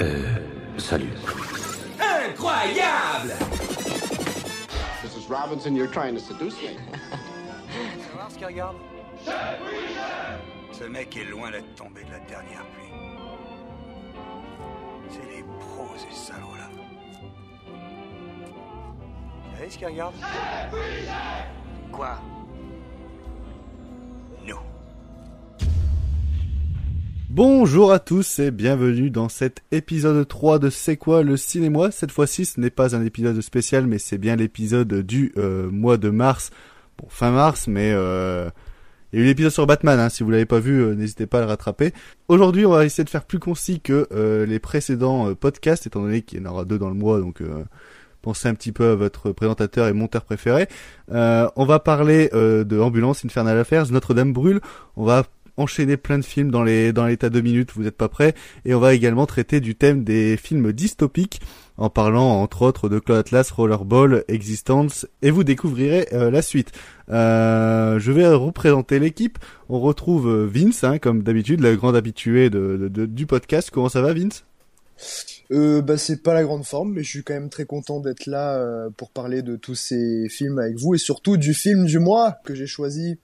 Euh, salut. Incroyable Mrs. Robinson, you're trying to seduce me. Ce mec est loin d'être tombé de la dernière pluie. C'est les pros, ces salauds-là. Vous savez ce qu'il regarde? Quoi? Bonjour à tous et bienvenue dans cet épisode 3 de C'est quoi le cinéma? Cette fois-ci ce n'est pas un épisode spécial mais c'est bien l'épisode du euh, mois de mars. Bon, fin mars mais euh, il y a eu l'épisode sur Batman, hein, si vous l'avez pas vu, euh, n'hésitez pas à le rattraper. Aujourd'hui on va essayer de faire plus concis que euh, les précédents podcasts étant donné qu'il y en aura deux dans le mois donc... Pensez un petit peu à votre présentateur et monteur préféré. on va parler de Ambulance, Infernal Affairs, Notre-Dame brûle. On va enchaîner plein de films dans les dans l'état deux minutes, vous n'êtes pas prêts. Et on va également traiter du thème des films dystopiques en parlant entre autres de Claude Atlas, Rollerball, Existence, et vous découvrirez euh, la suite. Euh, je vais représenter l'équipe. On retrouve euh, Vince, hein, comme d'habitude, la grande habituée de, de- du podcast. Comment ça va, Vince? Euh, bah c'est pas la grande forme, mais je suis quand même très content d'être là euh, pour parler de tous ces films avec vous et surtout du film du mois que j'ai choisi.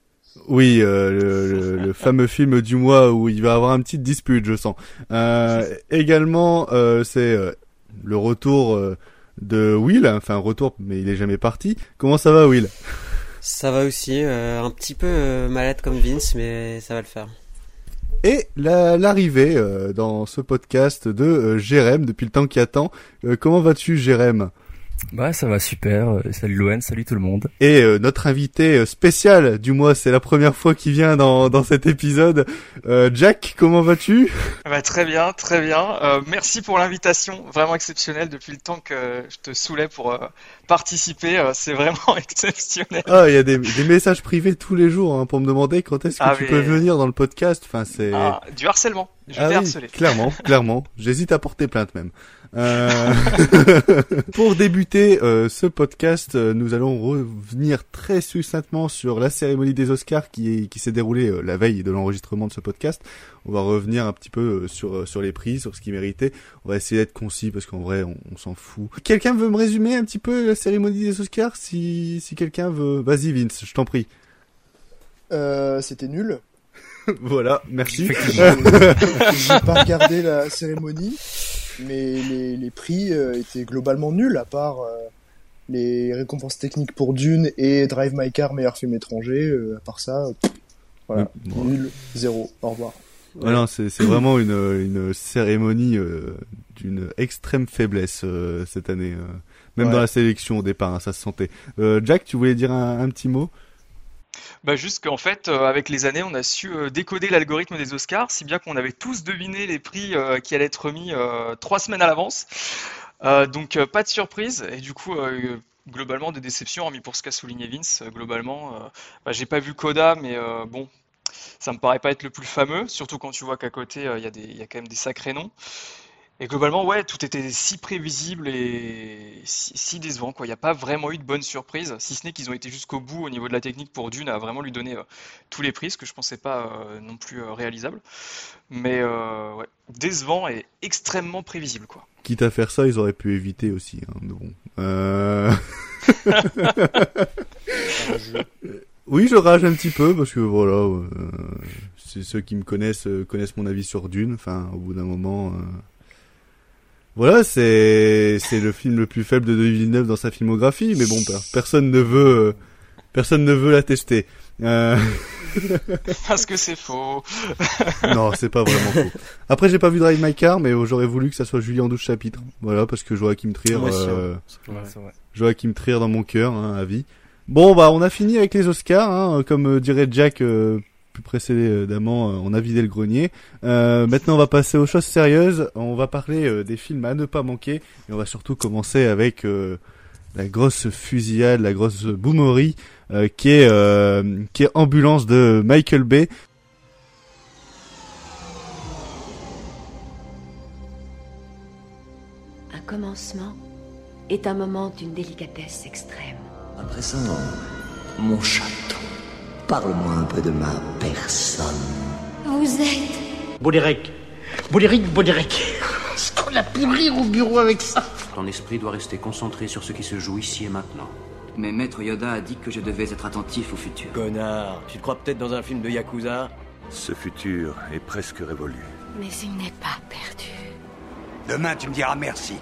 Oui, euh, le, le- le fameux film du mois où il va avoir un petit dispute, je sens. Euh, également, euh, c'est le retour de Will, enfin retour, mais il est jamais parti. Comment ça va, Will? Ça va aussi, un petit peu malade comme Vince, mais ça va le faire. Et la- l'arrivée dans ce podcast de Jérém, depuis le temps qu'il attend. Comment vas-tu, Jérém? Bah ça va super, euh, salut Loen, salut tout le monde. Et euh, notre invité euh, spécial du mois, c'est la première fois qu'il vient dans, dans cet épisode. Euh, Jack, comment vas-tu? Bah, très bien, très bien. Euh, merci pour l'invitation, vraiment exceptionnelle depuis le temps que je te saoulais pour euh, participer. euh, c'est vraiment exceptionnel. Ah, il y a des, des messages privés tous les jours hein, pour me demander quand est-ce que Ah, tu mais- peux venir dans le podcast. Enfin, c'est Ah, du harcèlement. Je Ah t'ai oui, harcelé. clairement, clairement. J'hésite à porter plainte même. Euh, pour débuter euh, ce podcast, euh, nous allons revenir très succinctement sur la cérémonie des Oscars qui, qui s'est déroulée euh, la veille de l'enregistrement de ce podcast. On va revenir un petit peu euh, sur euh, sur les prix, sur ce qui méritait. On va essayer d'être concis parce qu'en vrai, on, on s'en fout. Quelqu'un veut me résumer un petit peu la cérémonie des Oscars Si si quelqu'un veut, vas-y Vince, je t'en prie. Euh, C'était nul. voilà, merci. J'ai pas regardé la cérémonie, mais les, les prix euh, étaient globalement nuls à part euh, les récompenses techniques pour Dune et Drive My Car meilleur film étranger. euh, à part ça, pff, voilà, Bon. nul, zéro. Au revoir. Non, c'est vraiment une, une cérémonie euh, d'une extrême faiblesse euh, cette année. euh. Même Ouais. dans la sélection au départ, hein, ça se sentait. Jack, tu voulais dire un, un petit mot? Bah, juste qu'en fait, euh, avec les années, on a su euh, décoder l'algorithme des Oscars, si bien qu'on avait tous deviné les prix euh, qui allaient être remis trois semaines à l'avance. Donc, pas de surprise. Et du coup, globalement, de déception, hormis pour ce qu'a souligné Vince. globalement, bah, j'ai pas vu Coda, mais bon, ça me paraît pas être le plus fameux, surtout quand tu vois qu'à côté, il y des, y a quand même des sacrés noms. Et globalement, ouais, tout était si prévisible et si, si décevant, quoi. Il n'y a pas vraiment eu de bonne surprise, si ce n'est qu'ils ont été jusqu'au bout au niveau de la technique pour Dune à vraiment lui donner euh, tous les prix, ce que je pensais pas euh, non plus euh, réalisable. Mais euh, ouais, décevant et extrêmement prévisible, quoi. Quitte à faire ça, ils auraient pu éviter aussi. Hein, bon. Euh... oui, je rage un petit peu parce que voilà, euh, c'est ceux qui me connaissent connaissent mon avis sur Dune. Enfin, au bout d'un moment, euh, voilà, c'est c'est le film le plus faible de Denis Villeneuve dans sa filmographie. Mais bon, per- personne ne veut euh, personne ne veut l'attester. Euh... Parce que c'est faux. non, c'est pas vraiment faux. Après, j'ai pas vu Drive My Car, mais euh, j'aurais voulu que ça soit Julien en 12 chapitres. Voilà, parce que Joachim Trier, euh, Ouais, c'est vrai. Joachim Trier dans mon cœur, hein, à vie. Bon, bah, on a fini avec les Oscars, hein, comme euh, dirait Jack euh, plus précédemment, euh, on a vidé le grenier. Euh, maintenant, on va passer aux choses sérieuses. On va parler euh, des films à ne pas manquer, et on va surtout commencer avec euh, la grosse fusillade, la grosse boomerie, euh, qui est euh, qui est Ambulance de Michael Bay. Un commencement est un moment d'une délicatesse extrême. À présent, mon château. Parle-moi un peu de ma personne. Vous êtes Boudéric. Boudéric, Boudéric. la pourrir au bureau avec ça. Ton esprit doit rester concentré sur ce qui se joue ici et maintenant. Mais Maître Yoda a dit que je devais être attentif au futur. Connard, tu te crois peut-être dans un film de Yakuza Ce futur est presque révolu. Mais il n'est pas perdu. Demain, tu me diras merci.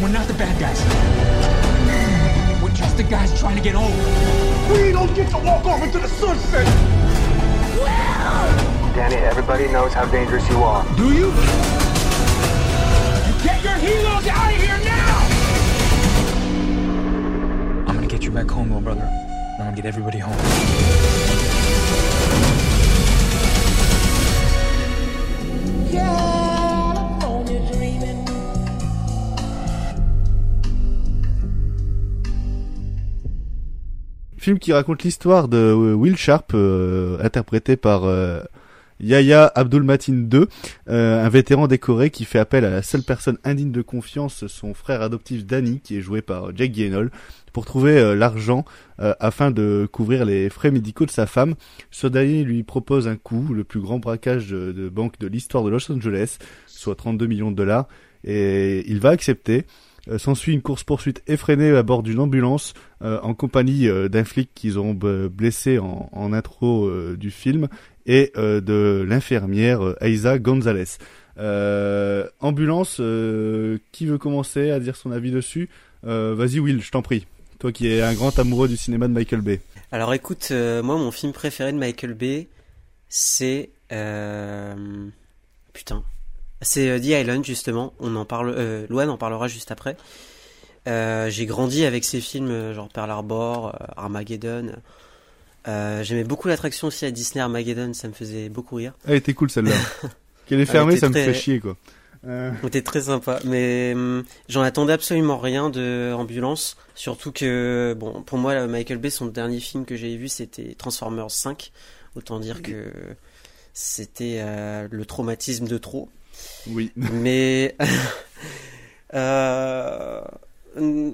We're not the bad guys. The guys trying to get home. We don't get to walk off into the sunset. Danny, everybody knows how dangerous you are. Do you? you Get your heroes out of here now! I'm gonna get you back home, little brother. I'm gonna get everybody home. Film qui raconte l'histoire de euh, Will Sharp, euh, interprété par euh, Yahya Abdul Matin II, euh, un vétéran décoré qui fait appel à la seule personne indigne de confiance, son frère adoptif Danny, qui est joué par Jake Gyllenhaal, pour trouver euh, l'argent afin de couvrir les frais médicaux de sa femme. Ce dernier lui propose un coup, le plus grand braquage de, de banque de l'histoire de Los Angeles, soit 32 millions de dollars, et il va accepter. Euh, S'ensuit une course-poursuite effrénée à bord d'une ambulance euh, en compagnie euh, d'un flic qu'ils ont b- blessé en, en intro du film et de l'infirmière Aiza Gonzalez. Ambulance, qui veut commencer à dire son avis dessus? Vas-y Will, je t'en prie. Toi qui es un grand amoureux du cinéma de Michael Bay. Alors écoute, moi mon film préféré de Michael Bay, c'est putain, c'est euh, The Island justement. On en parle, euh, Loan en parlera juste après. Euh, j'ai grandi avec ces films euh, genre Pearl Harbor, Armageddon. Euh, J'aimais beaucoup l'attraction aussi à Disney Armageddon, ça me faisait beaucoup rire. Elle était cool celle-là. Qu'elle est fermée, ça me fait chier quoi. Euh, C'était très sympa, mais hum, j'en attendais absolument rien de Ambulance, surtout que bon, pour moi Michael Bay, son dernier film que j'ai vu, c'était Transformers 5. Autant dire que c'était euh, le traumatisme de trop. Oui. Mais euh,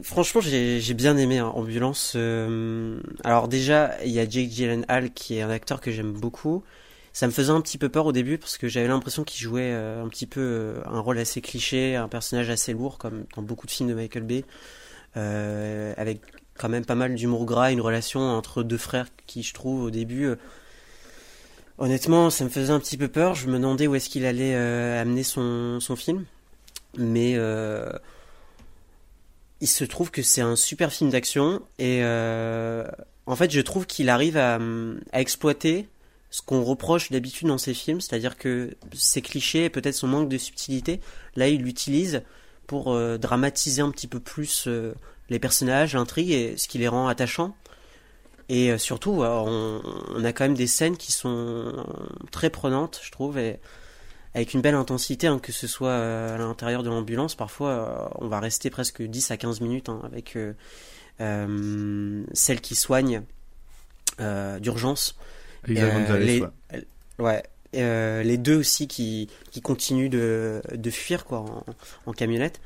franchement, j'ai bien aimé hein, Ambulance. euh, alors déjà, il y a Jake Gyllenhaal qui est un acteur que j'aime beaucoup. Ça me faisait un petit peu peur au début parce que j'avais l'impression qu'il jouait euh, un petit peu un rôle assez cliché, un personnage assez lourd comme dans beaucoup de films de Michael Bay, avec quand même pas mal d'humour gras, une relation entre deux frères qui je trouve au début Honnêtement, ça me faisait un petit peu peur. Je me demandais où est-ce qu'il allait euh, amener son, film. Mais euh, il se trouve que c'est un super film d'action. Et euh, en fait, je trouve qu'il arrive à, à exploiter ce qu'on reproche d'habitude dans ses films. C'est-à-dire que ses clichés et peut-être son manque de subtilité, là, il l'utilise pour dramatiser un petit peu plus les personnages, l'intrigue et ce qui les rend attachants. Et euh, surtout, euh, on, on a quand même des scènes qui sont très prenantes, je trouve, et avec une belle intensité, hein, que ce soit euh, à l'intérieur de l'ambulance. Parfois, on va rester presque 10 à 15 minutes hein, avec euh, euh, celle qui soigne euh, d'urgence. Les, ouais. les deux aussi qui, qui continuent de, de fuir quoi, en, en camionnette.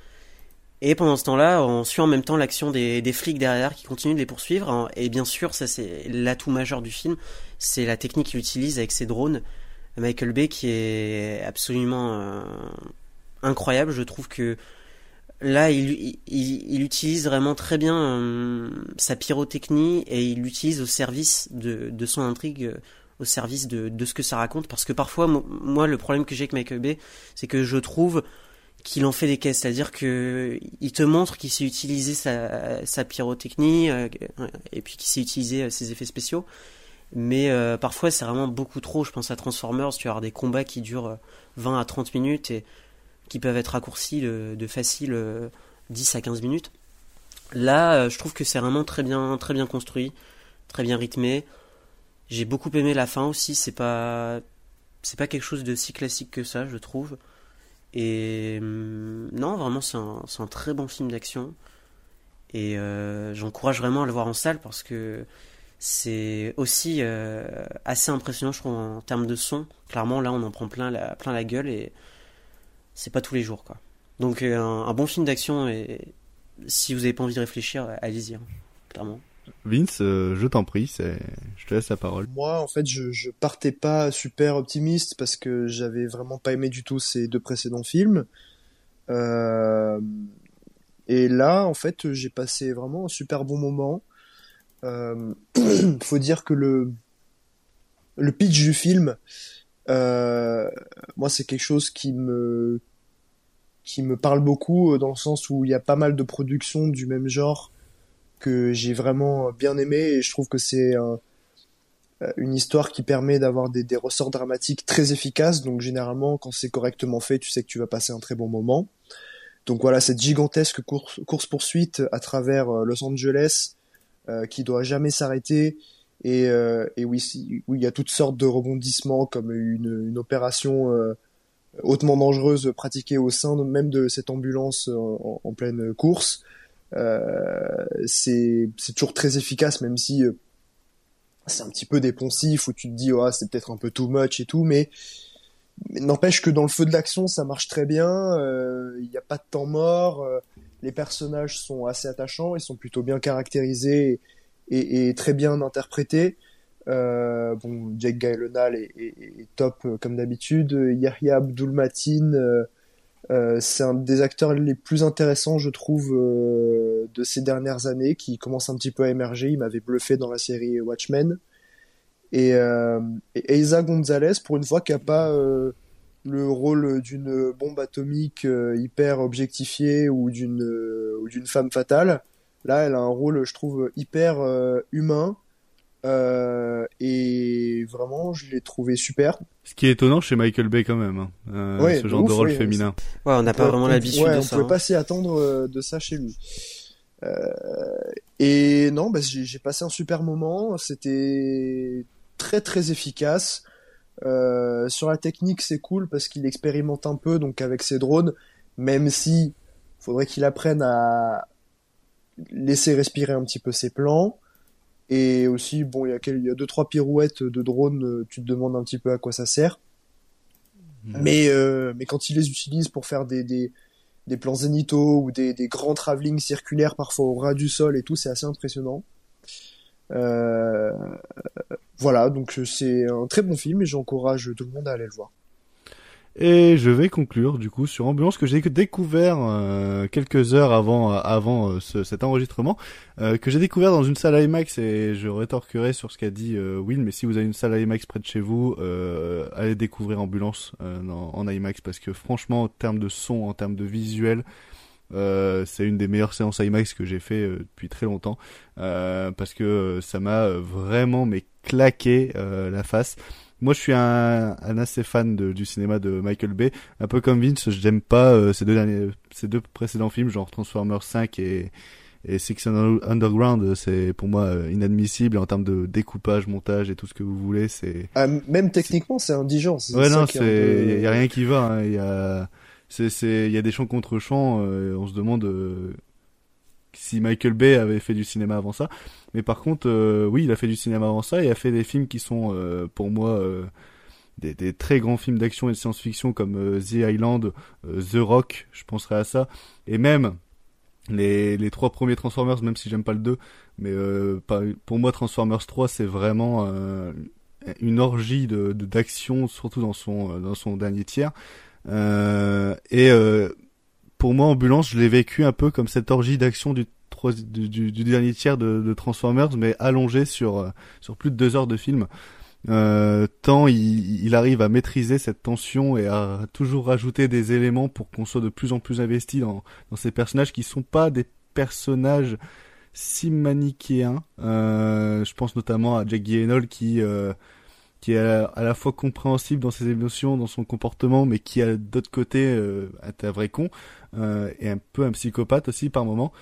Et pendant ce temps-là, on suit en même temps l'action des, flics derrière qui continuent de les poursuivre. hein. Et bien sûr, ça c'est l'atout majeur du film, c'est la technique qu'il utilise avec ses drones. Michael Bay qui est absolument euh, incroyable. Je trouve que là, il, il, il utilise vraiment très bien euh, sa pyrotechnie et il l'utilise au service de, son intrigue, au service de, ce que ça raconte. Parce que parfois, mo- moi, le problème que j'ai avec Michael Bay, c'est que je trouve qu'il en fait des caisses, c'est-à-dire que il te montre qu'il sait utiliser sa, pyrotechnie euh, et puis qu'il sait utiliser euh, ses effets spéciaux, mais euh, parfois c'est vraiment beaucoup trop. Je pense à Transformers, tu vas des combats qui durent euh, 20 à 30 minutes et qui peuvent être raccourcis de, de facile euh, 10 à 15 minutes. Là, je trouve que c'est vraiment très bien, très bien construit, très bien rythmé. J'ai beaucoup aimé la fin aussi. C'est pas, c'est pas quelque chose de si classique que ça, je trouve. Et hum, non, vraiment, c'est un, très bon film d'action. Et euh, j'encourage vraiment à le voir en salle parce que c'est aussi euh, assez impressionnant, je trouve, en termes de son. Clairement, là, on en prend plein la, gueule et c'est pas tous les jours, quoi. Donc, euh, un, bon film d'action et si vous avez pas envie de réfléchir, allez-y, hein, clairement. Vince, euh, je t'en prie, je te laisse la parole. Moi, en fait, je, je partais pas super optimiste parce que j'avais vraiment pas aimé du tout ces deux précédents films. Euh, et là, en fait, j'ai passé vraiment un super bon moment. Euh, faut dire que le le pitch du film, euh, moi, c'est quelque chose qui me qui me parle beaucoup dans le sens où il y a pas mal de productions du même genre que j'ai vraiment bien aimé et je trouve que c'est un, une histoire qui permet d'avoir des, ressorts dramatiques très efficaces. Donc généralement, quand c'est correctement fait, tu sais que tu vas passer un très bon moment. Donc voilà, cette gigantesque course, poursuite à travers Los Angeles euh, qui doit jamais s'arrêter et, euh, oui, il y a toutes sortes de rebondissements comme une, opération euh, hautement dangereuse pratiquée au sein même de cette ambulance en pleine course. Euh, c'est toujours très efficace, même si euh, c'est un petit peu dépensif, où tu te dis, oh, c'est peut-être un peu too much et tout, mais, mais n'empêche que dans le feu de l'action, ça marche très bien, il n'y a pas de temps mort, les personnages sont assez attachants, ils sont plutôt bien caractérisés et, et très bien interprétés. Euh, bon, Jake Gyllenhaal est, est, est top comme d'habitude. Yahya Abdul Matin, euh, euh, c'est un des acteurs les plus intéressants, je trouve, euh, de ces dernières années, qui commence un petit peu à émerger. Il m'avait bluffé dans la série Watchmen. Et, euh, Gonzalez, pour une fois, qui a pas le rôle d'une bombe atomique hyper objectifiée ou d'une femme fatale. Là, elle a un rôle, je trouve, hyper humain. Euh, et vraiment, je l'ai trouvé super. Ce qui est étonnant chez Michael Bay quand même, hein. euh, ouais, ce genre ouf, de rôle ouais, féminin. Ouais, on n'a pas vraiment l'habitude ouais, de on ça. pouvait hein. pas s'y attendre euh, de ça chez lui. Euh, et non, bah, j'ai passé un super moment. C'était très très efficace. Euh, sur la technique, c'est cool parce qu'il expérimente un peu donc avec ses drones, même si faudrait qu'il apprenne à laisser respirer un petit peu ses plans. Et aussi, bon, il y a, il y a deux trois pirouettes de drones, tu te demandes un petit peu à quoi ça sert. Mmh. Mais euh, mais quand il les utilise pour faire des des, des plans zénithaux ou des, des grands travelling circulaires parfois au ras du sol et tout, c'est assez impressionnant. Euh, voilà, donc c'est un très bon film et j'encourage tout le monde à aller le voir. Et je vais conclure du coup sur Ambulance que j'ai découvert euh, quelques heures avant avant euh, ce, cet enregistrement euh, que j'ai découvert dans une salle IMAX et je rétorquerai sur ce qu'a dit euh, Will mais si vous avez une salle IMAX près de chez vous euh, allez découvrir Ambulance en, en, IMAX parce que franchement en termes de son en termes de visuel c'est une des meilleures séances IMAX que j'ai fait depuis très longtemps parce que ça m'a vraiment mais claqué la face moi, je suis un, un assez fan de, du cinéma de Michael Bay. Un peu comme Vince, je n'aime pas euh, ces deux derniers, ces deux précédents films, genre Transformers 5 et, et Six Underground. C'est pour moi euh, inadmissible en termes de découpage, montage et tout ce que vous voulez. C'est ah, même techniquement, c'est indigent. Ouais, non, c'est il y a rien qui va. Hein. Il y a c'est c'est il y a des champs contre champs. Euh, on se demande euh, si Michael Bay avait fait du cinéma avant ça. Mais par contre, euh, oui, il a fait du cinéma avant ça. Il a fait des films qui sont, euh, pour moi, euh, des, des, très grands films d'action et de science-fiction comme euh, The Island, The Rock, je penserais à ça. Et même les, les trois premiers Transformers, même si j'aime pas le 2. Mais pas, pour moi, Transformers 3, c'est vraiment une orgie de d'action, surtout dans son, dans son dernier tiers. et pour moi, Ambulance, je l'ai vécu un peu comme cette orgie d'action du, du, du, dernier tiers de, de Transformers, mais allongé sur, sur plus de deux heures de film. Euh, tant il, il, arrive à maîtriser cette tension et à toujours rajouter des éléments pour qu'on soit de plus en plus investi dans, dans ces personnages qui sont pas des personnages si manichéens. Euh, je pense notamment à Jack Gyllenhaal qui euh, qui est à la, à fois compréhensible dans ses émotions, dans son comportement, mais qui a d'autre côté euh, est un vrai con euh, et un peu un psychopathe aussi par moment.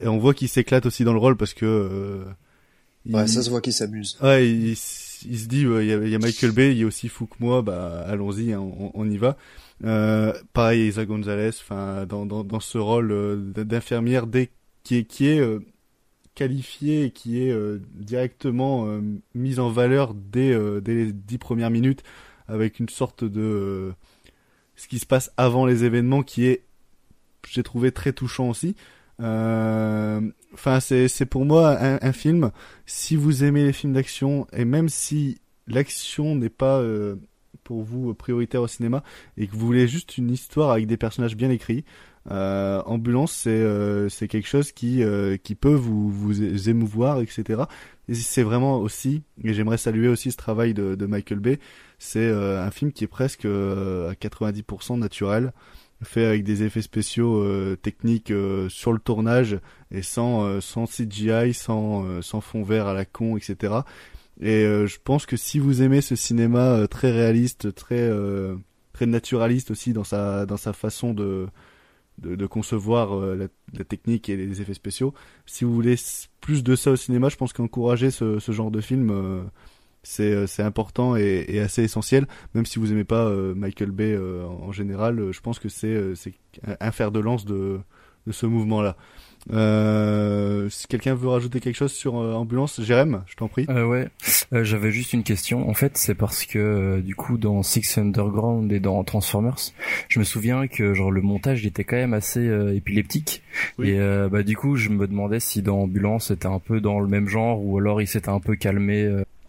Et on voit qu'il s'éclate aussi dans le rôle parce que euh, ouais, ça se voit qu'il s'amuse. Ouais, il, il, se dit il y, a, y, a Michael Bay, il est aussi fou que moi, bah allons-y, hein, on, on, y va. Euh, pareil, Isa Gonzalez, enfin dans, dans, dans ce rôle euh, d'infirmière dès qui est qui est euh, qualifié et qui est directement mise en valeur dès, dès les dix premières minutes avec une sorte de ce qui se passe avant les événements qui est j'ai trouvé très touchant aussi Euh, Enfin, c'est c'est pour moi un, film. Si vous aimez les films d'action et même si l'action n'est pas euh, pour vous prioritaire au cinéma et que vous voulez juste une histoire avec des personnages bien écrits, euh, Ambulance c'est quelque chose qui qui peut vous vous émouvoir etc. Et c'est vraiment aussi et j'aimerais saluer aussi ce travail de, Michael Bay. C'est un film qui est presque à 90% naturel fait avec des effets spéciaux euh, techniques euh, sur le tournage et sans euh, sans CGI, sans euh, sans fond vert à la con, etc. Et euh, je pense que si vous aimez ce cinéma euh, très réaliste, très très naturaliste aussi dans sa dans sa façon de de, de concevoir la, la technique et les effets spéciaux, si vous voulez plus de ça au cinéma, je pense qu'encourager ce, ce genre de film c'est euh, c'est important et, et assez essentiel même si vous aimez pas euh, Michael Bay euh, en général euh, je pense que c'est euh, c'est un- fer de lance de de ce mouvement là euh, si quelqu'un veut rajouter quelque chose sur euh, ambulance Jérém je t'en prie Euh, ouais, Euh, j'avais juste une question. En fait, c'est parce que euh, du coup dans Six Underground et dans Transformers, je me souviens que genre le montage était quand même assez euh, épileptique. Oui. Et euh, bah du coup, je me demandais si dans Ambulance c'était un peu dans le même genre ou alors il s'était un peu calmé.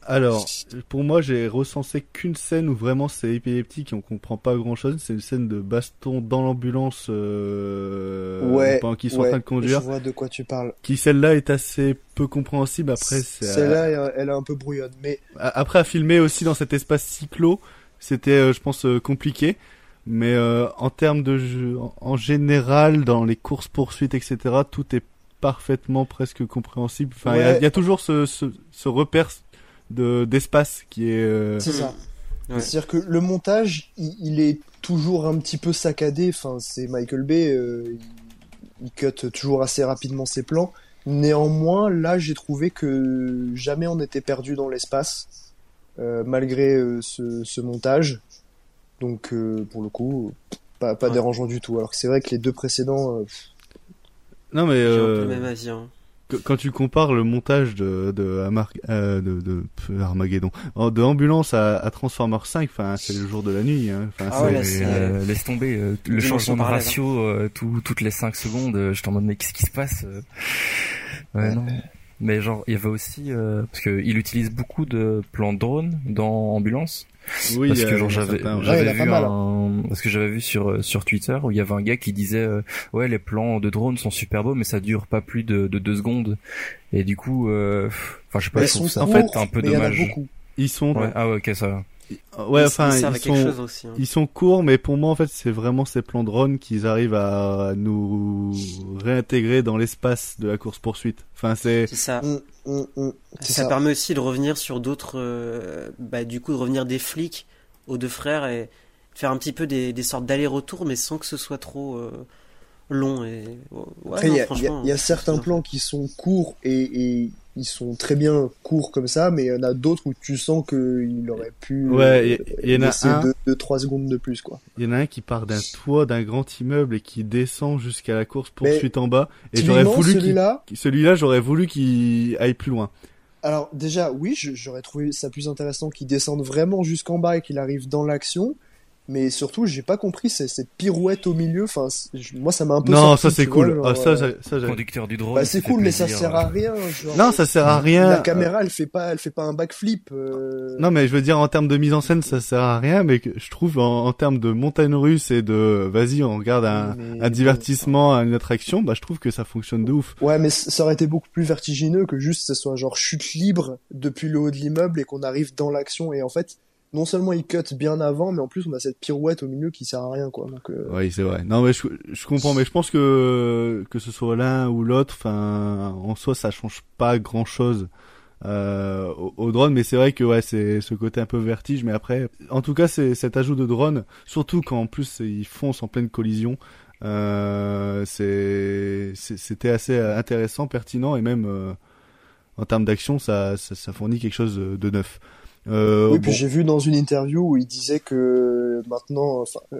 Alors, pour moi, j'ai recensé qu'une scène où vraiment c'est épileptique et on comprend pas grand chose. C'est une scène de baston dans l'ambulance euh, ouais, pendant qu'ils sont ouais, en train de conduire. Je vois de quoi tu parles. Qui celle-là est assez peu compréhensible. Après, c'est Celle-là, elle- elle est un peu brouillonne, mais après à filmer aussi dans cet espace cyclo, c'était, euh, je pense, euh, compliqué. Mais euh, en termes de jeu, en, général, dans les courses poursuites, etc., tout est parfaitement presque compréhensible. Enfin, il y a- Ouais. il y, a toujours ce, ce, ce repère de d'espace qui est. euh, c'est ça. Ouais. C'est-à-dire que le montage, il, il est toujours un petit peu saccadé. Enfin, c'est Michael Bay, euh, il, il cut toujours assez rapidement ses plans. Néanmoins, là, j'ai trouvé que jamais on n'était perdu dans l'espace, euh, malgré euh, ce, ce montage. Donc, euh, pour le coup, pas, pas Ouais. dérangeant du tout. Alors que c'est vrai que les deux précédents, euh, Non mais J'ai un peu le même avis. hein. Quand tu compares le montage de de, Amar- euh, de, de Armageddon, de ambulance à, à Transformers 5, enfin c'est le jour de la nuit. Hein. Ah ouais, là, c'est- euh, laisse tomber euh, le changement de parallèle, ratio euh, tout- toutes les 5 secondes. euh, J'étais en mode mais qu'est-ce qui se passe euh? Ouais, non. Mais genre il y avait aussi euh, parce que il utilise beaucoup de plans drone dans Ambulance. oui, parce il y a- que genre j'avais ouais. J'avais vu un parce que j'avais vu sur euh, sur Twitter où il y avait un gars qui disait euh, ouais les plans de drone sont super beaux mais ça dure pas plus de, de deux secondes et du coup euh, enfin je sais pas je ils trouve ça en fait un peu mais il y en a dommage beaucoup. Ils sont ouais ah ouais ok ça va. Ouais Ils- enfin ils ils, servent à quelque sont chose aussi. hein. ils sont courts mais pour moi en fait c'est vraiment ces plans drone qu'ils arrivent à nous réintégrer dans l'espace de la course poursuite. Enfin c'est C'est ça. Hum, hum, hum. C'est Ça, ça. permet aussi de revenir sur d'autres, euh, bah, du coup, de revenir des flics aux deux frères et faire un petit peu des, des sortes d'aller-retour, mais sans que ce soit trop euh, long. Et ouais, il y a, y y certains plans qui sont courts et, et ils sont très bien courts comme ça, mais il y en a d'autres où tu sens qu'il aurait pu Ouais, euh, il y- y en a laisser un- deux, deux, trois secondes de plus, quoi. Il y en a un qui part d'un toit d'un grand immeuble et qui descend jusqu'à la course poursuite en bas. Et j'aurais voulu celui-là, celui-là, j'aurais voulu qu'il aille plus loin. alors déjà, oui, j'aurais trouvé ça plus intéressant qu'il descende vraiment jusqu'en bas et qu'il arrive dans l'action. Mais surtout, j'ai pas compris cette pirouette au milieu. Enfin, moi, ça m'a un peu. Non, sorti, ça c'est cool. vois, ah, ça, euh, j'ai- ça, j'ai- Conducteur du drone. Bah, c'est ça cool, mais ça sert à rien. Genre, Non, ça sert à rien. La caméra, elle fait pas, elle fait pas un backflip. euh, Non, mais je veux dire, en termes de mise en scène, ça sert à rien, mais que je trouve, en, en termes de montagne russe et de, vas-y, on regarde un, Mais un divertissement, une attraction, bah, je trouve que ça fonctionne de ouf. Ouais, mais ça aurait été beaucoup plus vertigineux que juste ce soit genre chute libre depuis le haut de l'immeuble et qu'on arrive dans l'action. Et en fait, non seulement il cut bien avant, mais en plus on a cette pirouette au milieu qui sert à rien, quoi. Euh, Oui, c'est vrai. Non, mais je, comprends, mais je pense que, que ce soit l'un ou l'autre, enfin, en soi, ça change pas grand chose. Euh, au, drone, mais c'est vrai que ouais, c'est ce côté un peu vertige, mais après, en tout cas, c'est cet ajout de drone, surtout quand en plus ils foncent en pleine collision, euh, c'était assez intéressant, pertinent et même euh, en termes d'action, ça, ça ça fournit quelque chose de neuf. Euh, oui, puis bon. j'ai vu dans une interview où il disait que maintenant, enfin, euh,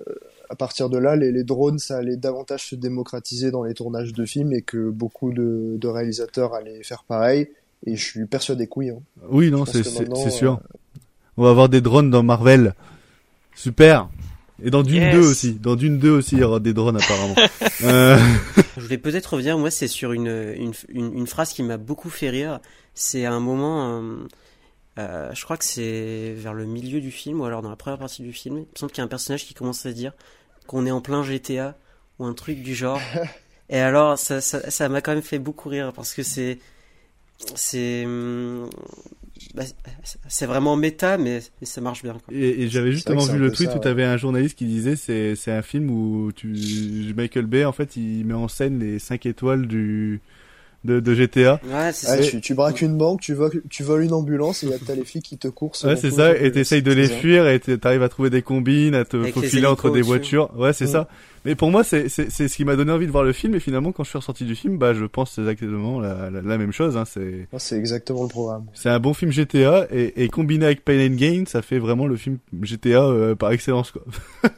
à partir de là, les, les drones, ça allait davantage se démocratiser dans les tournages de films et que beaucoup de, de réalisateurs allaient faire pareil. Et je suis persuadé que oui. hein. Oui, non, c'est sûr. euh, On va avoir des drones dans Marvel. Super. Et dans Dune Yes. 2 aussi. Dans Dune 2 aussi, il y aura des drones apparemment. euh... Je voulais peut-être revenir, moi, c'est sur une, une, une, une phrase qui m'a beaucoup fait rire. C'est un moment, euh, euh, je crois que c'est vers le milieu du film, ou alors dans la première partie du film, il me semble qu'il y a un personnage qui commence à dire qu'on est en plein GTA, ou un truc du genre. Et alors, ça, ça, ça m'a quand même fait beaucoup rire, parce que c'est, c'est, hum, bah, c'est vraiment méta, mais, mais ça marche bien. Quoi. Et, et j'avais justement vu le tweet ça, où tu avais un journaliste qui disait c'est c'est un film où tu Michael Bay en fait il met en scène les 5 étoiles du de, de GTA. Ouais, c'est Ouais, ça. tu, tu braques une banque, tu voles, tu voles une ambulance et y a- t'as les flics qui te courent. Ouais, c'est ça, et t'essayes de les fuir et t'arrives à trouver des combines, à te Avec faufiler entre des voitures. Ouais, c'est Mm. ça. Mais pour moi, c'est c'est c'est ce qui m'a donné envie de voir le film. Et finalement, quand je suis ressorti du film, bah, je pense exactement la, la, la même chose. Hein. C'est Ah, C'est exactement le programme. c'est un bon film GTA et, et combiné avec Pain and Gain, ça fait vraiment le film GTA euh, par excellence quoi.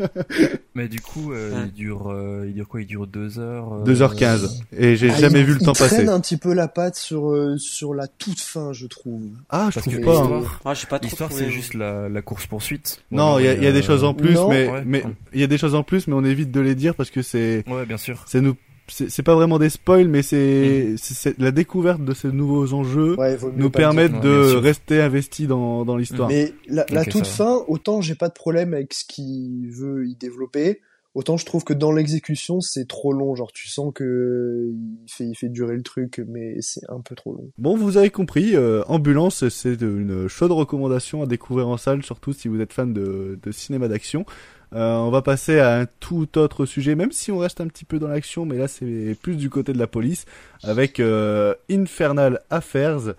Mais du coup, euh, il dure, euh, il dure quoi? Il dure 2 heures. euh, 2h15 et j'ai Ah, jamais il- vu le il temps traîne passer. un petit peu la patte sur euh, sur la toute fin, je trouve. Ah, je Parce trouve que pas. hein. Ah, pas trop l'histoire, c'est juste la, la course poursuite. Non, il y a, il y a des choses en plus, non. mais Ouais. mais il y a des choses en plus, mais on évite de les dire parce que c'est Ouais, bien sûr. c'est nous c'est pas vraiment des spoils, mais c'est c'est- la découverte de ces nouveaux enjeux Ouais, nous permettent Ouais, de rester investis dans dans l'histoire. Mais la, toute va. fin, autant j'ai pas de problème avec ce qu'il veut y développer, autant je trouve que dans l'exécution c'est trop long. Genre tu sens que il fait il fait durer le truc, mais c'est un peu trop long. Bon, vous avez compris, euh, Ambulance, c'est une chaude recommandation à découvrir en salle, surtout si vous êtes fan de, de cinéma d'action. Euh, on va passer à un tout autre sujet, même si on reste un petit peu dans l'action, mais là c'est plus du côté de la police, avec euh, Infernal Affairs.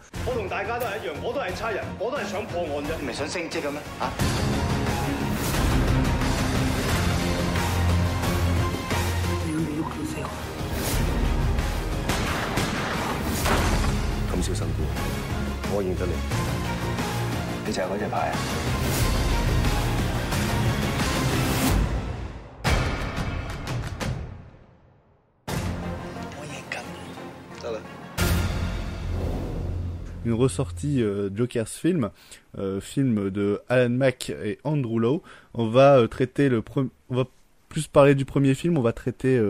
Ah une ressortie euh, Joker's Film, euh, film de Alan Mack et Andrew Lowe. On va euh, traiter le premier, on va plus parler du premier film, on va traiter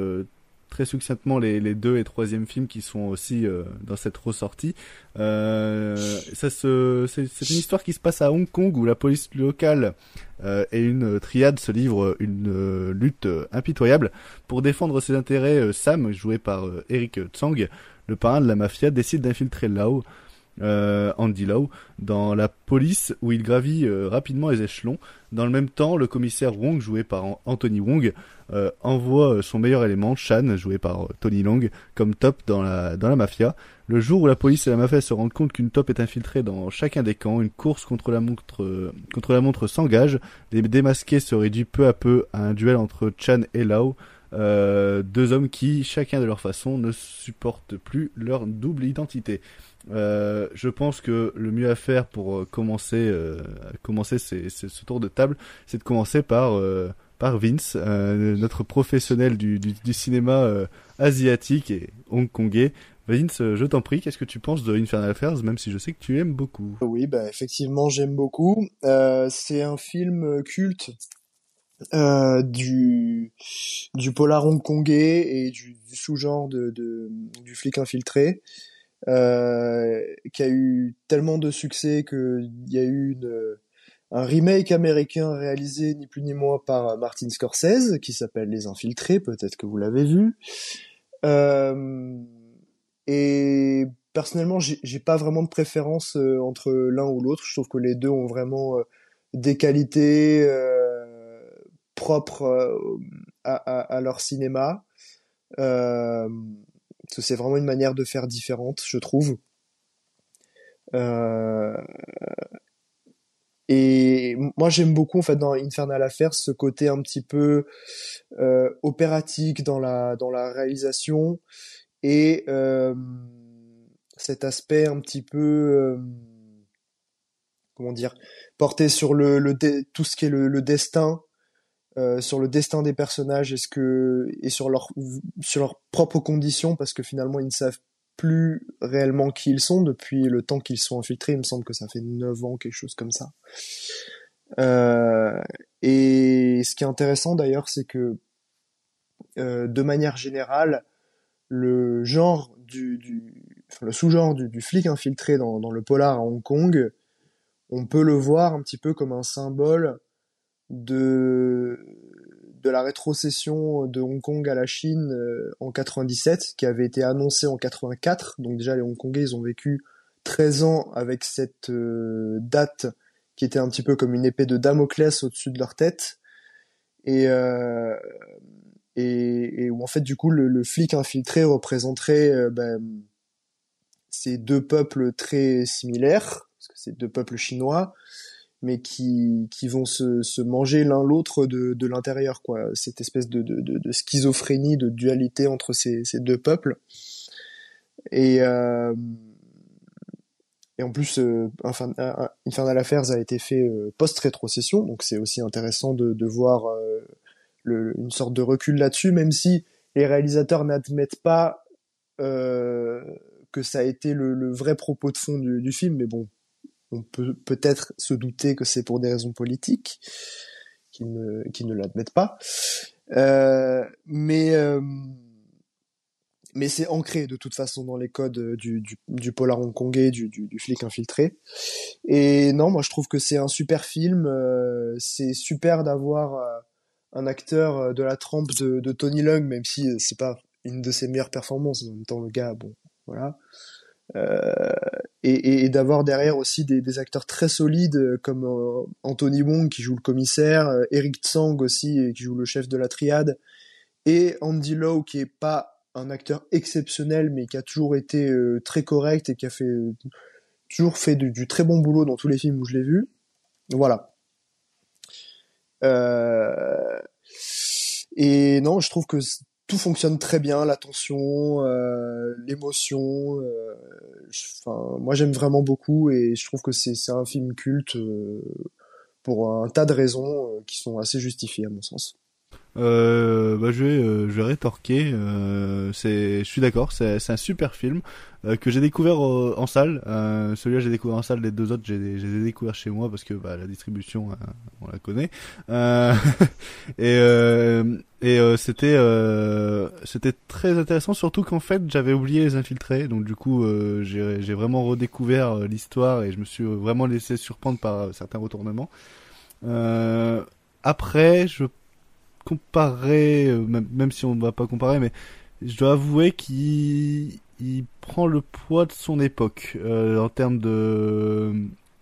très succinctement les, deux et troisième films qui sont aussi dans cette ressortie. C'est, une histoire qui se passe à Hong Kong où la police locale et une triade se livrent une lutte impitoyable pour défendre ses intérêts. Sam, joué par Eric Tsang, le parrain de la mafia, décide d'infiltrer Lao euh, Andy Lau dans la police où il gravit euh, rapidement les échelons. Dans le même temps, le commissaire Wong, joué par An- Anthony Wong, euh, envoie son meilleur élément, Shan, joué par Tony Long, comme top dans la, dans la mafia. Le jour où la police et la mafia se rendent compte qu'une top est infiltrée dans chacun des camps, une course contre la montre, contre la montre s'engage. Les démasqués se réduit peu à peu à un duel entre Chan et Lau. Euh, deux hommes qui, chacun de leur façon, ne supportent plus leur double identité. Euh, je pense que le mieux à faire pour euh, commencer, euh, commencer ce tour de table, c'est de commencer par, euh, par Vince, euh, notre professionnel du, du, du cinéma asiatique et hongkongais. Vince, euh, je t'en prie, qu'est-ce que tu penses de Infernal Affairs, même si je sais que tu aimes beaucoup? Oui, bah effectivement, j'aime beaucoup. C'est un film culte euh, du du polar hongkongais et du, sous-genre de, du flic infiltré, euh, qui a eu tellement de succès que il y a eu un remake américain réalisé ni plus ni moins par Martin Scorsese qui s'appelle Les Infiltrés, peut-être que vous l'avez vu. Euh, et personnellement, j'ai pas vraiment de préférence entre l'un ou l'autre. Je trouve que les deux ont vraiment des qualités propres euh, à, leur cinéma. Euh, c'est vraiment une manière de faire différente, je trouve. Euh, et moi, j'aime beaucoup en fait dans Infernal Affairs ce côté un petit peu opératique dans la dans la réalisation et cet aspect un petit peu comment dire porté sur le, tout ce qui est le destin euh, sur le destin des personnages est-ce que et sur leur sur leurs propres conditions parce que finalement ils ne savent plus réellement qui ils sont depuis le temps qu'ils sont infiltrés il me semble que ça fait 9 ans quelque chose comme ça. Euh, Et ce qui est intéressant d'ailleurs, c'est que euh, de manière générale, le genre du, du le sous-genre du, du, flic infiltré dans, dans, le polar à Hong Kong, on peut le voir un petit peu comme un symbole de de la rétrocession de Hong Kong à la Chine euh, en 97, qui avait été annoncée en 84. Donc déjà les Hongkongais ils ont vécu 13 ans avec cette euh, date qui était un petit peu comme une épée de Damoclès au-dessus de leur tête. Et, euh, et, et, où en fait du coup le, le flic infiltré représenterait euh, ben, ces deux peuples très similaires, parce que c'est deux peuples chinois, mais qui, qui vont se, se manger l'un l'autre de, de l'intérieur, quoi. Cette espèce de, de, de, schizophrénie, de dualité entre ces, ces deux peuples. Et, euh, et en plus, euh, Infernal Affairs a été fait euh, post-rétrocession, donc c'est aussi intéressant de, de voir euh, le, une sorte de recul là-dessus, même si les réalisateurs n'admettent pas euh, que ça a été le, le, vrai propos de fond du, du film, mais bon, on peut peut-être se douter que c'est pour des raisons politiques, qu'ils ne, ne l'admettent pas. Euh, mais mais c'est ancré de toute façon dans les codes euh, du, du, polar hongkongais, du, du, flic infiltré. Et non, moi je trouve que c'est un super film. Euh, c'est super d'avoir euh, un acteur de la trempe de, Tony Leung, même si c'est pas une de ses meilleures performances. En même temps, le gars, bon, voilà. Euh, et, d'avoir derrière aussi des, acteurs très solides comme euh, Anthony Wong qui joue le commissaire, Eric Tsang aussi qui joue le chef de la triade, et Andy Lau qui est pas un acteur exceptionnel, mais qui a toujours été euh, très correct et qui a fait euh, toujours fait du, du, très bon boulot dans tous les films où je l'ai vu. Voilà. Euh... Et non, je trouve que tout fonctionne très bien, la tension, euh, l'émotion. Euh, enfin, moi, j'aime vraiment beaucoup et je trouve que c'est un film culte pour un tas de raisons qui sont assez justifiées à mon sens. Euh, bah, je vais, euh, je vais rétorquer. Euh, je suis d'accord. C'est, un super film que j'ai découvert en salle. Celui-là, j'ai découvert en salle. Les deux autres, j'ai, découvert chez moi parce que bah, la distribution, on la connaît. et et c'était, c'était très intéressant, surtout qu'en fait, j'avais oublié les infiltrés. Donc du coup, j'ai, j'ai vraiment redécouvert l'histoire et je me suis vraiment laissé surprendre par certains retournements. après, je comparer, euh, même, même, si on ne va pas comparer, mais je dois avouer qu'il il prend le poids de son époque euh, en termes de,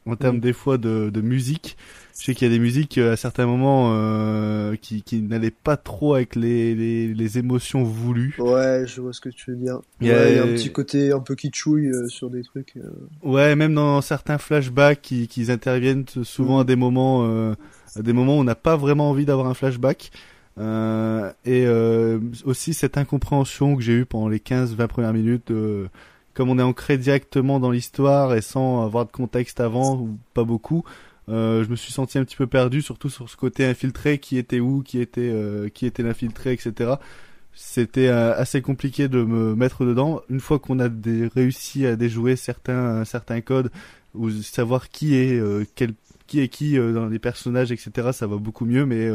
en termes mm. des fois de, de musique. Je sais qu'il y a des musiques euh, à certains moments euh, qui, qui n'allaient pas trop avec les, les, les, émotions voulues. Ouais, je vois ce que tu veux dire. Il y, a, il y a un petit côté un peu kitschouille euh, sur des trucs. Ouais, même dans certains flashbacks qui, qui interviennent souvent mm. à des moments, à des moments où on n'a pas vraiment envie d'avoir un flashback. Euh, et euh, aussi cette incompréhension que j'ai eue pendant les 15-20 premières minutes, euh, comme on est ancré directement dans l'histoire et sans avoir de contexte avant ou pas beaucoup, je me suis senti un petit peu perdu, surtout sur ce côté infiltré, qui était où, qui était qui était l'infiltré, etc. C'était assez compliqué de me mettre dedans. Une fois qu'on a des, réussi à déjouer certains certains codes ou savoir qui est quel qui est qui dans les personnages, etc. Ça va beaucoup mieux, mais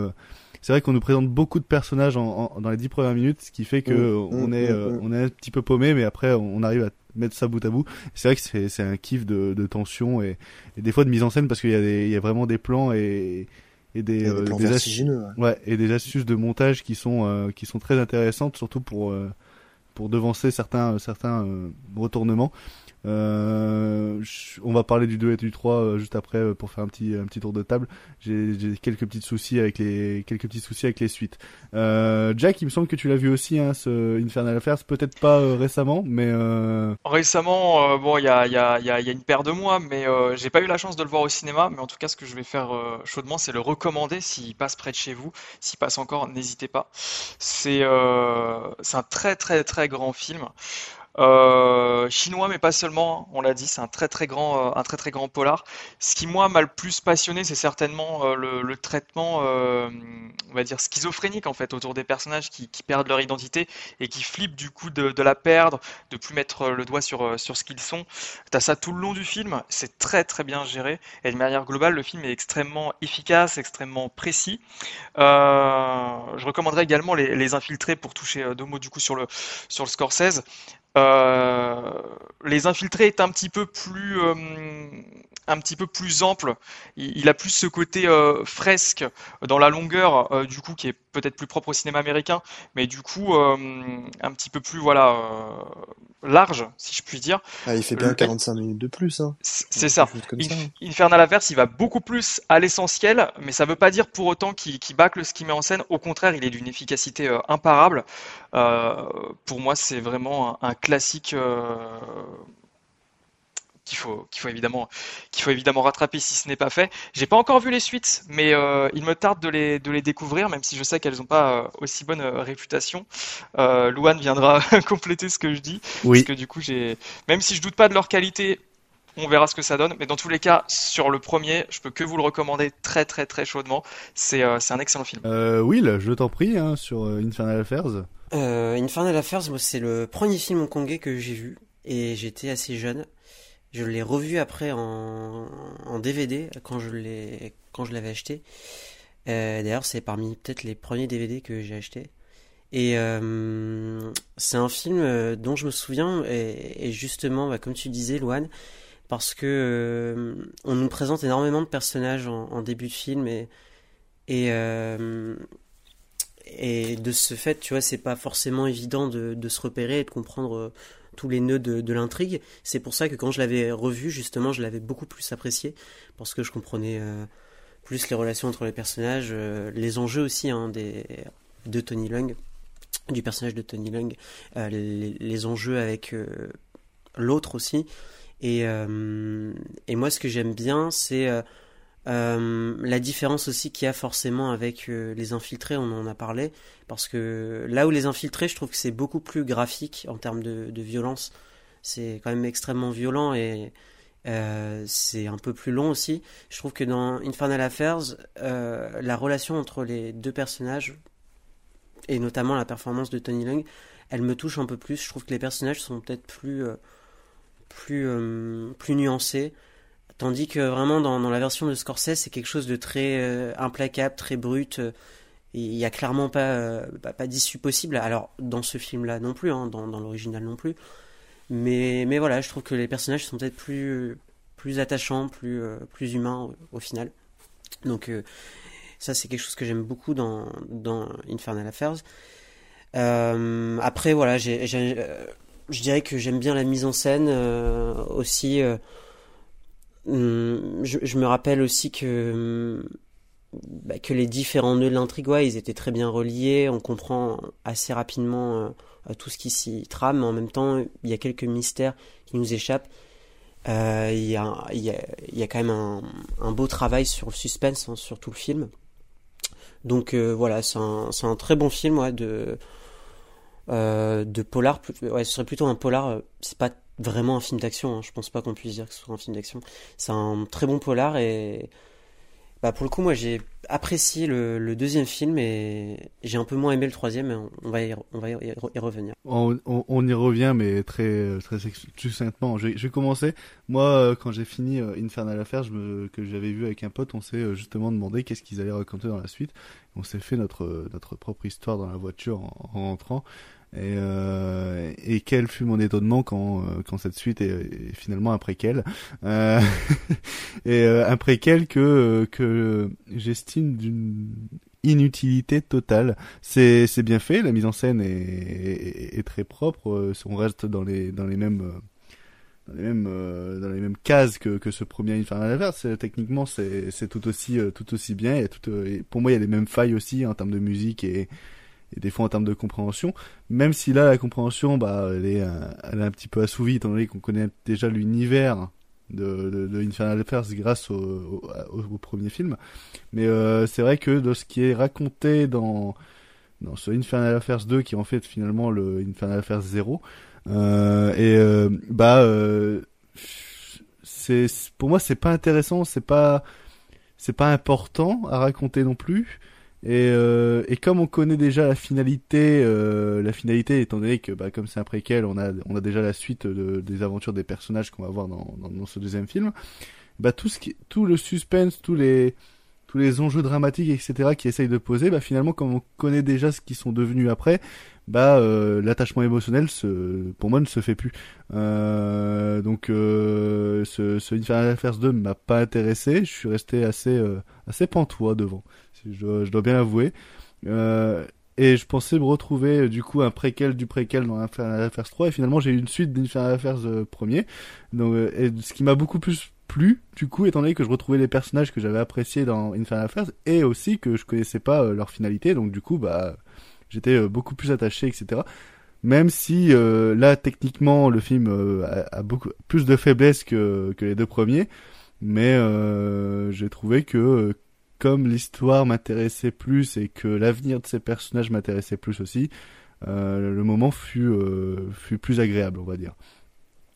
c'est vrai qu'on nous présente beaucoup de personnages en, en, dans les dix premières minutes, ce qui fait que mmh, on mmh, est mmh, euh, on est un petit peu paumé, mais après on arrive à mettre ça bout à bout. C'est vrai que c'est c'est un kiff de, de tension et, et, des fois de mise en scène parce qu'il y a des il y a vraiment des plans et et des, euh, des, astuces, ouais. et des astuces de montage qui sont euh, qui sont très intéressantes surtout pour euh, pour devancer certains certains retournements euh, on va parler du 2 et du 3 euh, juste après euh, pour faire un petit un petit tour de table. J'ai quelques petits soucis avec les quelques petits soucis avec les suites. Euh, Jack, il me semble que tu l'as vu aussi hein, ce Infernal Affairs, peut-être pas récemment, mais récemment bon il y a y a, y a une paire de mois, mais j'ai pas eu la chance de le voir au cinéma, mais en tout cas ce que je vais faire chaudement c'est le recommander s'il passe près de chez vous, s'il passe encore, n'hésitez pas. C'est c'est un très très très grand film. Euh, chinois, mais pas seulement. On l'a dit, c'est un très très grand, euh, un très très grand polar. Ce qui moi m'a le plus passionné, c'est certainement euh, le, traitement, on va dire schizophrénique en fait, autour des personnages qui, perdent leur identité et qui flippent du coup de, de, la perdre, de plus mettre le doigt sur sur ce qu'ils sont. T'as ça tout le long du film. C'est très très bien géré et de manière globale, le film est extrêmement efficace, extrêmement précis. je recommanderais également les, les infiltrés pour toucher deux mots du coup sur le sur le Scorsese. Euh, les infiltrés est un petit peu plus euh, un petit peu plus ample. Il, a plus ce côté euh, fresque dans la longueur, du coup, qui est peut-être plus propre au cinéma américain, mais du coup euh, un petit peu plus voilà large, si je puis dire. Ah, il fait bien Le... 45 minutes de plus. Hein. C'est ça. Inf ça. Infernal Averse, il va beaucoup plus à l'essentiel, mais ça veut pas dire pour autant qu'il qu bâcle ce qu'il met en scène. Au contraire, il est d'une efficacité imparable. pour moi, c'est vraiment un, un classique euh, qu'il faut qu'il faut évidemment qu'il faut évidemment rattraper si ce n'est pas fait. J'ai pas encore vu les suites, mais euh, il me tarde de les de les découvrir, même si je sais qu'elles n'ont pas euh, aussi bonne euh, réputation. Euh, Louane viendra compléter ce que je dis, oui. parce que du coup j'ai même si je doute pas de leur qualité. On verra ce que ça donne, mais dans tous les cas, sur le premier, je peux que vous le recommander très très très chaudement. C'est euh, c'est un excellent film. Euh, Will, je t'en prie, hein, sur Infernal Affairs. Euh, Infernal Affairs, c'est le premier film hongkongais que j'ai vu et j'étais assez jeune. Je l'ai revu après en, DVD quand je l'ai quand je l'avais acheté. Euh, D'ailleurs, c'est parmi peut-être les premiers DVD que j'ai acheté. Et euh, c'est un film euh, dont je me souviens et, justement, bah, comme tu disais, Luan, parce que on nous présente énormément de personnages en, début de film et et et de ce fait, tu vois, c'est pas forcément évident de, se repérer et de comprendre tous les nœuds de, l'intrigue. C'est pour ça que quand je l'avais revu, justement, je l'avais beaucoup plus apprécié parce que je comprenais euh, plus les relations entre les personnages, euh, les enjeux aussi hein, des, de Tony Lung, du personnage de Tony Lung, euh, les, enjeux avec l'autre aussi. Et, et moi, ce que j'aime bien, c'est euh, la différence aussi qu'il y a forcément avec euh, les infiltrés, on en a parlé, parce que là où les infiltrés, je trouve que c'est beaucoup plus graphique en termes de, violence. C'est quand même extrêmement violent et euh, c'est un peu plus long aussi. Je trouve que dans Infernal Affairs, la relation entre les deux personnages, et notamment la performance de Tony Lung, elle me touche un peu plus. Je trouve que les personnages sont peut-être plus, plus, plus nuancés. Tandis que vraiment dans, dans la version de Scorsese, c'est quelque chose de très euh, implacable, très brut. Euh, il n'y a clairement pas, euh, pas, pas d'issue possible. Alors dans ce film-là non plus, hein, dans, dans l'original non plus. Mais, mais voilà, je trouve que les personnages sont peut-être plus, plus attachants, plus, plus humains au, final. Donc ça c'est quelque chose que j'aime beaucoup dans, dans Infernal Affairs. après voilà, je dirais que j'aime bien la mise en scène aussi je, je, me rappelle aussi que bah, que les différents nœuds de l'intrigue, ouais, ils étaient très bien reliés. On comprend assez rapidement euh, tout ce qui s'y trame, mais en même temps, il y a quelques mystères qui nous échappent. Euh, il, y a, quand même un, beau travail sur le suspense, hein, sur tout le film. Donc euh, voilà, c'est un, très bon film ouais, de, de polar. Ce serait plutôt un polar. C'est pas vraiment un film d'action. Hein. Je pense pas qu'on puisse dire que ce soit un film d'action. C'est un très bon polar et bah pour le coup, moi j'ai apprécié le, deuxième film et j'ai un peu moins aimé le troisième. Mais on va y, revenir. On, y revient, mais très très succinctement. Je, vais commencer. Moi, quand j'ai fini Infernal Affairs, je me, que j'avais vu avec un pote, on s'est justement demandé qu'est-ce qu'ils allaient raconter dans la suite. On s'est fait notre notre propre histoire dans la voiture en rentrant. Et, euh, et quel fut mon étonnement quand, euh, quand cette suite est, est finalement un préquel. Euh, et euh, un préquel que, que j'estime d'une inutilité totale. C'est, c'est bien fait, la mise en scène est, est, est, très propre, on reste dans les, dans les mêmes dans les mêmes euh, dans les mêmes cases que, que ce premier Infernal Affairs techniquement c'est c'est tout aussi euh, tout aussi bien et tout et pour moi il y a les mêmes failles aussi en termes de musique et et des fois en termes de compréhension, même si là la compréhension, bah, elle est, elle est un petit peu assouvie étant donné qu'on connaît déjà l'univers de, Infernal Affairs grâce au, au, au premier film. Mais euh, c'est vrai que de ce qui est raconté dans dans ce Infernal Affairs 2 qui est en fait finalement le Infernal Affairs 0, Euh, et euh, bah, euh, c'est pour moi c'est pas intéressant, c'est pas c'est pas important à raconter non plus. Et, euh, et comme on connaît déjà la finalité, euh, la finalité étant donné que bah, comme c'est un préquel, on a on a déjà la suite de, des aventures des personnages qu'on va voir dans, dans, ce deuxième film. Bah tout ce qui, tout le suspense, tous les tous les enjeux dramatiques, etc. qui essayent de poser, bah finalement comme on connaît déjà ce qu'ils sont devenus après, bah euh, l'attachement émotionnel se, pour moi ne se fait plus. Euh, donc euh, ce, ce Infernal Affairs 2 m'a pas intéressé, je suis resté assez euh, assez pantois devant je dois, bien l'avouer. Euh, et je pensais me retrouver du coup un préquel du préquel dans Infernal Affairs 3 et finalement j'ai eu une suite d'Infernal Affairs euh, premier. Donc euh, et ce qui m'a beaucoup plus plu du coup étant donné que je retrouvais les personnages que j'avais appréciés dans Infernal Affairs et aussi que je connaissais pas euh, leur finalité donc du coup bah j'étais euh, beaucoup plus attaché etc. Même si là techniquement le film a, a, beaucoup plus de faiblesses que, que les deux premiers, mais j'ai trouvé que comme l'histoire m'intéressait plus et que l'avenir de ces personnages m'intéressait plus aussi, euh, le moment fut, euh, fut plus agréable, on va dire.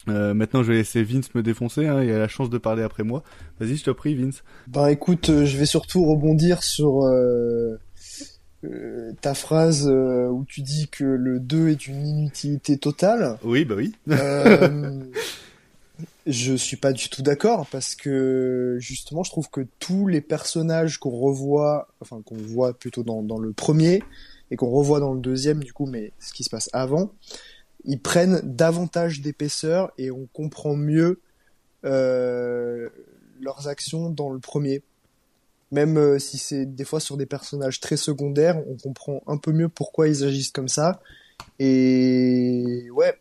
Euh, maintenant, je vais laisser Vince me défoncer. Hein, il a la chance de parler après moi. Vas-y, je te prie, Vince. Bah écoute, je vais surtout rebondir sur ta phrase où tu dis que le 2 est une inutilité totale. Oui, bah oui. Je suis pas du tout d'accord parce que justement, je trouve que tous les personnages qu'on revoit, enfin qu'on voit plutôt dans, dans le premier et qu'on revoit dans le deuxième, du coup, mais ce qui se passe avant, ils prennent davantage d'épaisseur et on comprend mieux euh, leurs actions dans le premier. Même euh, si c'est des fois sur des personnages très secondaires, on comprend un peu mieux pourquoi ils agissent comme ça. Et ouais,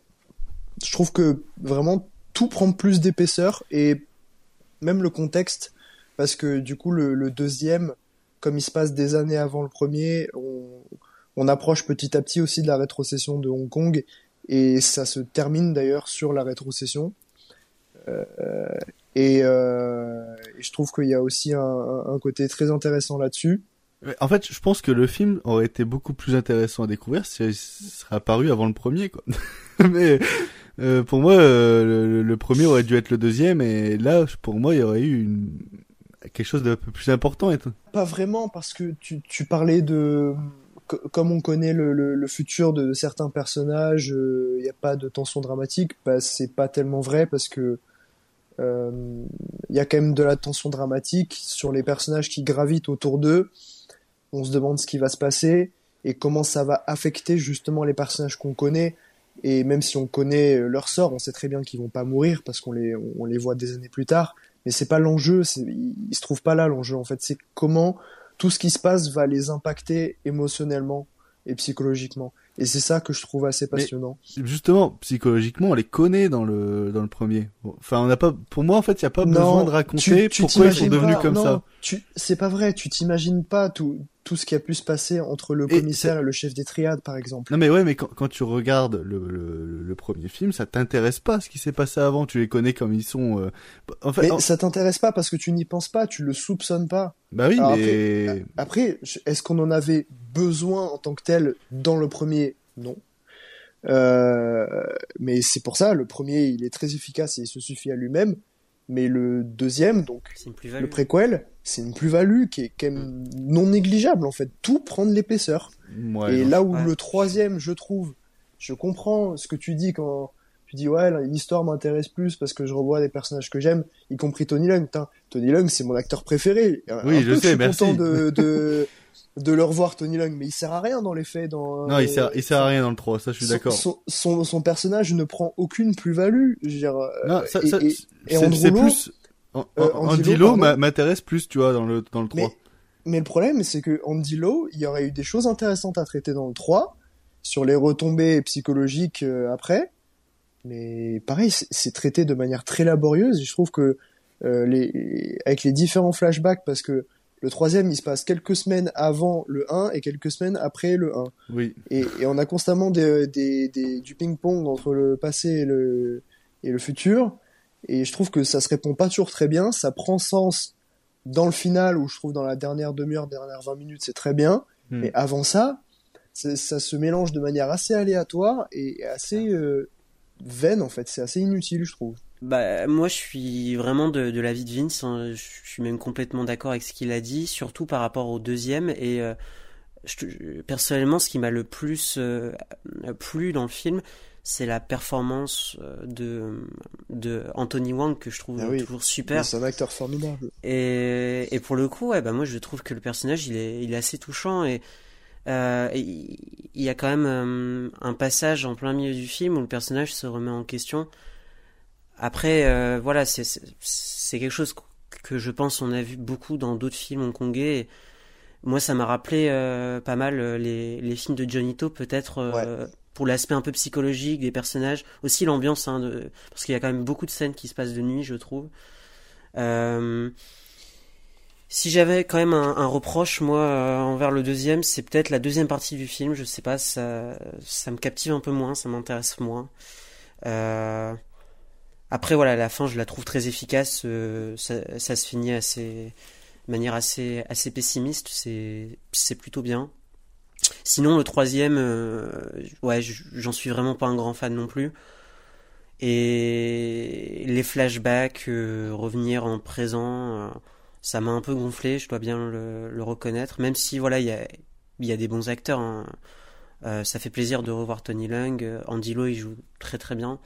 je trouve que vraiment tout prend plus d'épaisseur et même le contexte, parce que du coup le, deuxième, comme il se passe des années avant le premier, on, approche petit à petit aussi de la rétrocession de Hong Kong et ça se termine d'ailleurs sur la rétrocession. Euh, et, euh, et, je trouve qu'il y a aussi un, côté très intéressant là-dessus. En fait, je pense que le film aurait été beaucoup plus intéressant à découvrir s'il serait apparu avant le premier, quoi. Mais euh, pour moi, euh, le, premier aurait dû être le deuxième, et là, pour moi, il y aurait eu quelque chose de peu plus important. Pas vraiment, parce que tu, parlais de comme on connaît le, futur de certains personnages, il euh, n'y a pas de tension dramatique. Bah, c'est pas tellement vrai parce que il y a quand même de la tension dramatique sur les personnages qui gravitent autour d'eux. On se demande ce qui va se passer et comment ça va affecter justement les personnages qu'on connaît. Et même si on connaît leur sort, on sait très bien qu'ils vont pas mourir parce qu'on les, on les voit des années plus tard. Mais c'est pas l'enjeu, il, se trouve pas là l'enjeu. En fait, c'est comment tout ce qui se passe va les impacter émotionnellement et psychologiquement. Et c'est ça que je trouve assez passionnant. Mais justement, psychologiquement, on les connaît dans le dans le premier. Enfin, on n'a pas. Pour moi, en fait, il y a pas non, besoin de raconter tu, tu pourquoi ils sont devenus pas, comme non, ça. Tu, c'est pas vrai. Tu t'imagines pas tout tout ce qui a pu se passer entre le commissaire et, et le chef des triades, par exemple. Non, mais ouais, mais quand, quand tu regardes le, le, le premier film, ça t'intéresse pas ce qui s'est passé avant. Tu les connais comme ils sont. Euh... En fait, mais en... ça t'intéresse pas parce que tu n'y penses pas, tu le soupçonnes pas. Bah oui, Alors mais après, après est-ce qu'on en avait besoin en tant que tel dans le premier? Non. Euh, mais c'est pour ça, le premier, il est très efficace et il se suffit à lui-même. Mais le deuxième, donc le préquel, c'est une plus-value qui est quand même non négligeable en fait. Tout prend de l'épaisseur. Ouais, et non. là où ouais. le troisième, je trouve, je comprends ce que tu dis quand tu dis ouais l'histoire m'intéresse plus parce que je revois des personnages que j'aime, y compris Tony Leung. Tony Leung, c'est mon acteur préféré. Oui, Un je peu sais, je suis merci. content de, de de le revoir Tony Leung, mais il sert à rien dans les faits. Dans, non, il sert, il sert à rien dans le 3, ça je suis d'accord. Son, son, son, personnage ne prend aucune plus-value. Et, ça, et, et c'est plus. En, en, euh, Andilo m'intéresse plus, tu vois, dans le, dans le 3. Mais, mais le problème, c'est que Andilo, il y aurait eu des choses intéressantes à traiter dans le 3, sur les retombées psychologiques euh, après. Mais pareil, c'est traité de manière très laborieuse. Et je trouve que euh, les, avec les différents flashbacks, parce que le troisième, il se passe quelques semaines avant le 1 et quelques semaines après le 1. Oui. Et, et on a constamment des, des, des, du ping-pong entre le passé et le, et le futur. Et je trouve que ça se répond pas toujours très bien. Ça prend sens dans le final, où je trouve dans la dernière demi-heure, dernière 20 minutes, c'est très bien. Hmm. Mais avant ça, ça se mélange de manière assez aléatoire et assez, euh, vaine en fait. C'est assez inutile, je trouve. Bah, moi, je suis vraiment de, de l'avis de Vince. hein. Je suis même complètement d'accord avec ce qu'il a dit, surtout par rapport au deuxième. Et euh, je- personnellement, ce qui m'a le plus euh, plu dans le film, c'est la performance euh, de, de Anthony Wang que je trouve Ah oui. toujours super. C'est un acteur formidable. Et, et pour le coup, ouais, bah moi je trouve que le personnage il est, il est assez touchant et euh, il y a quand même un passage en plein milieu du film où le personnage se remet en question. Après, euh, voilà, c'est quelque chose que je pense on a vu beaucoup dans d'autres films hongkongais. Moi, ça m'a rappelé euh, pas mal euh, les, les films de Johnny To, peut-être euh, pour l'aspect un peu psychologique des personnages, aussi l'ambiance, hein, de, parce qu'il y a quand même beaucoup de scènes qui se passent de nuit, je trouve. Euh, si j'avais quand même un, un reproche, moi, euh, envers le deuxième, c'est peut-être la deuxième partie du film. Je sais pas, ça, ça me captive un peu moins, ça m'intéresse moins. Euh, après, voilà, la fin, je la trouve très efficace. euh, ça, se finit assez, de manière assez, assez pessimiste. C'est, plutôt bien. Sinon, le troisième, euh, ouais, j'en suis vraiment pas un grand fan non plus. Et les flashbacks, euh, revenir en présent, ça m'a un peu gonflé, je dois bien le, reconnaître. Même si, voilà, il y a, y a des bons acteurs. hein. Ça fait plaisir de revoir Tony Leung. Euh, Andy Lo, il joue très très bien.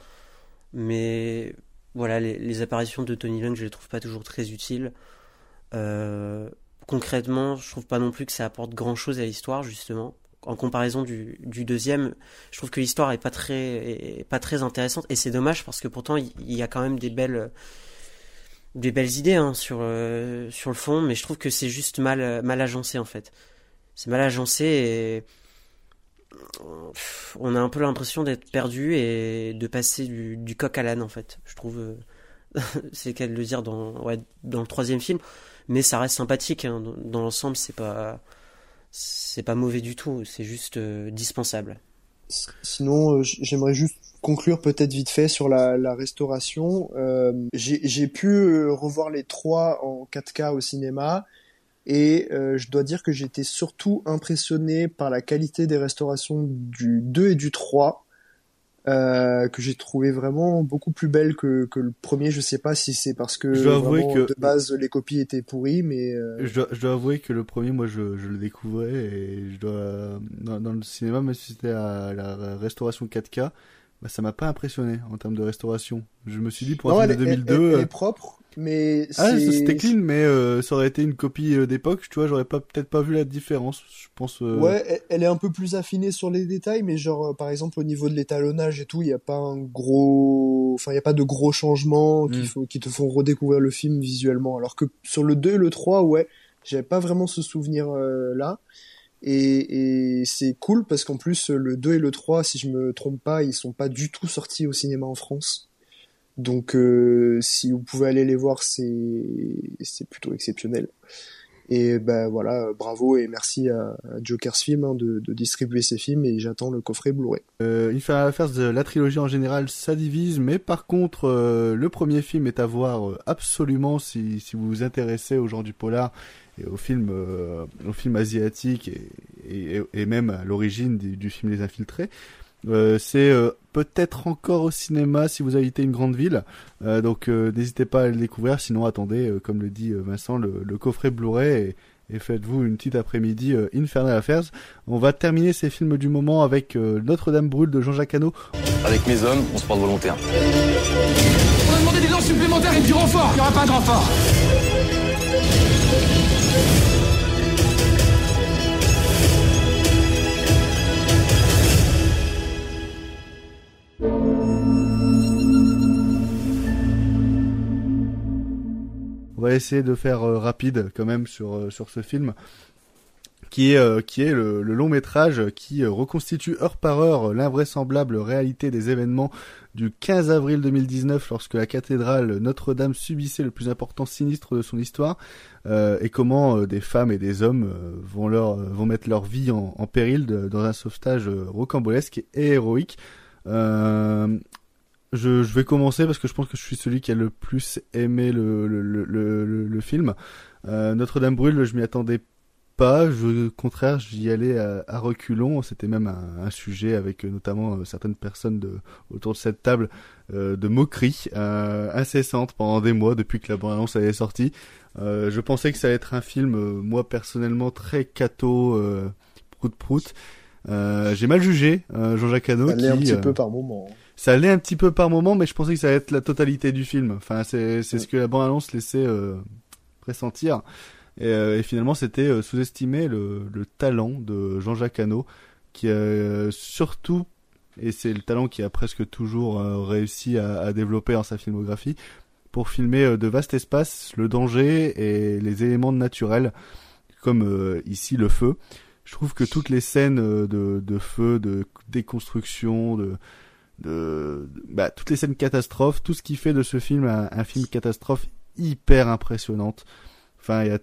Mais voilà, les, apparitions de Tony Leung, je les trouve pas toujours très utiles. Euh, concrètement, je trouve pas non plus que ça apporte grand chose à l'histoire, justement. En comparaison du, du deuxième, je trouve que l'histoire est pas très, pas très intéressante. Et c'est dommage parce que pourtant, il y a quand même des belles, des belles idées hein, sur, euh, sur le fond, mais je trouve que c'est juste mal, mal agencé en fait. C'est mal agencé et on a un peu l'impression d'être perdu et de passer du, coq à l'âne en fait. Je trouve, euh, c'est le cas de le dire dans, ouais, dans le troisième film, mais ça reste sympathique. hein. Dans, l'ensemble, c'est pas, c'est pas mauvais du tout. C'est juste euh, dispensable. Sinon, euh, j'aimerais juste conclure peut-être vite fait sur la, restauration. J'ai pu revoir les trois en 4K au cinéma et euh, je dois dire que j'étais surtout impressionné par la qualité des restaurations du 2 et du 3 euh, que j'ai trouvé vraiment beaucoup plus belle que, que le premier. Je sais pas si c'est parce que Je dois avouer vraiment, que- de base les copies étaient pourries, mais euh, Je dois, je dois avouer que le premier, moi, je, je le découvrais et je dois dans, dans le cinéma, même si c'était à la restauration 4K, bah, ça m'a pas impressionné en termes de restauration. Je me suis dit pour un film de est- elle- 2002, elle euh, est propre, mais ah, c'était clean, mais euh, ça aurait été une copie euh, d'époque, tu vois, j'aurais pas peut-être pas vu la différence. Je pense. euh, Ouais, elle- est un peu plus affinée sur les détails, mais genre, par exemple, au niveau de l'étalonnage et tout, il n'y a pas un gros, enfin, il y a pas de gros changements qui, Mm. font- qui te font redécouvrir le film visuellement. Alors que sur le 2 et le 3, ouais, j'avais pas vraiment ce souvenir euh, là. Et, c'est cool parce qu'en plus, le 2 et le 3, si je me trompe pas, ils sont pas du tout sortis au cinéma en France. Donc, euh, si vous pouvez aller les voir, c'est, plutôt exceptionnel. Et ben voilà, bravo et merci à, Joker's Film hein, de, de distribuer ces films et j'attends le coffret Blu-ray. Euh, Infernal Affairs, de la trilogie en général, ça divise, mais par contre, euh, le premier film est à voir euh, absolument si, si vous vous intéressez au genre du polar et au film, euh, au film asiatique et, et, et même à l'origine du, du film Les Infiltrés. Euh, c'est euh, peut-être encore au cinéma si vous habitez une grande ville, Euh, donc euh, n'hésitez pas à le découvrir. Sinon, attendez, euh, comme le dit euh, Vincent, le, le coffret Blu-ray et, et faites-vous une petite après-midi euh, Infernal Affairs. On va terminer ces films du moment avec euh, Notre-Dame brûle de Jean-Jacques Hano. Avec mes hommes, on se porte volontaire. On a demandé des dents supplémentaires et du renfort. Il n'y aura pas de renfort. Va essayer de faire euh, rapide quand même sur euh, sur ce film qui est euh, qui est le, long métrage qui reconstitue heure par heure l'invraisemblable réalité des événements du 15 avril 2019 lorsque la cathédrale Notre-Dame subissait le plus important sinistre de son histoire et comment des femmes et des hommes vont leur vont mettre leur vie en, péril dans un sauvetage rocambolesque et héroïque. Je, je vais commencer parce que je pense que je suis celui qui a le plus aimé le, le, le, le, le- le film. Euh, Notre-Dame brûle, je m'y attendais pas. Je, au contraire, j'y allais à, à reculons. C'était même un, un, sujet avec euh, notamment euh, certaines personnes de, autour de cette table euh, de moquerie euh, incessante pendant des mois depuis que la bande-annonce avait sorti. Euh, je pensais que ça allait être un film, moi personnellement, très cato, prout prout. J'ai mal jugé Jean-Jacques Hano. Ça allait un petit peu par moment. Ça allait un petit peu par moment, mais je pensais que ça allait être la totalité du film. Enfin, c'est c'est ce que la bande-annonce laissait pressentir. Et, euh, et finalement, c'était euh, sous-estimer le, le, talent de Jean-Jacques Hano, qui a euh, surtout, et c'est le talent qui a presque toujours réussi à, à, développer dans sa filmographie, pour filmer de vastes espaces, le danger et les éléments naturels, comme ici le feu. Je trouve que toutes les scènes de, de feu, de déconstruction, de, de, bah, toutes les scènes catastrophes, tout ce qui fait de ce film un, film catastrophe hyper impressionnante. Enfin, il y a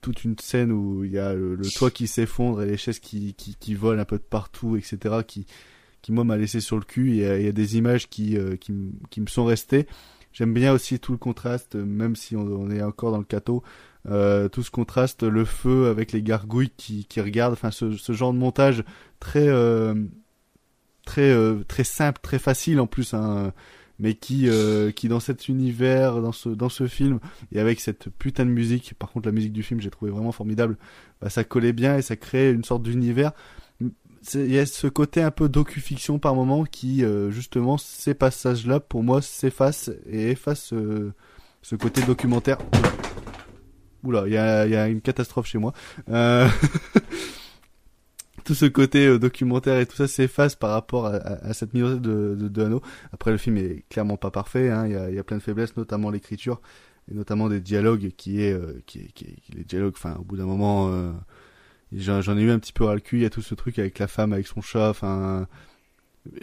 toute une scène où il y a le, toit qui s'effondre et les chaises qui, qui, volent un peu de partout, etc. qui, qui moi m'a laissé sur le cul. Il y a, il y a des images qui, euh, qui, qui, me sont restées. J'aime bien aussi tout le contraste, même si on, on est encore dans le cateau, euh, tout ce contraste, le feu avec les gargouilles qui, qui regardent, enfin ce, ce genre de montage très euh, très euh, très simple, très facile en plus. Hein mais qui euh, qui dans cet univers, dans ce dans ce film et avec cette putain de musique, par contre la musique du film j'ai trouvé vraiment formidable, bah, ça collait bien et ça créait une sorte d'univers. Il y a ce côté un peu docu-fiction par moment qui euh, justement ces passages-là pour moi s'effacent et effacent ce côté documentaire. Oula, il y a, y a une catastrophe chez moi. tout ce côté euh, documentaire et tout ça s'efface par rapport à, à, à cette mise de, de, de Hano. Après, le film est clairement pas parfait. Hein. Il, y a, y a plein de faiblesses, notamment l'écriture et notamment des dialogues qui est, euh, qui, est, qui, est, les dialogues. Enfin, au bout d'un moment, euh, j'en ai eu un petit peu ras le cul. Il y a tout ce truc avec la femme, avec son chat. Enfin,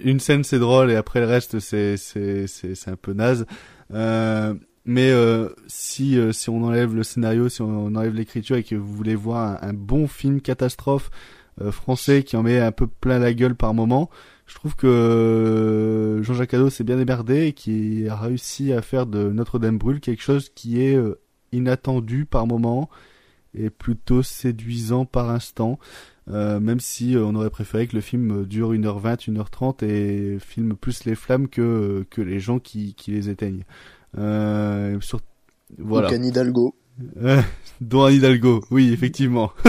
une scène c'est drôle et après le reste c'est c'est c'est c'est un peu naze. Euh, mais euh, si si on enlève le scénario, si on enlève l'écriture et que vous voulez voir un, bon film catastrophe français qui en met un peu plein la gueule par moment. Je trouve que euh, Jean-Jacques Hano s'est bien démerdé et qui a réussi à faire de Notre-Dame brûle quelque chose qui est euh, inattendu par moment et plutôt séduisant par instant. Euh, même si on aurait préféré que le film dure 1h20, 1h30 et filme plus les flammes que, que les gens qui, qui les éteignent. Euh, sur... Voilà. Donc Anne Hidalgo. dont Anne Hidalgo, oui, effectivement.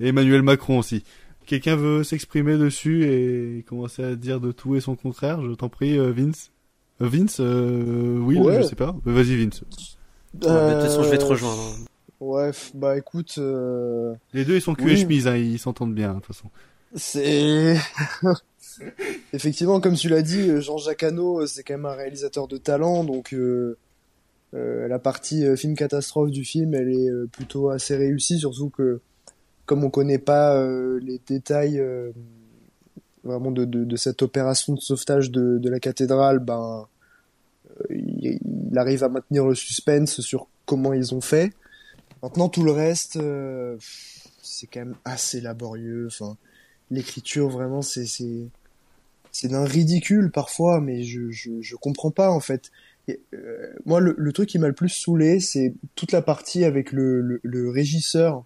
Et Emmanuel Macron aussi. Quelqu'un veut s'exprimer dessus et commencer à dire de tout et son contraire? Je t'en prie, euh, Vince. Euh, Vince, euh, oui, ouais. je sais pas. Vas-y, Vince. Euh... de toute façon, je vais te rejoindre. Ouais, bah écoute. Euh... Les deux, ils sont cul oui. et chemise, hein, ils s'entendent bien, de toute façon. C'est. Effectivement, comme tu l'as dit, Jean-Jacques Hano, c'est quand même un réalisateur de talent, donc euh, euh, la partie film catastrophe du film, elle est plutôt assez réussie, surtout que comme on connaît pas euh, les détails euh, vraiment de, de, de, cette opération de sauvetage de, de la cathédrale, ben euh, il, il, arrive à maintenir le suspense sur comment ils ont fait. Maintenant tout le reste, euh, c'est quand même assez laborieux. Enfin, l'écriture vraiment c'est c'est c'est d'un ridicule parfois, mais je, je je comprends pas en fait. Euh, moi, le, le, truc qui m'a le plus saoulé, c'est toute la partie avec le, le, le régisseur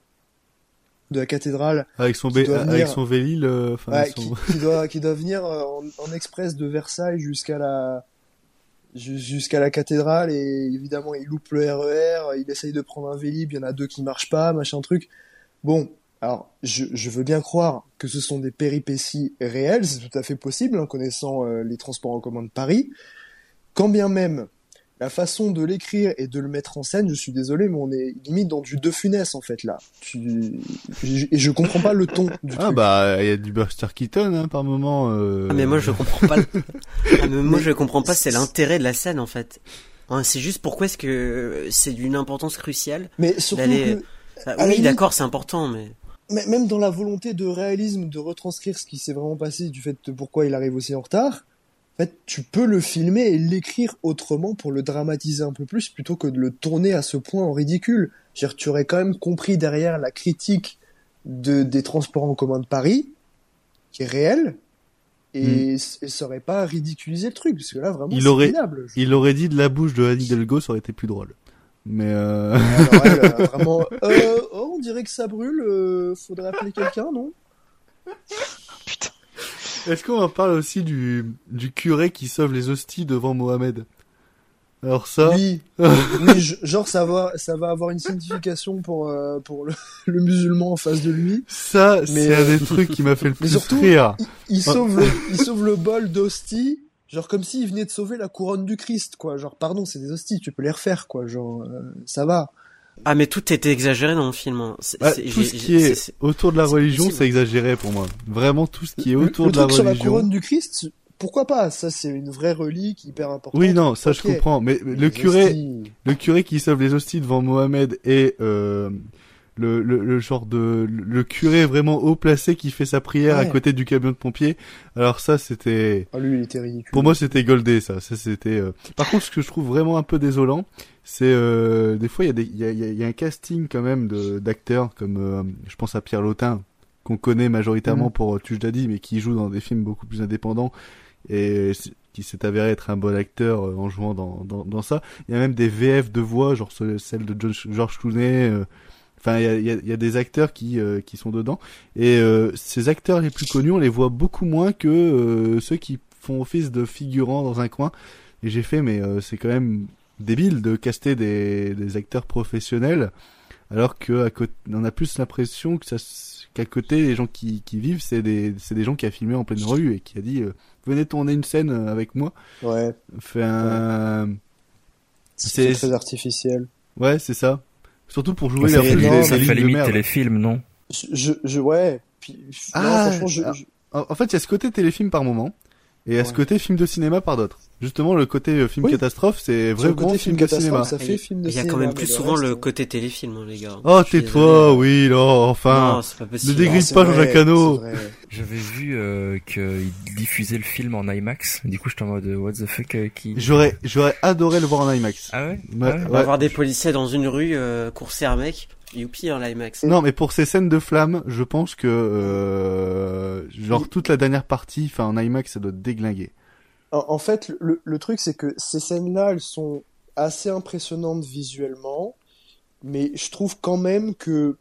de la cathédrale avec son venir, avec son Vélil euh, ouais, son... qui, qui, doit qui doit venir euh, en, en express de Versailles jusqu'à la jusqu'à la cathédrale et évidemment il loupe le RER il essaye de prendre un Vélib il y en a deux qui marchent pas machin truc. Bon alors je, je veux bien croire que ce sont des péripéties réelles c'est tout à fait possible en connaissant euh, les transports en commun de Paris. Quand bien même la façon de l'écrire et de le mettre en scène, je suis désolé, mais on est limite dans du De Funès en fait là. Tu... Et je comprends pas le ton du Ah truc. bah il y a du Buster Keaton hein, par moment. Euh... Ah mais moi je comprends pas. Le... ah, mais moi je comprends pas, c'est l'intérêt de la scène en fait. C'est juste pourquoi est-ce que c'est d'une importance cruciale. Mais surtout que... Ah, oui, d'accord, c'est important, mais même dans la volonté de réalisme, de retranscrire ce qui s'est vraiment passé, du fait de pourquoi il arrive aussi en retard, en fait, tu peux le filmer et l'écrire autrement pour le dramatiser un peu plus plutôt que de le tourner à ce point en ridicule. Dire, tu aurais quand même compris derrière la critique de, des transports en commun de Paris, qui est réelle, et, mm. et ça aurait pas ridiculisé le truc, parce que là, vraiment, il aurait, il aurait dit de la bouche de Annie Delgo, ça aurait été plus drôle. Mais euh... Alors, elle, vraiment, euh, oh, dirait que ça brûle. euh, faudrait appeler quelqu'un, non? Est-ce qu'on en parle aussi du, du curé qui sauve les hosties devant Mohamed? Alors ça... Oui, oui, genre ça va, ça va avoir une signification pour euh, pour le, le musulman en face de lui. Ça, c'est un euh, des trucs qui m'a fait le Mais plus surtout, rire. il, il sauve le, il sauve le bol d'hosties, genre comme s'il venait de sauver la couronne du Christ, quoi. Genre, pardon, c'est des hosties, tu peux les refaire, quoi. Genre, euh, ça va. Ah, mais tout était exagéré dans le film. hein. C'est- Bah, c'est- tout ce qui est, c'est- c'est- autour de la c'est religion, possible. c'est exagéré pour moi. Vraiment, tout ce qui est autour le de la truc sur la religion. couronne du Christ, pourquoi pas? Ça, c'est une vraie relique hyper importante. Oui, non, ça je comprends. Mais Mais le curé, hosties- le curé qui sauve les hosties devant Mohamed et euh, le, le, le genre de le curé vraiment haut placé qui fait sa prière à côté du camion de pompiers. Alors ça, c'était Ah, lui, il était ridicule. pour moi c'était goldé ça. Ça c'était. euh, Par contre, ce que je trouve vraiment un peu désolant, c'est euh, des fois il y a des il y a, il y a- y a un casting quand même de d'acteurs comme euh, je pense à Pierre Lotin qu'on connaît majoritairement Mhm. pour Tu dit mais qui joue dans des films beaucoup plus indépendants et qui s'est avéré être un bon acteur euh, en jouant dans, dans, dans ça. Il y a même des VF de voix, genre ce- celle de George Clooney. Enfin, il y a, y, a, y a des acteurs qui, euh, qui sont dedans. Et euh, ces acteurs les plus connus, on les voit beaucoup moins que euh, ceux qui font office de figurants dans un coin. Et j'ai fait, mais euh, c'est quand même débile de caster des, des acteurs professionnels, alors que à côté, on a plus l'impression que ça, qu'à côté, les gens qui, qui vivent, c'est des, c'est des gens qui a filmé en pleine rue et qui a dit, euh, venez tourner une scène euh, avec moi. Ouais. Fait un... C'est très artificiel. Ouais, c'est ça. Surtout pour jouer limite- des ça fait limite téléfilm, non? Je, je, je- ouais. Puis, non, Ah, franchement, je, ah, je- en fait, il y a ce côté téléfilm par moment, et il y a ce côté film de cinéma par d'autres. Justement, le côté euh, film Oui. catastrophe, c'est vraiment côté film film de cinéma. catastrophe, ça fait film de Il y a quand cinéma, même plus souvent reste, le euh, côté téléfilm, hein, les gars. Oh, tais-toi, oui, là, enfin. Non, c'est pas Ne possible. c'est pas Jean-Jacques. J'avais vu euh, qu'ils diffusaient le film en IMAX. Du coup, j'étais en mode what the fuck euh, qui. J'aurais, j'aurais adoré le voir en IMAX. Ah ouais Ah ouais On ouais. va voir des policiers dans une rue euh, courser un mec. Youpi, hein, l'IMAX. Non, mais pour ces scènes de flammes, je pense que, euh, genre, toute la dernière partie, enfin, en IMAX, ça doit déglinguer. En, fait, le, le truc, c'est que ces scènes-là, elles sont assez impressionnantes visuellement, mais je trouve quand même que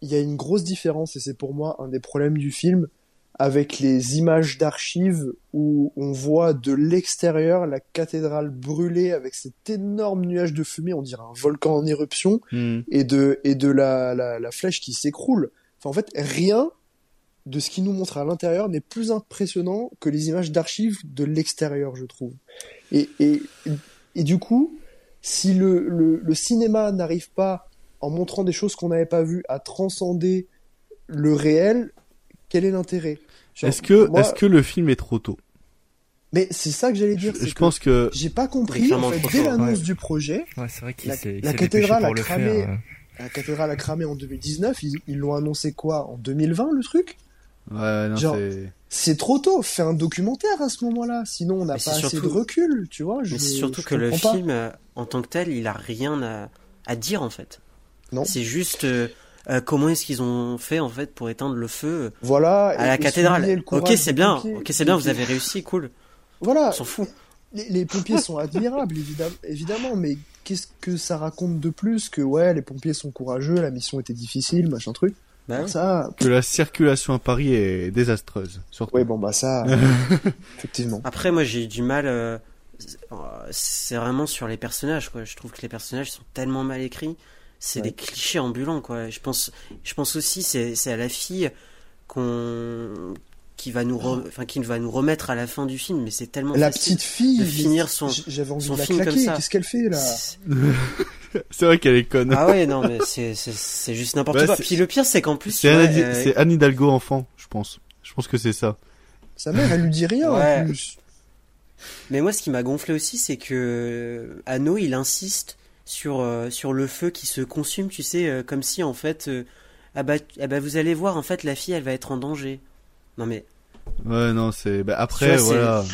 il y a une grosse différence, et c'est pour moi un des problèmes du film, avec les images d'archives où on voit de l'extérieur la cathédrale brûlée avec cet énorme nuage de fumée, on dirait un volcan en éruption, Hmm. et de, et de la, la, la flèche qui s'écroule. Enfin, en fait, rien de ce qui nous montre à l'intérieur n'est plus impressionnant que les images d'archives de l'extérieur, je trouve. Et, et, et du coup, si le, le, le cinéma n'arrive pas, en montrant des choses qu'on n'avait pas vues, à transcender le réel, quel est l'intérêt? Est-ce que, moi- que le film est trop tôt? Mais c'est ça que j'allais dire. Je, pense que, j'ai pas compris en fait dès l'annonce ouais. du projet. Ouais, c'est vrai qu'il La, cathédrale a cramé. faire. La cathédrale a cramé en 2019. Ils ils l'ont annoncé quoi en 2020 le truc? Ouais, non, Genre, c'est, C'est trop tôt. Fais un documentaire à ce moment-là. Sinon on n'a pas c'est assez surtout- de recul, tu vois. Je, Mais c'est surtout je que le pas. film, euh, en tant que tel, il a rien à, à dire en fait. Non. C'est juste euh, euh, comment est-ce qu'ils ont fait en fait pour éteindre le feu Voilà. à la cathédrale. Ok, c'est bien. pompiers. Ok, c'est bien. Vous avez réussi, cool. Voilà. On s'en fout. Les, les pompiers sont admirables, évidemment, évidemment, mais qu'est-ce que ça raconte de plus que ouais, les pompiers sont courageux, la mission était difficile, machin truc. Bah. Ça, que la circulation à Paris est désastreuse. Surtout. ouais, bon bah ça, effectivement. Après, moi, j'ai eu du mal. euh, c'est vraiment sur les personnages, quoi. Je trouve que les personnages sont tellement mal écrits. C'est Ouais. des clichés ambulants, quoi. Je pense, je pense aussi, c'est c'est à la fille qu'on qui va nous, re- enfin, qui va nous remettre à la fin du film. Mais c'est tellement La petite fille, de finir son. j'avais envie son de la film comme claquer. ça. Qu'est-ce qu'elle fait là? c'est vrai qu'elle est conne. Ah ouais, non, mais c'est c'est- c'est juste n'importe Bah, quoi. Puis le pire, c'est qu'en plus, C'est tu Anne, vois, Hidalgo- euh, c'est Anne Hidalgo enfant, je pense. Je pense que c'est ça. Sa mère, elle lui dit rien Ouais. en plus. Mais moi, ce qui m'a gonflé aussi, c'est que Anno, il insiste sur euh, sur le feu qui se consume, tu sais, euh, comme si en fait, euh, ah bah, ah bah, vous allez voir, en fait, la fille, elle va être en danger. Non mais, Ouais, non, c'est, bah, après, vois,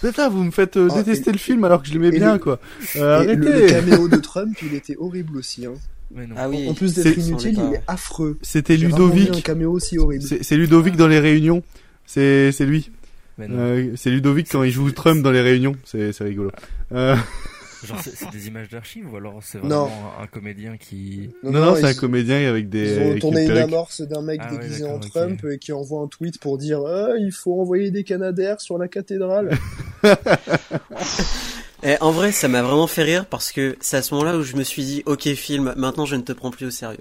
c'est-. Putain, vous me faites euh, Ah, détester et- le film alors que je l'aimais bien, le- quoi. Euh, Et le, arrêtez. le caméo de Trump, il était horrible aussi. Hein. Mais non. ah oui, En plus d'être inutile, il est affreux. C'était un Ludovic. caméo aussi horrible. C'est Ludovic dans les réunions. C'est, c'est lui. Euh, c'est Ludovic quand il joue Trump dans les réunions. C'est, c'est rigolo. Euh, Genre, c'est des images d'archives ou alors c'est vraiment un, un comédien qui. Non, non, c'est un comédien avec des. Ils ont tourné une amorce d'un mec Ah ouais, déguisé en Trump et qui envoie un tweet pour dire ah, il faut envoyer des canadaires sur la cathédrale. Et en vrai, ça m'a vraiment fait rire parce que c'est à ce moment-là où je me suis dit, ok film, maintenant je ne te prends plus au sérieux.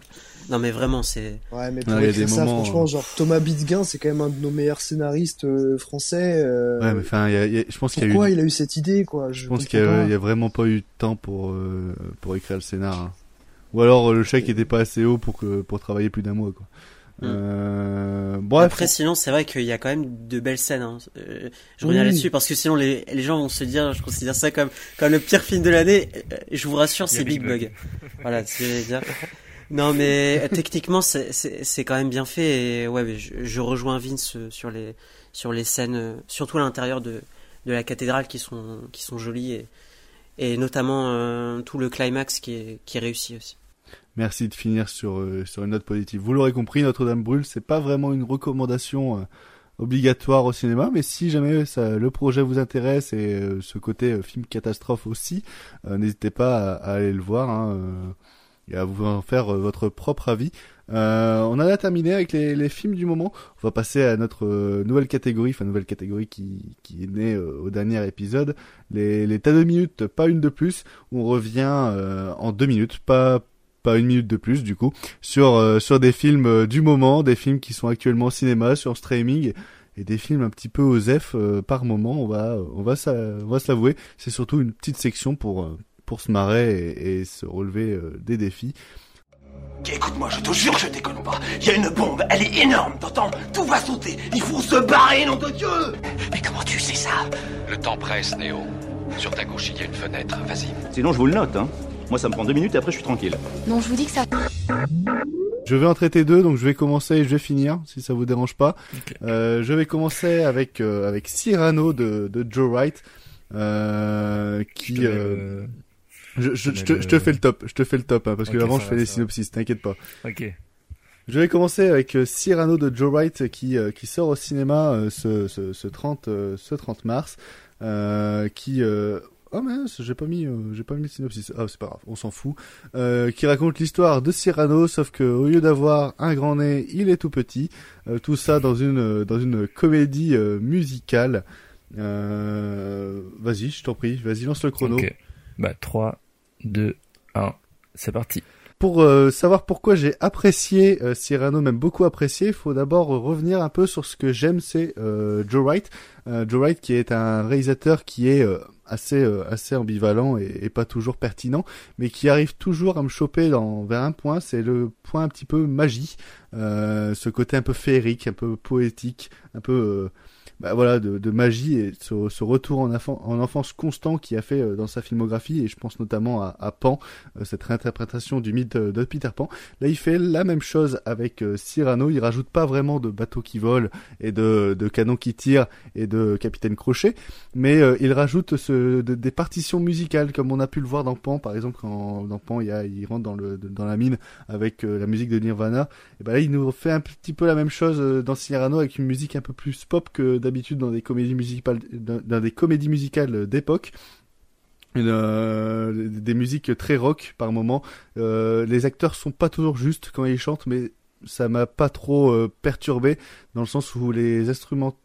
Non mais vraiment, c'est. Ouais, mais pour Ah, il y a écrire des ça, moments, franchement, euh. genre Thomas Bidguin, c'est quand même un de nos meilleurs scénaristes euh, français. euh, Ouais, mais enfin, il y a- il y a- je pense qu'il y a eu. pourquoi il a eu cette idée, quoi? Je, Je pense qu'il y, a- y vraiment pas eu de temps pour euh, pour écrire le scénar. hein. Ou alors le chèque était pas assez haut pour que pour travailler plus d'un mois quoi. Euh, bref. Après, sinon, c'est vrai qu'il y a quand même de belles scènes. Hein. Euh, je reviens Oui. là-dessus parce que sinon, les, les gens vont se dire, je considère ça comme, comme le pire film de l'année. Je vous rassure, c'est Big Big Bug. Bug. voilà, c'est ce que j'allais dire. Non, mais euh, techniquement, c'est- quand même bien fait. Et ouais, je, je rejoins Vince euh, sur les, sur les scènes, euh, surtout à l'intérieur de, de la cathédrale qui sont, qui sont jolies et, et notamment euh, tout le climax qui est, qui est réussi aussi. Merci de finir sur euh, sur une note positive. Vous l'aurez compris, Notre-Dame brûle, c'est pas vraiment une recommandation euh, obligatoire au cinéma, mais si jamais ça, le projet vous intéresse et ce côté film catastrophe aussi, n'hésitez pas à, à aller le voir hein, et à vous en faire euh, votre propre avis. Euh, on en a terminé avec les, les films du moment. On va passer à notre euh, nouvelle catégorie, enfin nouvelle catégorie qui, qui est née euh, au dernier épisode. Les, les tas de minutes, pas une de plus. On revient en deux minutes, pas pas une minute de plus du coup, sur sur des films du moment, des films qui sont actuellement au cinéma, sur streaming et des films un petit peu osef par moment. On va on va s'a- on va se l'avouer, c'est surtout une petite section pour pour se marrer et, et se relever euh, des défis. Écoute-moi, je te jure, je déconne pas. Il y a une bombe, elle est énorme, t'entends? Tout va sauter. Il faut se barrer, nom de Dieu Mais comment tu sais ça? Le temps presse, Néo. Sur ta gauche, il y a une fenêtre. Vas-y. Sinon, je vous le note, hein. Moi, ça me prend deux minutes et après, je suis tranquille. Non, je vous dis que ça. Je vais en traiter deux, donc je vais commencer et je vais finir, si ça vous dérange pas. Euh, je vais commencer avec euh, avec Cyrano de, de Joe Wright, euh, qui. Je te euh, je, je, le- je fais le top, je te fais le top, hein, parce que Ok, avant je va, fais les va. synopsis, t'inquiète pas. Ok. Je vais commencer avec euh, Cyrano de Joe Wright qui euh, qui sort au cinéma euh, ce, ce ce 30 euh, ce 30 mars, euh, qui euh, Oh mince, j'ai pas mis, euh, j'ai pas mis le synopsis. Ah, c'est pas grave, on s'en fout. Euh, qui raconte l'histoire de Cyrano, sauf que au lieu d'avoir un grand nez, il est tout petit. Euh, tout ça dans une euh, dans une comédie euh, musicale. Euh, vas-y, je t'en prie, vas-y, lance le chrono. Ok. Bah 3, 2, 1, c'est parti. Pour euh, savoir pourquoi j'ai apprécié euh, Cyrano, même beaucoup apprécié, il faut d'abord revenir un peu sur ce que j'aime, c'est euh, Joe Wright. Euh, Joe Wright qui est un réalisateur qui est euh, assez euh, assez ambivalent et, et pas toujours pertinent, mais qui arrive toujours à me choper dans vers un point, c'est le point un petit peu magie, euh, ce côté un peu féerique, un peu poétique, un peu euh, bah voilà de, de magie et ce, ce retour en, en enfance constant qu'il a fait euh, dans sa filmographie et je pense notamment à, à Pan euh, cette réinterprétation du mythe de, Peter Pan. Là il fait la même chose avec euh, Cyrano. Il rajoute pas vraiment de bateaux qui volent et de, de canons qui tirent et de capitaine crochet mais il rajoute ce, de- des partitions musicales comme on a pu le voir dans Pan. Par exemple quand dans Pan il, y a, il rentre dans, le, dans la mine avec la musique de Nirvana. Et ben là il nous fait un petit peu la même chose dans Cyrano avec une musique un peu plus pop que d'habitude dans des comédies musicales dans, des comédies musicales d'époque. Euh, des musiques très rock par moment. Euh, les acteurs sont pas toujours justes quand ils chantent mais ça m'a pas trop euh, perturbé dans le sens où les instruments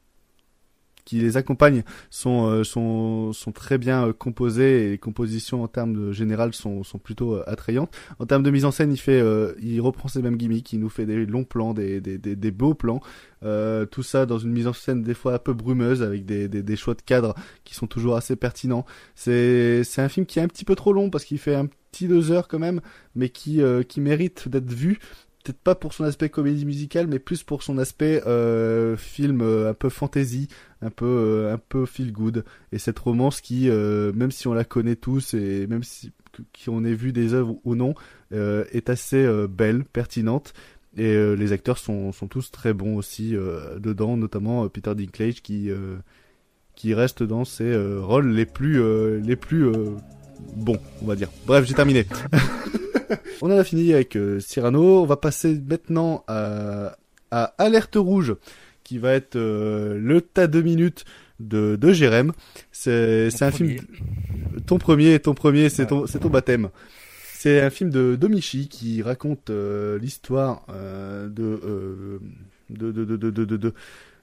qui les accompagnent sont euh, sont sont très bien euh, composés et les compositions en termes de général sont sont plutôt euh, attrayantes. En termes de mise en scène, il fait euh, il reprend ses mêmes gimmicks, il nous fait des longs plans, des des des, beaux plans, euh, tout ça dans une mise en scène des fois un peu brumeuse avec des des, des choix de cadres qui sont toujours assez pertinents. C'est c'est un film qui est un petit peu trop long parce qu'il fait un petit deux heures quand même, mais qui euh, qui mérite d'être vu peut-être pas pour son aspect comédie musicale, mais plus pour son aspect euh, film euh, un peu fantasy, un peu euh, un peu feel good. Et cette romance qui, euh, même si on la connaît tous et même si qui on ait vu des œuvres ou non, est assez belle, pertinente. Et les acteurs sont, sont tous très bons aussi dedans, notamment Peter Dinklage qui qui reste dans ses rôles les plus les plus bons, on va dire. Bref, j'ai terminé. On en a fini avec euh, Cyrano. On va passer maintenant à, à Alerte Rouge, qui va être euh, le tas de minutes de, de Jérém. C'est, un film, ton premier, ton premier, c'est ton, ton baptême. C'est un film de Domichi qui raconte euh, l'histoire euh, de, de, de, de, de, de, de,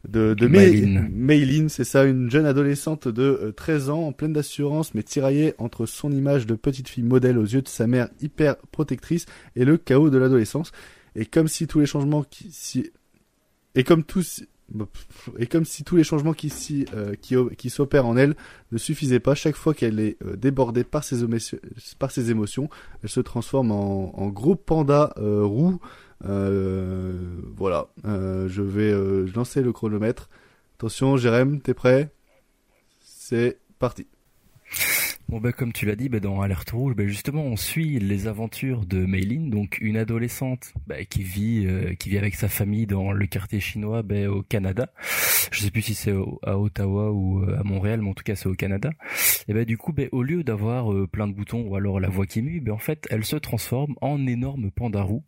de, de Maylin. May- Maylin, c'est ça, une jeune adolescente de euh, 13 ans, en pleine d'assurance, mais tiraillée entre son image de petite fille modèle aux yeux de sa mère hyper protectrice et le chaos de l'adolescence. Et comme si tous les changements qui, si, et comme tous, et comme si tous les changements qui, s'y, euh, qui, s'opèrent en elle ne suffisaient pas, chaque fois qu'elle est euh, débordée par ses, émotions, par ses émotions, elle se transforme en, en gros panda euh, roux. Euh, voilà, Euh, je vais euh, lancer le chronomètre. Attention, Jérém, t'es prêt? C'est parti. Bon bah comme tu l'as dit, bah, dans Alerte Rouge, bah, justement on suit les aventures de Meilin, donc une adolescente qui vit euh, qui vit avec sa famille dans le quartier chinois au Canada. Je sais plus si c'est à Ottawa ou euh, à Montréal, mais en tout cas c'est au Canada. Et bah du coup, au lieu d'avoir euh, plein de boutons ou alors la voix qui mue, en fait elle se transforme en énorme panda roux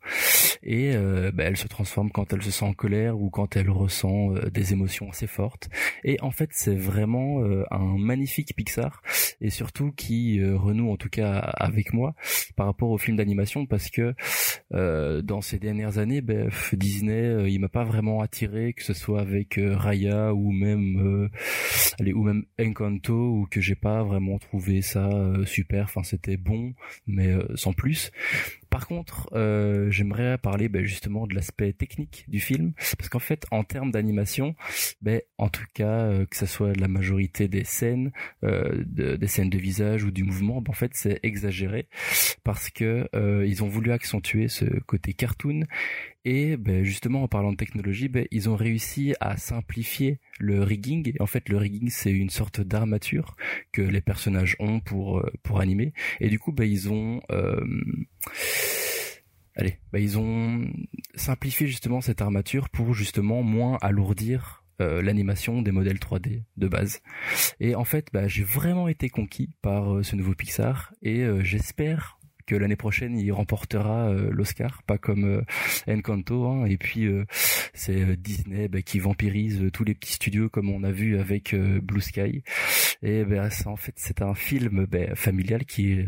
et euh, elle se transforme quand elle se sent en colère ou quand elle ressent euh, des émotions assez fortes. Et en fait c'est vraiment un magnifique Pixar et surtout qui euh, renoue en tout cas avec moi par rapport au film d'animation parce que euh, dans ces dernières années ben, Disney euh, il m'a pas vraiment attiré que ce soit avec Raya ou même allez ou même Encanto ou que j'ai pas vraiment trouvé ça super. Enfin c'était bon mais sans plus par contre, euh, j'aimerais parler ben, justement de l'aspect technique du film, parce qu'en fait, en termes d'animation, ben, en tout cas, euh, que ce soit la majorité des scènes, euh, de- des scènes de visage ou du mouvement, ben, en fait, c'est exagéré, parce que ils ont voulu accentuer ce côté cartoon, et ben, justement, en parlant de technologie, ben, ils ont réussi à simplifier le rigging. En fait, le rigging, c'est une sorte d'armature que les personnages ont pour euh, pour animer, et du coup, ben, ils ont euh, Allez, ils ont simplifié justement cette armature pour justement moins alourdir euh, l'animation des modèles 3D de base. Et en fait, j'ai vraiment été conquis par ce nouveau Pixar et j'espère que l'année prochaine il remportera euh, l'Oscar, pas comme euh, Encanto. Hein, et puis euh, c'est Disney bah, qui vampirise tous les petits studios comme on a vu avec Blue Sky. Et ben ça, en fait c'est un film bah, familial qui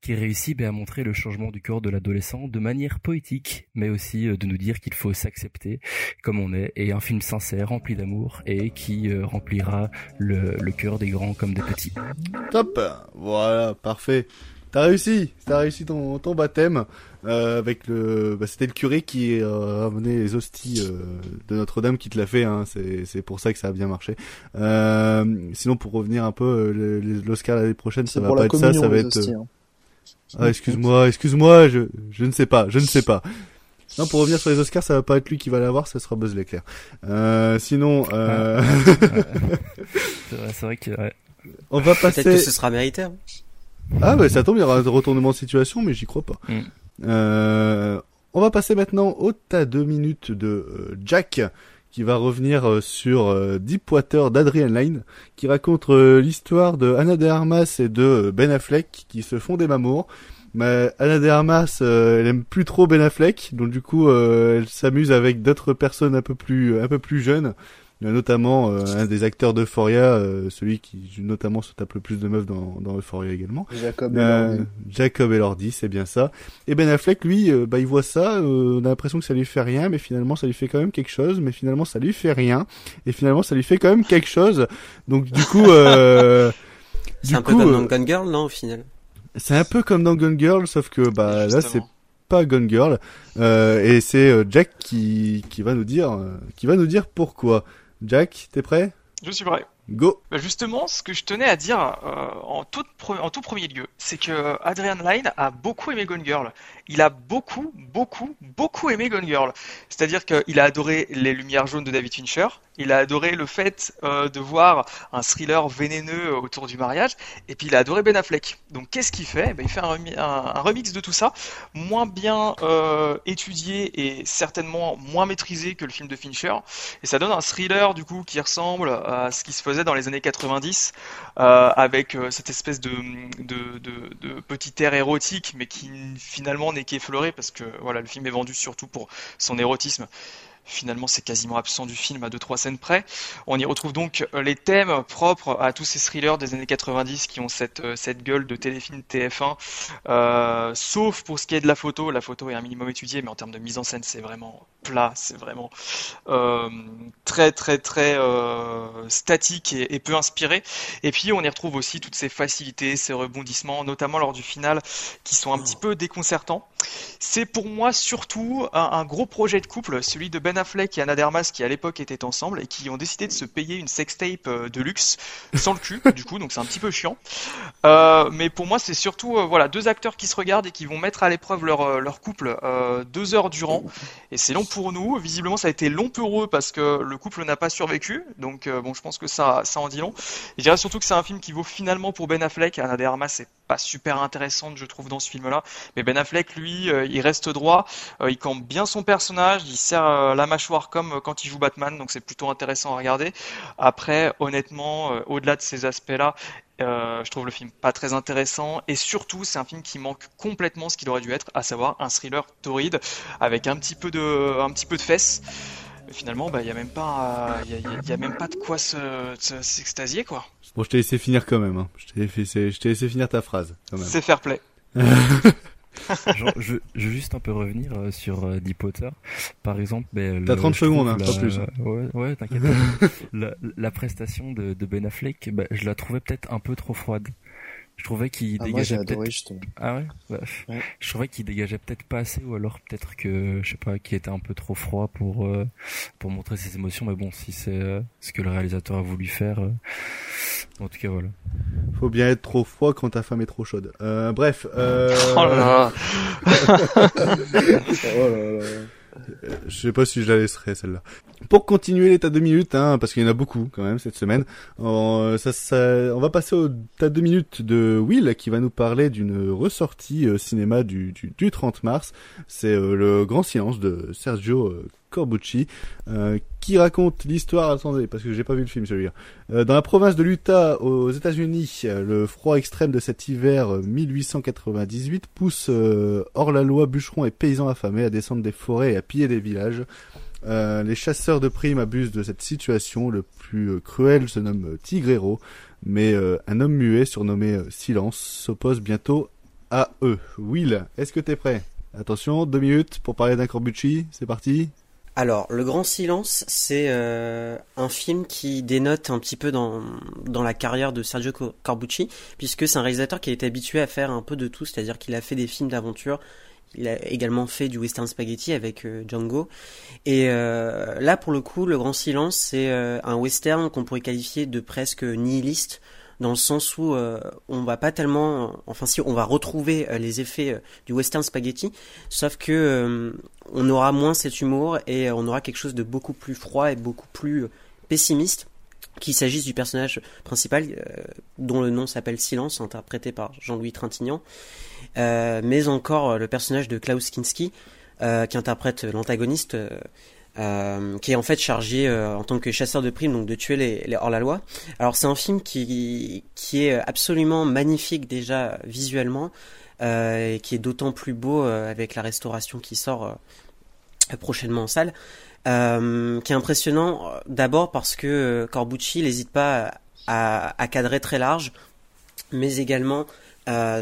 qui réussit bah, à montrer le changement du corps de l'adolescent de manière poétique, mais aussi de nous dire qu'il faut s'accepter comme on est, et un film sincère, rempli d'amour, et qui remplira le, le cœur des grands comme des petits. Top Voilà, parfait. T'as réussi, t'as réussi ton, ton baptême euh, avec le, bah, c'était le curé qui euh, a ramené les hosties euh, de Notre-Dame qui te l'a fait. Hein, c'est c'est pour ça que ça a bien marché. Euh, sinon, pour revenir un peu, euh, le- le- l'Oscar l'année prochaine, ça va pas être ça, ça va être. hosties, euh, hein. Ah, excuse-moi, excuse-moi, je je ne sais pas, je ne sais pas. Non, pour revenir sur les Oscars, ça va pas être lui qui va l'avoir, ça sera Buzz l'éclair. Euh, sinon, euh... C'est vrai, c'est vrai que ouais. on va Peut-être passer. que ce sera mérité. hein. Ah ouais, ça tombe, il y aura un retournement de situation, mais j'y crois pas. Mm. Euh, on va passer maintenant au tas deux minutes de euh, Jack, qui va revenir euh, sur euh, Deepwater d'Adrian Lyne, qui raconte l'histoire de Anna de Armas et de Ben Affleck qui se font des mamours. Mais Anna de Armas, elle aime plus trop Ben Affleck, donc du coup, elle s'amuse avec d'autres personnes un peu plus, un peu plus jeunes. Il y a notamment euh, un des acteurs d'Euphoria, euh, celui qui notamment se tape le plus de meufs dans, dans Euphoria également. Jacob Euh, Elordi. Jacob Elordi, c'est bien ça. Et Ben Affleck, lui, euh, bah, il voit ça, euh, on a l'impression que ça lui fait rien, mais finalement ça lui fait quand même quelque chose, mais finalement ça lui fait rien, et finalement ça lui fait quand même quelque chose. Donc du coup, euh, C'est un peu comme euh, dans Gun Girl, non, au final? c'est un peu comme dans Gun Girl, sauf que bah là c'est pas Gun Girl, euh, et c'est euh, Jack qui qui va nous dire, euh, qui va nous dire pourquoi. Jack, t'es prêt? Je suis prêt. Go. Bah justement, ce que je tenais à dire euh, en, tout en tout premier lieu, c'est que Adrian Lyne a beaucoup aimé Gone Girl. Il a beaucoup, beaucoup, beaucoup aimé Gone Girl. C'est-à-dire qu'il a adoré les lumières jaunes de David Fincher. Il a adoré le fait euh, de voir un thriller vénéneux autour du mariage. Et puis il a adoré Ben Affleck. Donc qu'est-ce qu'il fait? Ben, Il fait un, remi- un- un remix de tout ça, moins bien euh, étudié et certainement moins maîtrisé que le film de Fincher. Et ça donne un thriller du coup qui ressemble à ce qui se faisait dans les années 90 euh, avec cette espèce de, de petit air érotique mais qui finalement n'est qu'effleuré parce que voilà le film est vendu surtout pour son érotisme Finalement, c'est quasiment absent du film à deux trois scènes près. On y retrouve donc les thèmes propres à tous ces thrillers des années 90 qui ont cette cette gueule de téléfilm TF1. Euh, sauf pour ce qui est de la photo, la photo est un minimum étudiée, mais en termes de mise en scène, c'est vraiment plat, c'est vraiment euh, très très très euh, statique et, peu inspiré. Et puis on y retrouve aussi toutes ces facilités, ces rebondissements, notamment lors du final, qui sont un petit peu déconcertants. C'est pour moi surtout un, gros projet de couple, celui de Ben Affleck et Anna Dermas qui à l'époque étaient ensemble et qui ont décidé de se payer une sextape de luxe sans le cul, du coup, donc c'est un petit peu chiant. Euh, mais pour moi, c'est surtout euh, voilà deux acteurs qui se regardent et qui vont mettre à l'épreuve leur, euh, leur couple euh, deux heures durant. Et c'est long pour nous. Visiblement, ça a été long pour eux parce que le couple n'a pas survécu. Donc bon, je pense que ça, ça en dit long. Et je dirais surtout que c'est un film qui vaut finalement pour Ben Affleck. Anna de Armas, c'est pas super intéressante, je trouve, dans ce film-là. Mais Ben Affleck, lui, il reste droit. il campe bien son personnage. Il sert la mâchoire comme quand il joue Batman. Donc c'est plutôt intéressant à regarder. Après, honnêtement, au-delà de ces aspects-là, euh, je trouve le film pas très intéressant et surtout c'est un film qui manque complètement ce qu'il aurait dû être, à savoir un thriller torride avec un petit peu de, un petit peu de fesses. Mais finalement, bah, il y a même pas, y, y, a même pas de quoi s'extasier quoi. Bon, je t'ai laissé finir quand même. Hein. Je t'ai laissé, je t'ai laissé finir ta phrase. C'est fair play. Genre, je, je veux juste un peu revenir euh, sur euh, Deep Potter. Par exemple, ben, t'as 30 secondes, hein, la... pas plus. Ouais, ouais, t'inquiète. la, la, prestation de, de Ben Affleck, ben, je la trouvais peut-être un peu trop froide. Je trouvais qu'il ah, dégageait moi, peut-être. Justement. Ah ouais, bah, ouais. Je trouvais qu'il dégageait peut-être pas assez, ou alors peut-être que je sais pas, qu'il était un peu trop froid pour euh, pour montrer ses émotions. Mais bon, si c'est euh, ce que le réalisateur a voulu faire, euh, en tout cas voilà. Faut bien être trop froid quand ta femme est trop chaude. Euh, bref. Euh... Oh là là. oh là là. Je sais pas si je la laisserai celle-là. Pour continuer les tas de minutes, hein, parce qu'il y en a beaucoup quand même cette semaine, on, on va passer au tas de minutes de Will qui va nous parler d'une ressortie euh, cinéma du, du, du, 30 mars. C'est euh, le Grand Silence de Sergio euh, Corbucci, euh, qui raconte l'histoire. Attendez, parce que j'ai pas vu le film celui-là. Euh, dans la province de l'Utah, aux États-Unis, le froid extrême de cet hiver 1898 pousse euh, hors la loi bûcherons et paysans affamés à descendre des forêts et à piller des villages. Euh, les chasseurs de primes abusent de cette situation. Le plus cruel se nomme Tigrero, mais un homme muet surnommé Silence s'oppose bientôt à eux. Will, est-ce que t'es prêt? Attention, deux minutes pour parler d'un Corbucci. C'est parti. Alors, Le Grand Silence, c'est euh, un film qui dénote un petit peu dans, la carrière de Sergio Corbucci, puisque c'est un réalisateur qui été habitué à faire un peu de tout, c'est-à-dire qu'il a fait des films d'aventure, il a également fait du western spaghetti avec euh, Django, et euh, là, pour le coup, Le Grand Silence, c'est un western qu'on pourrait qualifier de presque nihiliste, dans le sens où euh, on va pas tellement, enfin si on va retrouver euh, les effets euh, du western spaghetti, sauf que on aura moins cet humour et on aura quelque chose de beaucoup plus froid et beaucoup plus pessimiste qu'il s'agisse du personnage principal dont le nom s'appelle Silence, interprété par Jean-Louis Trintignant, mais encore le personnage de Klaus Kinski qui interprète l'antagoniste euh, qui est en fait chargé euh, en tant que chasseur de primes donc de tuer les, hors-la-loi. Alors c'est un film qui, qui est absolument magnifique déjà visuellement euh, et qui est d'autant plus beau avec la restauration qui sort prochainement en salle. qui est impressionnant d'abord parce que Corbucci n'hésite pas à, à, cadrer très large, mais également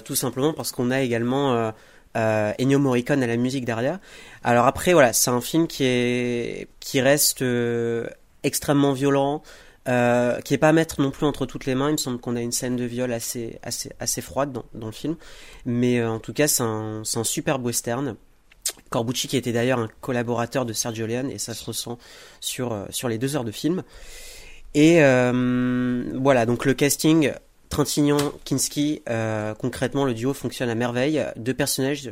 tout simplement parce qu'on a également euh, Ennio Morricone à la musique derrière. Alors après, voilà, c'est un film qui est qui reste euh, extrêmement violent, euh, qui est pas à mettre non plus entre toutes les mains. Il me semble qu'on a une scène de viol assez assez froide dans, le film, mais euh, en tout cas, c'est un un superbe western. Corbucci qui était d'ailleurs un collaborateur de Sergio Leone et ça se ressent sur sur les deux heures de film. Et voilà, donc le casting Trintignant, Kinski, euh, concrètement le duo fonctionne à merveille. Deux personnages,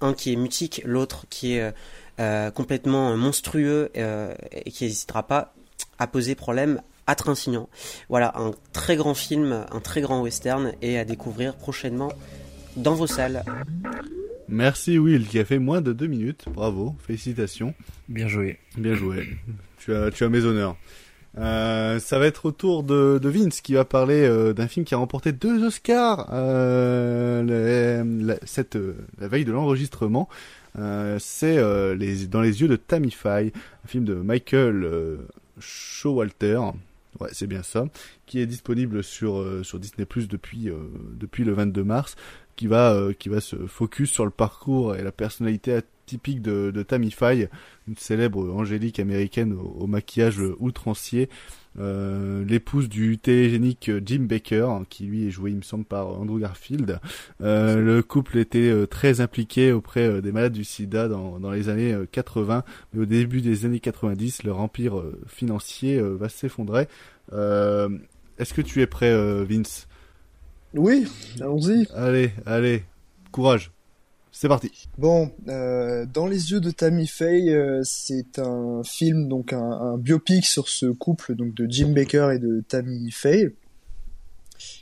un qui est mutique, l'autre qui est euh, complètement monstrueux euh, et qui n'hésitera pas à poser problème à Trintignant. Voilà, un très grand film, un très grand western et à découvrir prochainement dans vos salles. Merci Will qui a fait moins de deux minutes. Bravo, félicitations. Bien joué. Bien joué. tu as, tu as mes honneurs. Euh, ça va être au tour de, Vince qui va parler euh, d'un film qui a remporté deux Oscars euh, la, cette, la veille de l'enregistrement. Euh, c'est dans les yeux de Tammy Faye, un film de Michael Showalter. Ouais, c'est bien ça, qui est disponible sur sur Disney Plus depuis depuis le 22 mars, qui va qui va se focus sur le parcours et la personnalité typique de, de Tammy Faye, une célèbre angélique américaine au, maquillage outrancier, euh, l'épouse du télégénique Jim Baker, qui lui est joué, il me semble, par Andrew Garfield. Euh, le couple était euh, très impliqué auprès des malades du sida dans, dans les années 80, mais au début des années 90, leur empire financier va s'effondrer. Est-ce que tu es prêt, Vince? Oui, allons-y. Allez, allez, courage. C'est parti. Bon, euh, dans les yeux de Tammy Faye, euh, c'est un film donc un, biopic sur ce couple donc de Jim Baker et de Tammy Faye,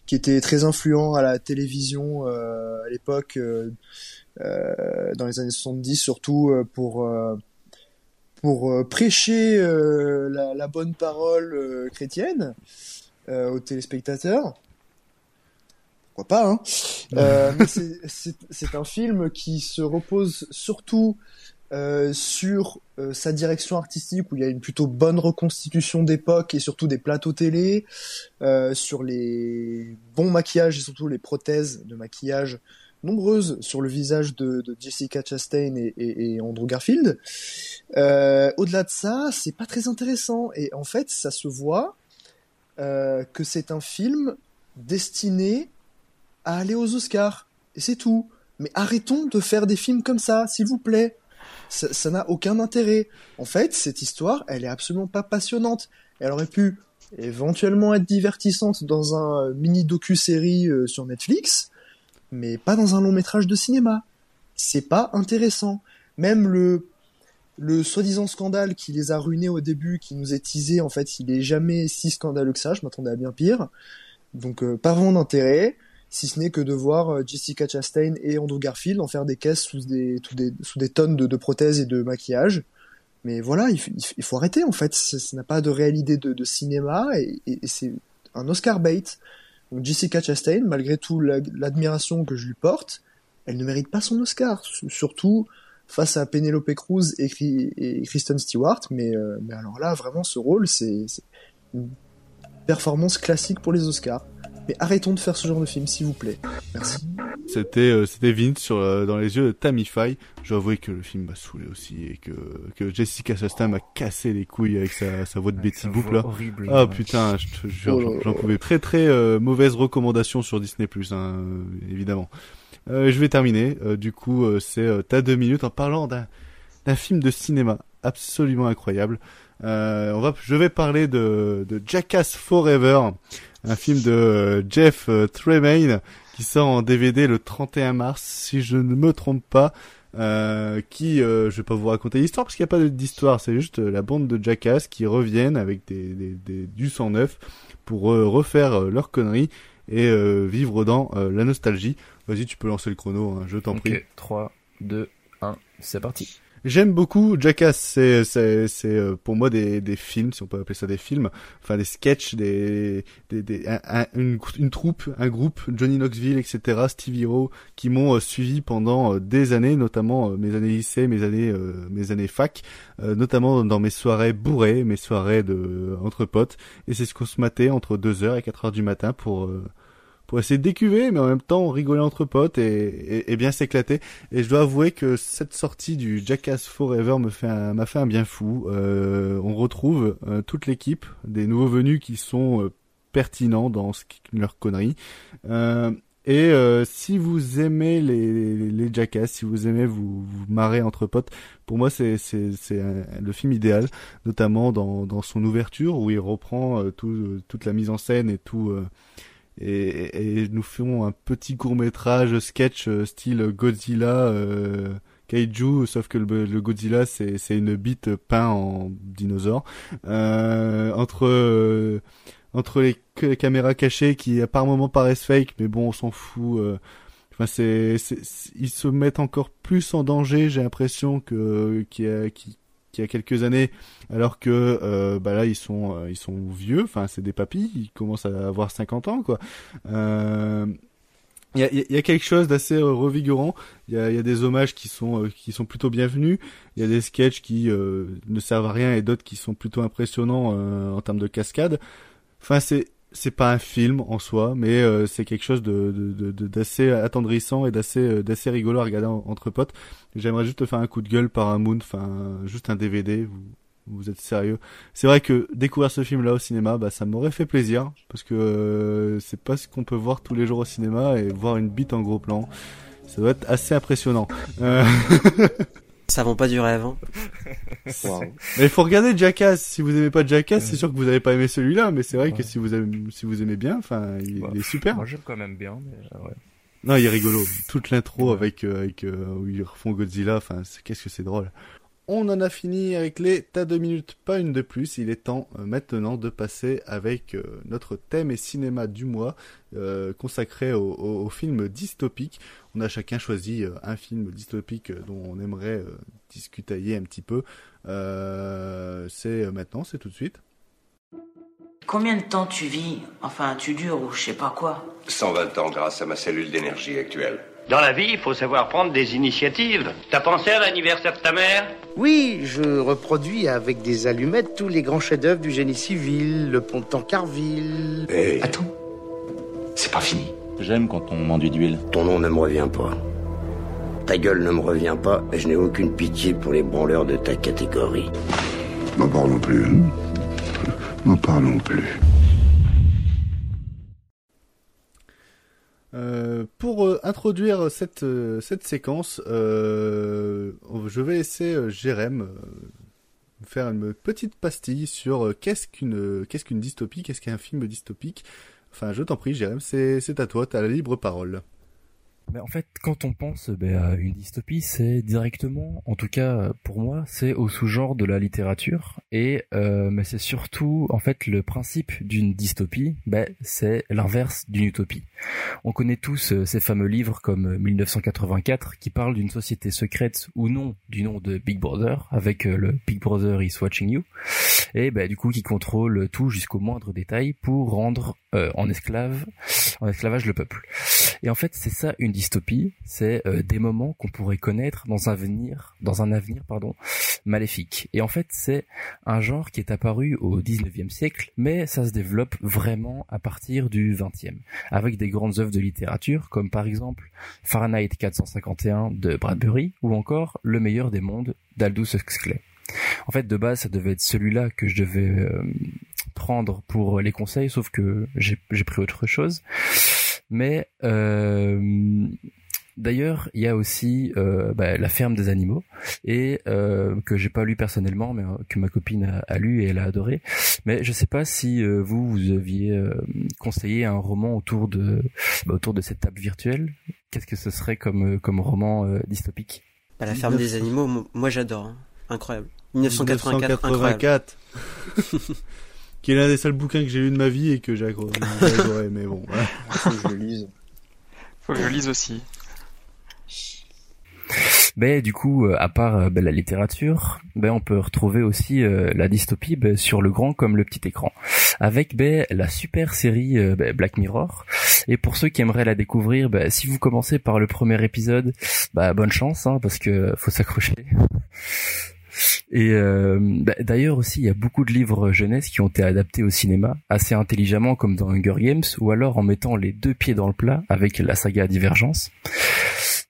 qui était très influent à la télévision euh, à l'époque, dans les années 70 surtout pour pour prêcher la, la, bonne parole chrétienne aux téléspectateurs pourquoi pas. Hein euh, c'est un film qui se repose surtout euh, sur euh, sa direction artistique où il y a une plutôt bonne reconstitution d'époque et surtout des plateaux télé, sur les bons maquillages et surtout les prothèses de maquillage nombreuses sur le visage de, de Jessica Chastain et, et, et Andrew Garfield. Au-delà de ça, c'est pas très intéressant et en fait, ça se voit que c'est un film destiné à aller aux Oscars. Et c'est tout. Mais arrêtons de faire des films comme ça, s'il vous plaît. Ça n'a aucun intérêt. En fait, cette histoire, elle est absolument pas passionnante. Elle aurait pu éventuellement être divertissante dans un euh, mini docu-série euh, sur Netflix, mais pas dans un long métrage de cinéma. C'est pas intéressant. Même le le soi-disant scandale qui les a ruinés au début, qui nous est teasé, en fait, il est jamais si scandaleux que ça. Je m'attendais à bien pire. Donc, euh, pas vraiment d'intérêt si ce n'est que de voir euh, Jessica Chastain et Andrew Garfield en faire des caisses sous des, tonnes de, prothèses et de maquillage. Mais voilà, il, faut arrêter en fait. Ça n'a pas de réalité de, cinéma et, c'est un Oscar bait. Donc Jessica Chastain, malgré tout l'admiration que je lui porte, elle ne mérite pas son Oscar, surtout face à Penelope Cruz et, et Kristen Stewart. Mais, euh, mais alors là, vraiment, ce rôle, c'est une performance classique pour les Oscars. Mais arrêtons de faire ce genre de film, s'il vous plaît. Merci. C'était euh, c'était Vince sur euh, dans les yeux de Tammy Faye. Je avouer que le film m'a saoulé aussi et que que Jessica Chastain m'a cassé les couilles avec sa sa voix de Betty Boop là. Horrible. Ah putain, je te jure, Oh là j'en là. pouvais très très euh, mauvaise recommandation sur Disney Plus, hein, euh, évidemment. Euh, je vais terminer. Euh, du coup, euh, c'est euh, ta deux minutes en parlant d'un d'un film de cinéma absolument incroyable. Euh, on va, je vais parler de, de Jackass Forever, un film de euh, Jeff euh, Tremaine qui sort en DVD le 31 mars, si je ne me trompe pas. Euh, qui, euh, je vais pas vous raconter l'histoire parce qu'il n'y a pas d'histoire, c'est juste la bande de Jackass qui reviennent avec des, des, des- du sang neuf pour refaire leurs conneries et vivre dans la nostalgie. Vas-y, tu peux lancer le chrono, hein, je t'en prie. Ok, 3, 2, 1, c'est parti. J'aime beaucoup Jackass, c'est c'est c'est euh, pour moi des des films, si on peut appeler ça des films, enfin des sketchs, des des, des un- un- une une troupe, un groupe, Johnny Knoxville, etc., Steve Hero, qui m'ont euh, suivi pendant euh, des années, notamment mes années lycée, mes années mes années fac, notamment dans mes soirées bourrées, mes soirées de entre potes, et c'est ce qu'on se matait entre 2h et 4h du matin pour pour essayer de mais en même temps rigoler entre potes et, et, et bien s'éclater. Et je dois avouer que cette sortie du Jackass Forever me fait m'a fait un bien fou. Euh, on retrouve euh, toute l'équipe, des nouveaux venus qui sont euh, pertinents dans ce leur connerie. Euh, et euh, si vous aimez les, les, les Jackass, si vous aimez vous, vous marrer entre potes, pour moi c'est le film idéal, notamment dans dans son ouverture où il reprend euh, tout, toute la mise en scène et tout. Et, et nous font un petit court métrage sketch euh, style Godzilla euh, Kaiju, sauf que le, le Godzilla c'est c'est une bite peint en dinosaure euh, entre euh, entre les caméras cachées qui par moments paraissent fake, mais bon on s'en fout. euh. Enfin c'est ils se mettent encore plus en danger, j'ai l'impression que qu'il y a qui qu'il y a quelques années, alors que euh, bah là ils sont euh, ils sont vieux, enfin c'est des papis, ils commencent à avoir 50 ans quoi. Euh, il y a, quelque chose d'assez revigorant. Il y a, des hommages qui sont qui sont plutôt bienvenus. Il y a des sketchs qui ne servent à rien et d'autres qui sont plutôt impressionnants en termes de cascade. Enfin, c'est c'est pas un film en soi, mais c'est quelque chose de d'assez de, attendrissant et d'assez d'assez rigolo à regarder entre potes. J'aimerais juste te faire un coup de gueule par un moon, enfin juste un DVD. Vous, êtes sérieux C'est vrai que découvrir ce film-là au cinéma, bah ça m'aurait fait plaisir parce que euh, c'est pas ce qu'on peut voir tous les jours au cinéma et voir une bite en gros plan, ça doit être assez impressionnant. Euh... ça vend pas du rêve. Hein. Mais il faut regarder Jackass. Si vous aimez pas Jackass, c'est sûr que vous avez pas aimé celui-là, mais c'est vrai que si vous aimez, si vous aimez bien, enfin, il, est super. Moi j'aime quand même bien, mais euh, ouais. Non, il est rigolo. Toute l'intro avec euh, avec où ils refont Godzilla, enfin, qu'est-ce que c'est drôle. On en a fini avec les tas de minutes, pas une de plus. Il est temps euh, maintenant de passer avec euh, notre thème et cinéma du mois euh, consacré au, au, film dystopique. On a chacun choisi un film dystopique dont on aimerait discutailler un petit peu. c'est maintenant, c'est tout de suite. Combien de temps tu vis Enfin, tu dures ou je sais pas quoi? 120 ans grâce à ma cellule d'énergie actuelle. Dans la vie, il faut savoir prendre des initiatives. T'as pensé à l'anniversaire de ta mère? Oui, je reproduis avec des allumettes tous les grands chefs-d'œuvre du génie civil, le pont de Tancarville. Hé Attends, c'est pas fini. J'aime quand on m'enduit d'huile. Ton nom ne me revient pas. Ta gueule ne me revient pas et je n'ai aucune pitié pour les branleurs de ta catégorie. N'en parlons plus. Hein N'en parlons plus. Euh, pour euh, introduire cette, euh, cette séquence, je vais laisser Jérém faire une petite pastille sur qu'est-ce qu'une qu'est-ce qu'une dystopie, qu'est-ce qu'un film dystopique. Enfin, je t'en prie, Jérém, c'est à toi, t'as la libre parole. Mais en fait, quand on pense ben, à une dystopie, c'est directement, en tout cas pour moi, c'est au sous-genre de la littérature. Et euh, mais c'est surtout, en fait, le principe d'une dystopie, ben, c'est l'inverse d'une utopie. On connaît tous euh, ces fameux livres comme 1984 qui parlent d'une société secrète ou non du nom de Big Brother, avec euh, le Big Brother is watching you, et ben, du coup qui contrôle tout jusqu'au moindre détail pour rendre euh, en esclave, en esclavage le peuple. Et en fait, c'est ça une dystopie, c'est euh, des moments qu'on pourrait connaître dans un avenir, dans un avenir pardon, maléfique. Et en fait, c'est un genre qui est apparu au 19e siècle, mais ça se développe vraiment à partir du 20e, avec des grandes œuvres de littérature comme par exemple Fahrenheit 451 de Bradbury ou encore Le meilleur des mondes d'Aldous Huxley. En fait, de base, ça devait être celui-là que je devais euh, prendre pour les conseils, sauf que j'ai pris autre chose. Mais euh, D'ailleurs, il y a aussi euh, bah, la ferme des animaux et euh, que j'ai pas lu personnellement, mais que ma copine a, lu et elle a adoré. Mais je sais pas si vous vous aviez conseillé un roman autour de bah, autour de cette table virtuelle. Qu'est-ce que ce serait comme comme roman dystopique? Bah, La ferme des animaux, moi j'adore, hein. incroyable. 1984, 1984. qui est l'un des seuls bouquins que j'ai lu de ma vie et que j'ai adoré, mais bon. Faut que je le lise. Faut que je le lise aussi. Mais du coup, euh, à part euh, ben, la littérature, ben, on peut retrouver aussi euh, la dystopie ben, sur le grand comme le petit écran, avec ben, la super série ben, Black Mirror. Et pour ceux qui aimeraient la découvrir, ben, si vous commencez par le premier épisode, ben, bonne chance, hein, parce que faut s'accrocher. Et euh, bah, d'ailleurs aussi, il y a beaucoup de livres jeunesse qui ont été adaptés au cinéma assez intelligemment, comme dans Hunger Games, ou alors en mettant les deux pieds dans le plat avec la saga Divergence.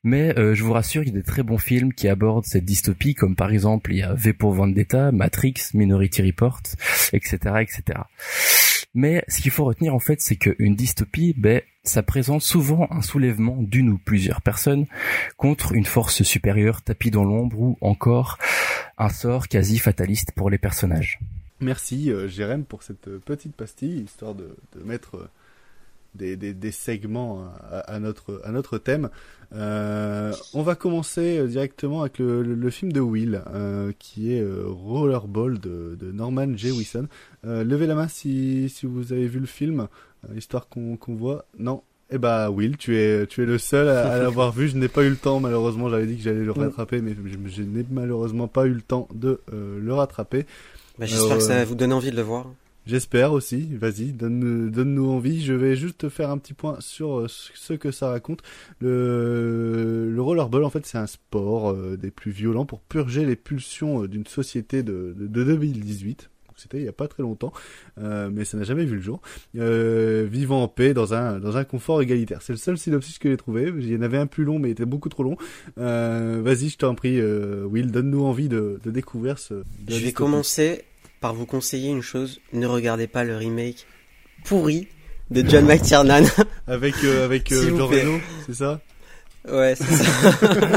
Mais euh, je vous rassure, il y a des très bons films qui abordent cette dystopie, comme par exemple il y a V pour Vendetta, Matrix, Minority Report, etc., etc. Mais ce qu'il faut retenir en fait, c'est qu'une dystopie, ben, ça présente souvent un soulèvement d'une ou plusieurs personnes contre une force supérieure tapie dans l'ombre ou encore un sort quasi fataliste pour les personnages. Merci euh, Jérém pour cette euh, petite pastille, histoire de, mettre euh, des, segments à, notre, à notre thème. Euh, on va commencer directement avec le, film de Will, qui est Rollerball de, Norman J. Wilson. levez la main si, si vous avez vu le film, histoire qu'on qu'on voit. Non, eh bah Will, tu es tu es le seul à, l'avoir vu. Je n'ai pas eu le temps malheureusement. J'avais dit que j'allais le rattraper, mais je, je n'ai malheureusement pas eu le temps de le rattraper. Bah, J'espère que ça va vous donner envie de le voir. J'espère aussi. Vas-y, donne, donne-nous envie. Je vais juste faire un petit point sur euh, ce que ça raconte. Le, le rollerball, en fait, c'est un sport euh, des plus violents pour purger les pulsions euh, d'une société de, de, de 2018 c'était il y a pas très longtemps, euh, mais ça n'a jamais vu le jour. Euh, vivant en paix dans un dans un confort égalitaire. C'est le seul synopsis que j'ai trouvé. Il y en avait un plus long, mais il était beaucoup trop long. Euh, Vas-y, je t'en prie, Will, donne-nous envie de, de découvrir ce. de Je vais commencer par vous conseiller une chose. Ne regardez pas le remake pourri de John McTiernan. Avec euh, avec euh, Jean. Reno, c'est ça? Ouais, c'est ça.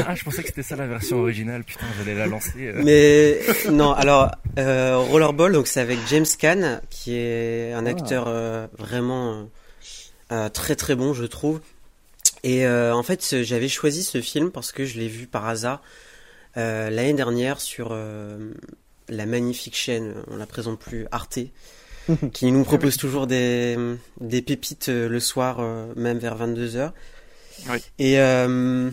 ah, je pensais que c'était ça la version originale. Putain, j'allais la lancer. euh. Mais non, alors euh, Rollerball, donc c'est avec James Caan, qui est un Ah. acteur euh, vraiment très très bon, je trouve. Et en fait, j'avais choisi ce film parce que je l'ai vu par hasard l'année dernière sur la magnifique chaîne, on la présente plus, Arte, qui nous propose toujours des, des pépites le soir, même vers 22h. Et euh,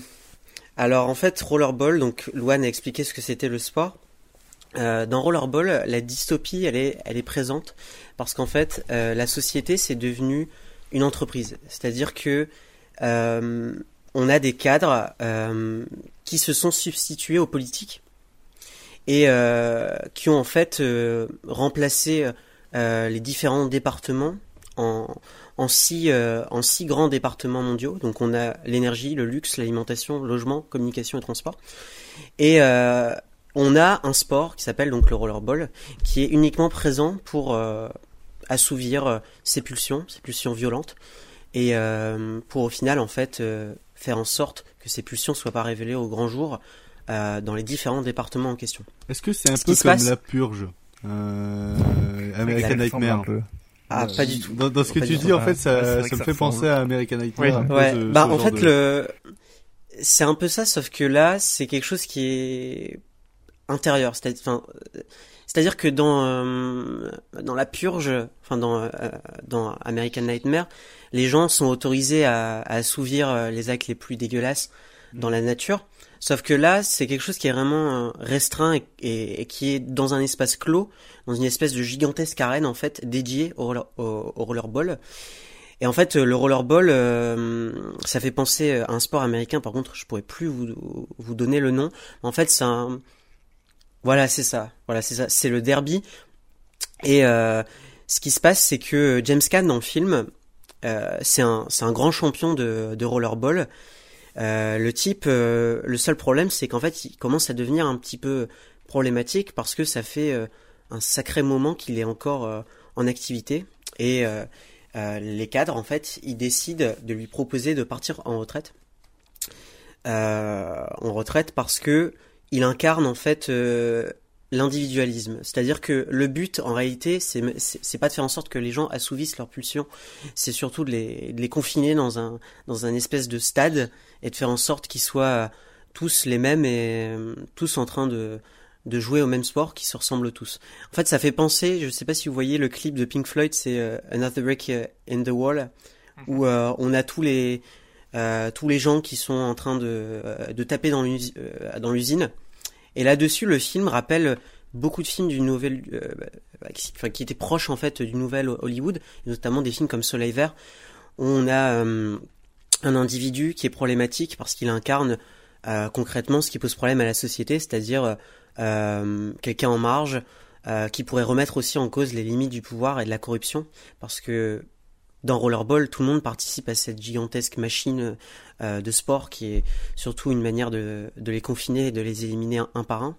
alors en fait, Rollerball, donc Luan a expliqué ce que c'était le sport. Euh, dans Rollerball, la dystopie, elle est, elle est présente parce qu'en fait, euh, la société, c'est devenu une entreprise. C'est-à-dire que on a des cadres qui se sont substitués aux politiques et qui ont en fait remplacé les différents départements en, en, six, euh, en six grands départements mondiaux. Donc on a l'énergie, le luxe, l'alimentation, le logement, communication et transport. Et euh, on a un sport qui s'appelle donc le rollerball, qui est uniquement présent pour euh, assouvir ces pulsions, ces pulsions violentes, et euh, pour au final en fait euh, faire en sorte que ces pulsions soient pas révélées au grand jour euh, dans les différents départements en question. Est-ce que c'est un Ce peu comme passe- la purge euh, American Nightmare un peu. Ah, Euh, pas du tout. Dans, dans ce que Pas tu dis, tout. en fait, ça, ça me ça fait penser à American Nightmare. Ouais, ce- bah ce en fait de- le c'est un peu ça sauf que là c'est quelque chose qui est intérieur, c'est-à-dire enfin c'est-à-dire que dans euh, dans la purge, enfin dans euh, dans American Nightmare, les gens sont autorisés à, à assouvir euh, les actes les plus dégueulasses dans la nature. Sauf que là, c'est quelque chose qui est vraiment euh, restreint et, qui est dans un espace clos, dans une espèce de gigantesque arène en fait dédiée au, roller- au, au rollerball. Et en fait, euh, le rollerball, euh, ça fait penser à un sport américain. Par contre, je pourrais plus vous, donner le nom. En fait, c'est un, voilà, c'est ça. Voilà, c'est ça. C'est le derby. Et ce qui se passe, c'est que James Caan dans le film, c'est un, grand champion de rollerball. Euh, le type, euh, le seul problème, c'est qu'en fait, il commence à devenir un petit peu problématique parce que ça fait euh, un sacré moment qu'il est encore euh, en activité et euh, les cadres, en fait, ils décident de lui proposer de partir en retraite. En retraite parce que il incarne en fait l'individualisme. C'est-à-dire que le but, en réalité, c'est pas de faire en sorte que les gens assouvissent leurs pulsions, c'est surtout de les, de les confiner dans un dans un espèce de stade et de faire en sorte qu'ils soient tous les mêmes et euh, tous en train de de jouer au même sport qui se ressemblent tous. En fait, ça fait penser, je sais pas si vous voyez le clip de Pink Floyd, c'est euh, Another Brick in the Wall, où euh, on a tous les euh, tous les gens qui sont en train de euh, de taper euh, dans l'usine. Et là-dessus, le film rappelle beaucoup de films du nouvel, euh, bah, qui, étaient proches en fait du nouvel Hollywood, notamment des films comme Soleil Vert, où on a euh, un individu qui est problématique parce qu'il incarne euh, concrètement ce qui pose problème à la société, c'est-à-dire euh, quelqu'un en marge euh, qui pourrait remettre aussi en cause les limites du pouvoir et de la corruption, parce que dans Rollerball, tout le monde participe à cette gigantesque machine euh, de sport qui est surtout une manière de, les confiner et de les éliminer un, par un.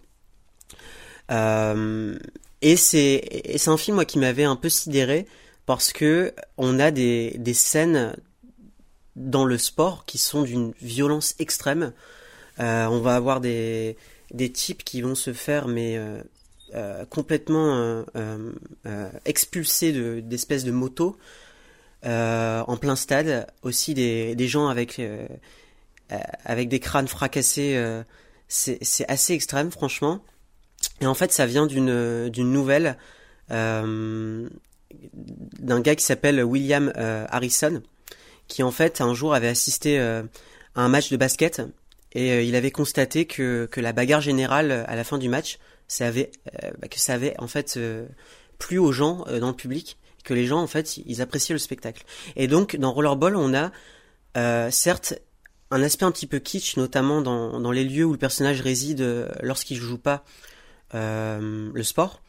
Euh, et c'est un film qui m'avait un peu sidéré parce que on a des, scènes dans le sport qui sont d'une violence extrême. Euh, on va avoir des, types qui vont se faire mais complètement expulsés de- d'espèces de motos en plein stade. Aussi des, gens avec, euh, euh, avec des crânes fracassés. euh, c'est assez extrême franchement. Et en fait ça vient d'une nouvelle euh, d'un gars qui s'appelle William euh, Harrison qui en fait un jour avait assisté euh, à un match de basket et euh, il avait constaté que, que la bagarre générale euh, à la fin du match ça avait euh, bah, que ça avait en fait euh, plu aux gens dans le public, que les gens en fait ils appréciaient le spectacle. Et donc dans Rollerball, on a certes un aspect un petit peu kitsch, notamment dans, dans les lieux où le personnage réside lorsqu'il joue pas le sport,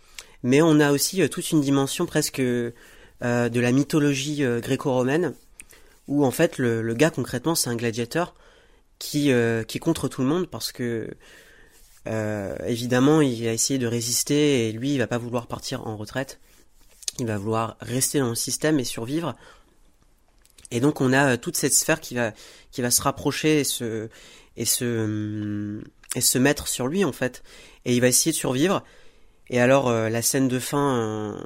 mais on a aussi toute une dimension presque de la mythologie gréco-romaine où en fait le, le gars concrètement c'est un gladiateur qui, euh, qui est contre tout le monde parce que euh, évidemment il a essayé de résister et lui il va pas vouloir partir en retraite il va vouloir rester dans le système et survivre. Et donc on a euh, toute cette sphère qui va qui va se rapprocher et se et se et se mettre sur lui en fait. Et il va essayer de survivre. Et alors la scène de fin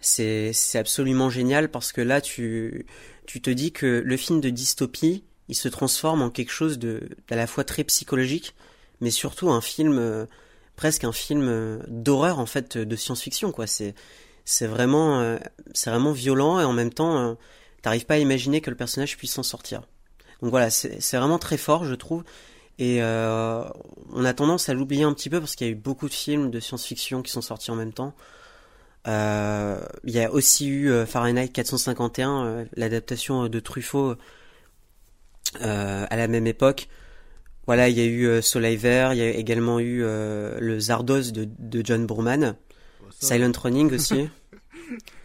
c'est c'est absolument génial parce que là tu tu te dis que le film de dystopie il se transforme en quelque chose de à la fois très psychologique mais surtout un film euh, presque un film euh, d'horreur en fait de science-fiction quoi. C'est c'est vraiment euh, c'est vraiment violent et en même temps t'arrives pas à imaginer que le personnage puisse s'en sortir. Donc voilà c'est vraiment très fort je trouve. Et on a tendance à l'oublier un petit peu parce qu'il y a eu beaucoup de films de science-fiction qui sont sortis en même temps. Euh, il y a aussi eu euh, Fahrenheit 451, euh, l'adaptation de Truffaut à la même époque. Voilà, il y a eu Soleil Vert, il y a également eu le Zardos de, de John Boorman, Silent Running aussi.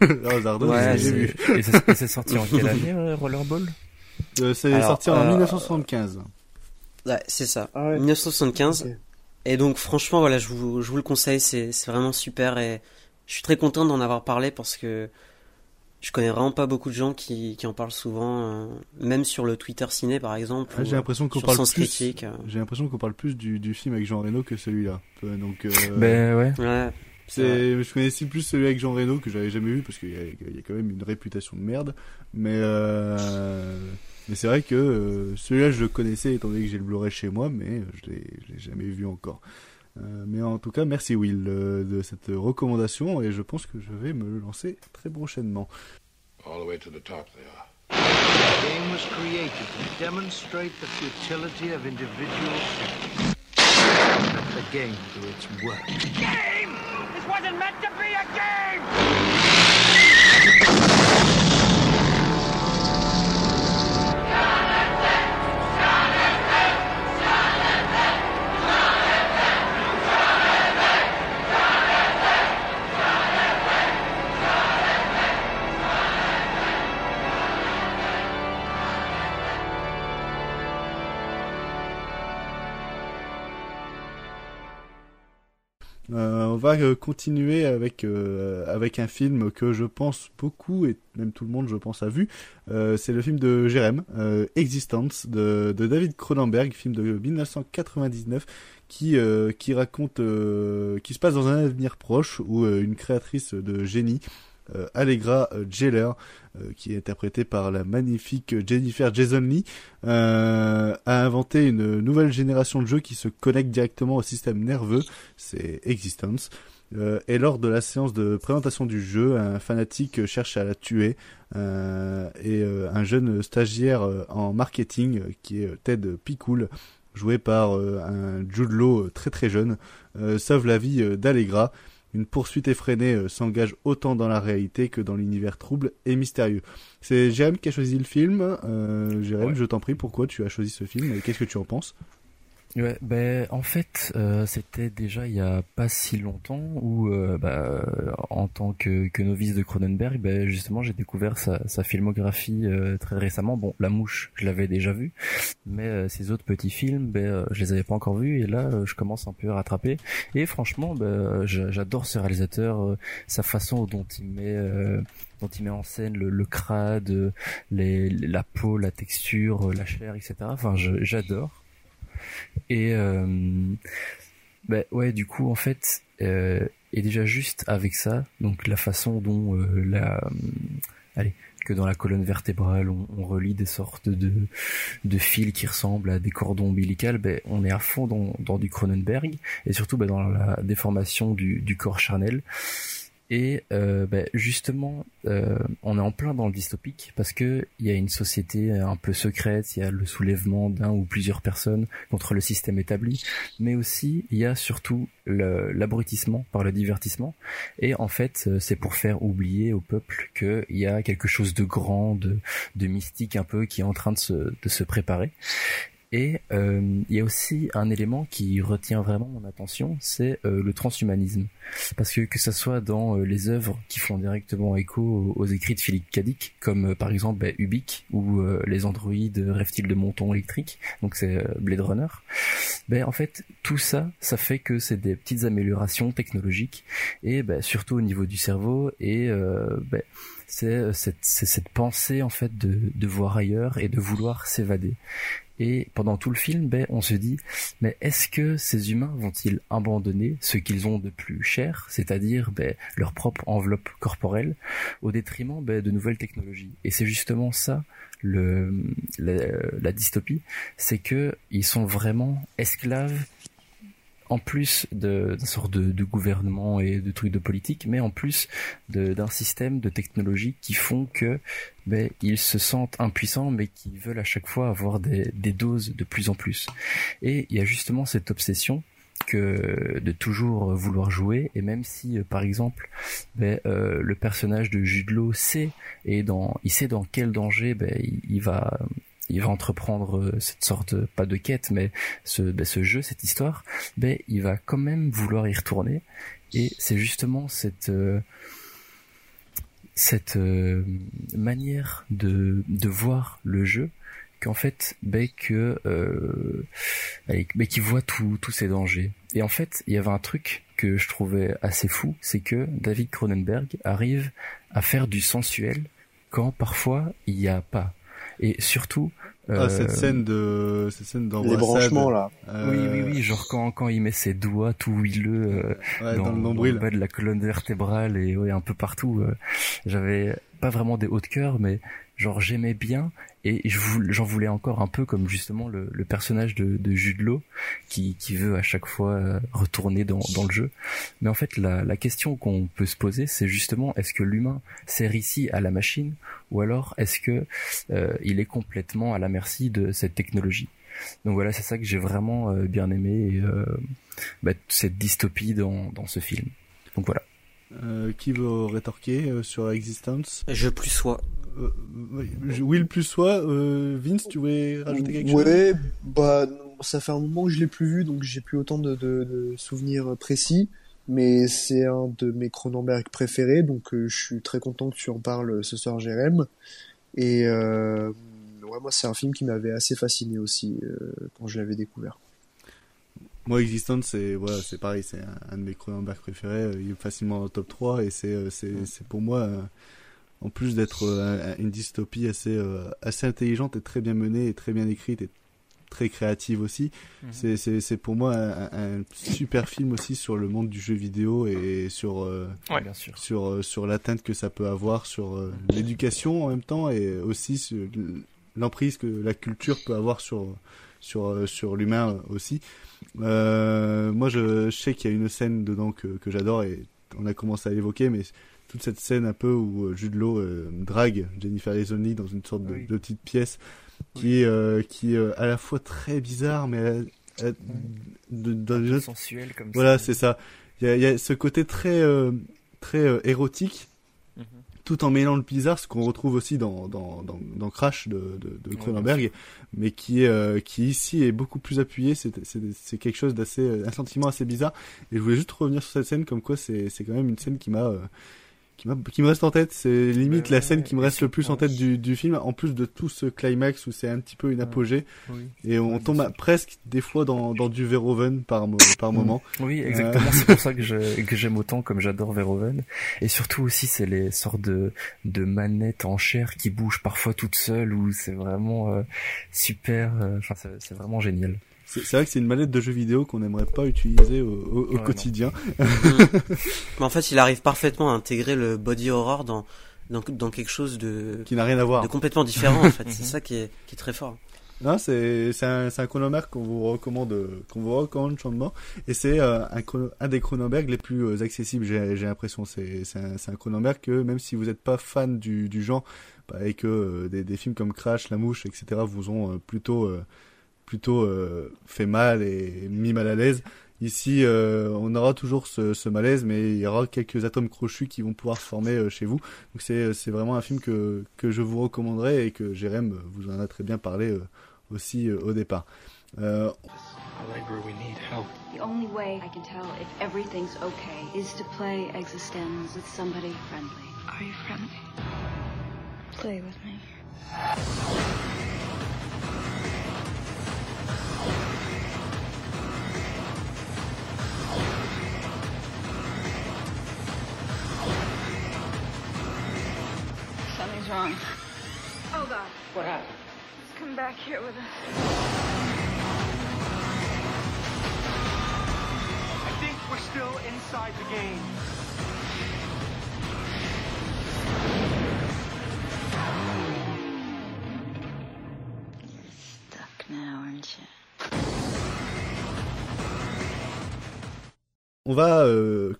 non, Zardos, ouais, j'ai vu. Et c'est sorti en quelle année, Rollerball C'est sorti en 1975. Ouais, c'est ça, 1975. Et donc franchement, voilà, je vous, je vous le conseille, c'est vraiment super et je suis très content d'en avoir parlé parce que je connais vraiment pas beaucoup de gens qui, qui en parlent souvent, euh, même sur le Twitter ciné par exemple. Ah, j'ai l'impression qu'on parle plus. J'ai l'impression qu'on parle plus du, du film avec Jean Reno que celui-là. Donc. Euh, ben ouais. ouais. C'est, je connaissais plus celui avec Jean Reno que j'avais jamais vu parce qu'il y, y, a quand même une réputation de merde. Mais euh, mais c'est vrai que euh, celui-là je le connaissais étant donné que j'ai le Blu-ray chez moi, mais je l'ai, je l'ai jamais vu encore. Euh, mais en tout cas, merci Will euh, de cette recommandation et je pense que je vais me lancer très prochainement. All the way to the top they are. The game was created to demonstrate the futility of individual efforts. Let the game do its work. Game! This wasn't meant to be a game! Euh, on va euh, continuer avec euh, avec un film que je pense beaucoup et même tout le monde je pense a vu. C'est le film de Jérém, Existence de, de, David Cronenberg, film de 1999 qui qui raconte qui se passe dans un avenir proche où une créatrice de génie Allegra Jeller, euh, qui est interprétée par la magnifique Jennifer Jason Lee, euh, a inventé une nouvelle génération de jeux qui se connecte directement au système nerveux, c'est Existence. et lors de la séance de présentation du jeu, un fanatique cherche à la tuer et un jeune stagiaire en marketing qui est Ted Picoul, joué par un Jude très très jeune, sauve la vie d'Allegra une poursuite effrénée euh, s'engage autant dans la réalité que dans l'univers trouble et mystérieux. C'est Jérém qui a choisi le film. Euh, Jérém, je t'en prie, pourquoi tu as choisi ce film et qu'est-ce que tu en penses? Ouais, ben en fait, euh, c'était déjà il y a pas si longtemps où, euh, bah, en tant que, que, novice de Cronenberg, ben justement, j'ai découvert sa, sa filmographie euh, très récemment. Bon, La Mouche, je l'avais déjà vu, mais ses autres petits films, ben je les avais pas encore vus et là, je commence un peu à rattraper. Et franchement, ben j'adore ce réalisateur, sa façon dont il met dont il met en scène le, le crade, les, la peau, la texture, la chair, etc. Enfin, j'adore. Et euh, bah, ouais, du coup, en fait, euh, et déjà juste avec ça, donc la façon dont euh, la, allez, que dans la colonne vertébrale on, on, relie des sortes de, de fils qui ressemblent à des cordons ombilicales, ben, on est à fond dans, dans du Cronenberg et surtout ben, dans la déformation du, du corps charnel. Et euh, ben, justement, euh, on est en plein dans le dystopique parce que il y a une société un peu secrète, il y a le soulèvement d'un ou plusieurs personnes contre le système établi, mais aussi il y a surtout l'abrutissement par le divertissement. Et en fait, euh, c'est pour faire oublier au peuple qu'il y a quelque chose de grand, de, mystique un peu qui est en train de se préparer. Et euh, il y a aussi un élément qui retient vraiment mon attention, c'est euh, le transhumanisme. Parce que que ça soit dans euh, les œuvres qui font directement écho aux, écrits de Philippe Cadic, comme par exemple bah, Ubik ou les androïdes rêvent-ils de montons électriques, donc c'est Blade Runner. Ben en fait tout ça, ça fait que c'est des petites améliorations technologiques et ben, surtout au niveau du cerveau et ben, c'est cette, cette, pensée en fait de, de voir ailleurs et de vouloir s'évader. Et pendant tout le film, ben, on se dit, mais est-ce que ces humains vont-ils abandonner ce qu'ils ont de plus cher, c'est-à-dire ben, leur propre enveloppe corporelle, au détriment ben, de nouvelles technologies? Et c'est justement ça le, la, dystopie, c'est que ils sont vraiment esclaves en plus d'une sorte de, gouvernement et de trucs de politique, mais en plus d'un système de technologie qui font que ben, ils se sentent impuissants, mais qui veulent à chaque fois avoir des, doses de plus en plus. Et il y a justement cette obsession que de toujours vouloir jouer et même si euh, par exemple ben, euh, le personnage de Jude sait et dans il sait dans quel danger ben, il, va il va entreprendre euh, cette sorte, pas de quête, mais ce, ben, ce jeu, cette histoire, ben, il va quand même vouloir y retourner. Et c'est justement cette, euh, cette euh, manière de, de voir le jeu qu'en fait, ben, que, euh, ben, qui voit tous ces dangers. Et en fait, il y avait un truc que je trouvais assez fou, c'est que David Cronenberg arrive à faire du sensuel quand parfois il n'y a pas. Et surtout, ah, cette euh, scène de cette scène les branchements là. Euh, oui oui oui, genre quand quand il met ses doigts tout huileux euh, dans, le nombril, bas de la colonne vertébrale et ouais un peu partout. J'avais pas vraiment des hauts de cœur, mais genre j'aimais bien et j'en voulais encore un peu comme justement le, le personnage de, de Jude Law qui, qui veut à chaque fois euh, retourner dans, dans le jeu. Mais en fait la, la question qu'on peut se poser c'est justement est-ce que l'humain sert ici à la machine ou alors est-ce que euh, il est complètement à la merci de cette technologie? Donc voilà, c'est ça que j'ai vraiment euh, bien aimé, et, bah, cette dystopie dans, dans ce film. Donc voilà. Euh, qui veut rétorquer euh, sur Existence? Je plus sois. Euh, Will plus soi. Vince, tu voulais rajouter quelque chose? Ouais, bah ça fait un moment que je l'ai plus vu, donc j'ai plus autant de, de, souvenirs précis. Mais c'est un de mes Cronenberg préférés, donc je suis très content que tu en parles ce soir, Jérém. Et ouais, moi c'est un film qui m'avait assez fasciné aussi quand je l'avais découvert. Moi, Existence, c'est voilà, c'est pareil, c'est un, de mes Cronenberg préférés. Euh, il est facilement dans le top 3 et c'est euh, c'est c'est pour moi euh, en plus d'être une dystopie assez assez intelligente et très bien menée et très bien écrite et très créative aussi. Mhm. C'est pour moi un, super film aussi sur le monde du jeu vidéo et sur ouais, bien sûr. sur sur l'atteinte que ça peut avoir sur l'éducation en même temps et aussi sur l'emprise que la culture peut avoir sur sur sur l'humain aussi. Euh, moi, je, sais qu'il y a une scène dedans que, que j'adore et on a commencé à l'évoquer, mais toute cette scène un peu où euh, Jude Law euh, drague Jennifer Aniston dans une sorte de, petite pièce qui est euh, qui est à la fois très bizarre mais de, sensuel comme voilà c'est ça. Il y a, y a, ce côté très très érotique tout en mêlant le bizarre, ce qu'on retrouve aussi dans, dans, dans, dans Crash de, de, de Cronenberg, mais qui euh, qui ici est beaucoup plus appuyé. C'est c'est quelque chose d'assez un sentiment assez bizarre. Et je voulais juste revenir sur cette scène, comme quoi c'est c'est quand même une scène qui m'a euh, qui, me reste en tête. C'est limite la scène qui me reste le plus en tête du, du film, en plus de tout ce climax où c'est un petit peu une apogée. Et on tombe presque des fois dans, dans du Verhoeven par, par mm. moment. Oui, exactement. c'est pour ça que j'aime autant, comme j'adore Verhoeven. Et surtout aussi, c'est les sortes de, de manettes en chair qui bougent parfois toutes seules, où c'est vraiment euh, super. Euh, enfin, c'est vraiment génial. C'est vrai que c'est une manette de jeu vidéo qu'on n'aimerait pas utiliser au, au, quotidien. Mais en fait, il arrive parfaitement à intégrer le body horror dans, dans, dans quelque chose de qui n'a rien à voir, de complètement différent. en fait, c'est ça qui est, qui est très fort. Non, c'est c'est un, un Cronenberg qu'on vous recommande qu'on vous recommande chaudement et c'est euh, un, des Cronenberg les plus euh, accessibles. J'ai j'ai l'impression c'est c'est un, un Cronenberg que même si vous n'êtes pas fan du du genre bah, et que euh, des des films comme Crash, La Mouche, etc. vous ont euh, plutôt euh, plutôt euh, fait mal et mis mal à l'aise. Ici, euh, on aura toujours ce, ce malaise, mais il y aura quelques atomes crochus qui vont pouvoir se former euh, chez vous. Donc c'est c'est vraiment un film que que je vous recommanderais et que Jérém vous en a très bien parlé euh, aussi euh, au départ. Euh, Allegra, we need help. The only way I can tell if everything's okay is to play Existenz with somebody friendly. Are you friendly? Play with me. Something's wrong. Oh God. What happened? He's come back here with us. I think we're still inside the game. Stuck now, aren't you? On va euh,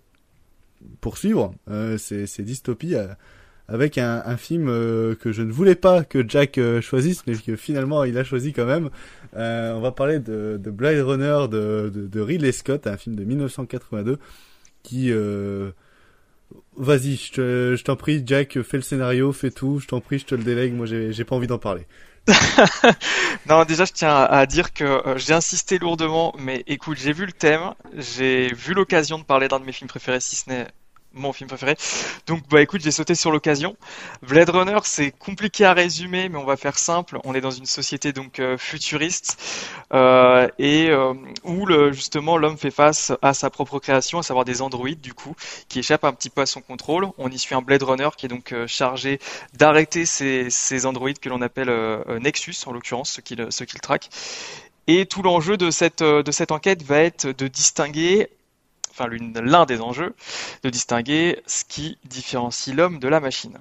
poursuivre euh, ces, dystopies euh, avec un, film que je ne voulais pas que Jack choisisse, mais que finalement il a choisi quand même. On va parler de, de Blade Runner de, de, Ridley Scott, un film de 1982 qui... Vas-y, je te- je t'en prie, Jack, fais le scénario, fais tout, je t'en prie, je te le délègue, moi j'ai pas envie d'en parler. Non, déjà, je tiens à dire que euh, j'ai insisté lourdement, mais écoute, j'ai vu le thème, j'ai vu l'occasion de parler d'un de mes films préférés, si ce n'est mon film préféré. Donc, bah écoute, j'ai sauté sur l'occasion. Blade Runner, c'est compliqué à résumer, mais on va faire simple. On est dans une société donc euh, futuriste euh, et euh, où justement l'homme fait face à sa propre création, à savoir des androïdes du coup, qui échappent un petit peu à son contrôle. On y suit un Blade Runner qui est donc chargé d'arrêter ces, ces androïdes que l'on appelle Nexus, en l'occurrence, ceux qui le, ceux qui le traquent. Et tout l'enjeu de cette, de cette enquête va être de distinguer, enfin l'une- l'un des enjeux, de distinguer ce qui différencie l'homme de la machine.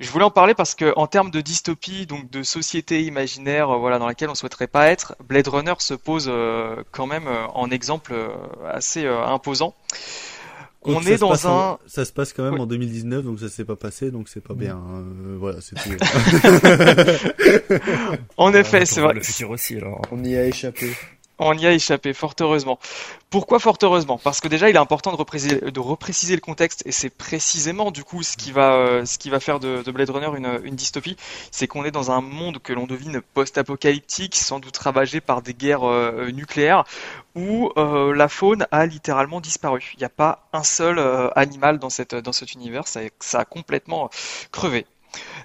Je voulais en parler parce que en termes de dystopie, donc de société imaginaire, euh, voilà, dans laquelle on souhaiterait pas être, Blade Runner se pose euh, quand même euh, en exemple euh, assez euh, imposant. On est dans en- un, ça se passe quand même Oui. en 2019, donc ça s'est pas passé, donc c'est pas bien. hein. Euh, voilà, c'est tout. en effet, Ouais, c'est vrai. Le futur aussi, alors. On y a échappé. On y a échappé, fort heureusement. Pourquoi fort heureusement? Parce que déjà, il est important de repréciser, le contexte, et c'est précisément du coup ce qui va, euh, faire de, de Blade Runner une, dystopie, c'est qu'on est dans un monde que l'on devine post-apocalyptique, sans doute ravagé par des guerres euh, nucléaires, où euh, la faune a littéralement disparu. Il n'y a pas un seul animal dans cet univers, ça, ça a complètement crevé.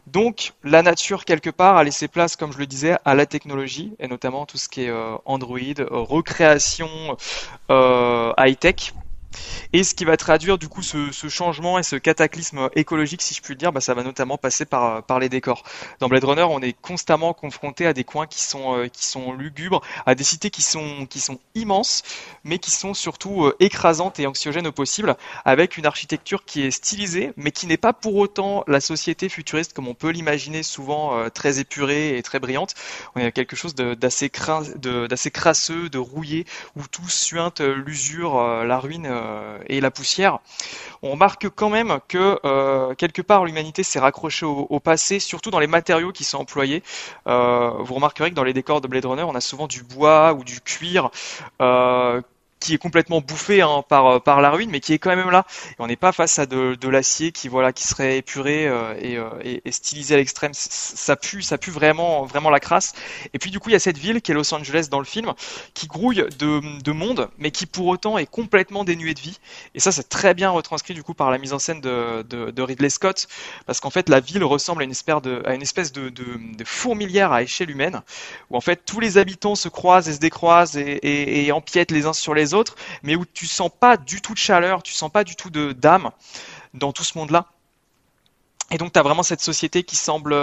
Donc, la nature, quelque part, a laissé place, comme je le disais, à la technologie, et notamment tout ce qui est euh, Android, euh, recréation euh, high-tech. Et ce qui va traduire du coup ce, changement et ce cataclysme écologique, si je puis le dire, bah, ça va notamment passer par, par les décors. Dans Blade Runner, on est constamment confronté à des coins qui sont, euh, lugubres, à des cités qui sont, immenses, mais qui sont surtout euh, écrasantes et anxiogènes au possible, avec une architecture qui est stylisée, mais qui n'est pas pour autant la société futuriste comme on peut l'imaginer, souvent euh, très épurée et très brillante. On à quelque chose d'assez crasseux, de rouillé, où tout suinte euh, l'usure, euh, la ruine euh, et la poussière. On remarque quand même que euh, quelque part l'humanité s'est raccrochée au, au passé, surtout dans les matériaux qui sont employés. Euh, vous remarquerez que dans les décors de Blade Runner, on a souvent du bois ou du cuir. Qui est complètement bouffé hein, par euh, par la ruine, mais qui est quand même là. Et on n'est pas face à de, l'acier qui voilà qui serait épuré euh, et, euh, et, stylisé à l'extrême. Ça pue, ça pue vraiment vraiment la crasse. Et puis du coup, il y a cette ville qui est Los Angeles dans le film, qui grouille de, de monde, mais qui pour autant est complètement dénuée de vie. Et ça, c'est très bien retranscrit du coup par la mise en scène de, Ridley Scott, parce qu'en fait, la ville ressemble à une espèce de, à une espèce de, fourmilière à échelle humaine, où en fait tous les habitants se croisent et se décroisent et, et empiètent les uns sur les autres, mais où tu sens pas du tout de chaleur, tu sens pas du tout de d'âme dans tout ce monde-là. Et donc tu as vraiment cette société qui semble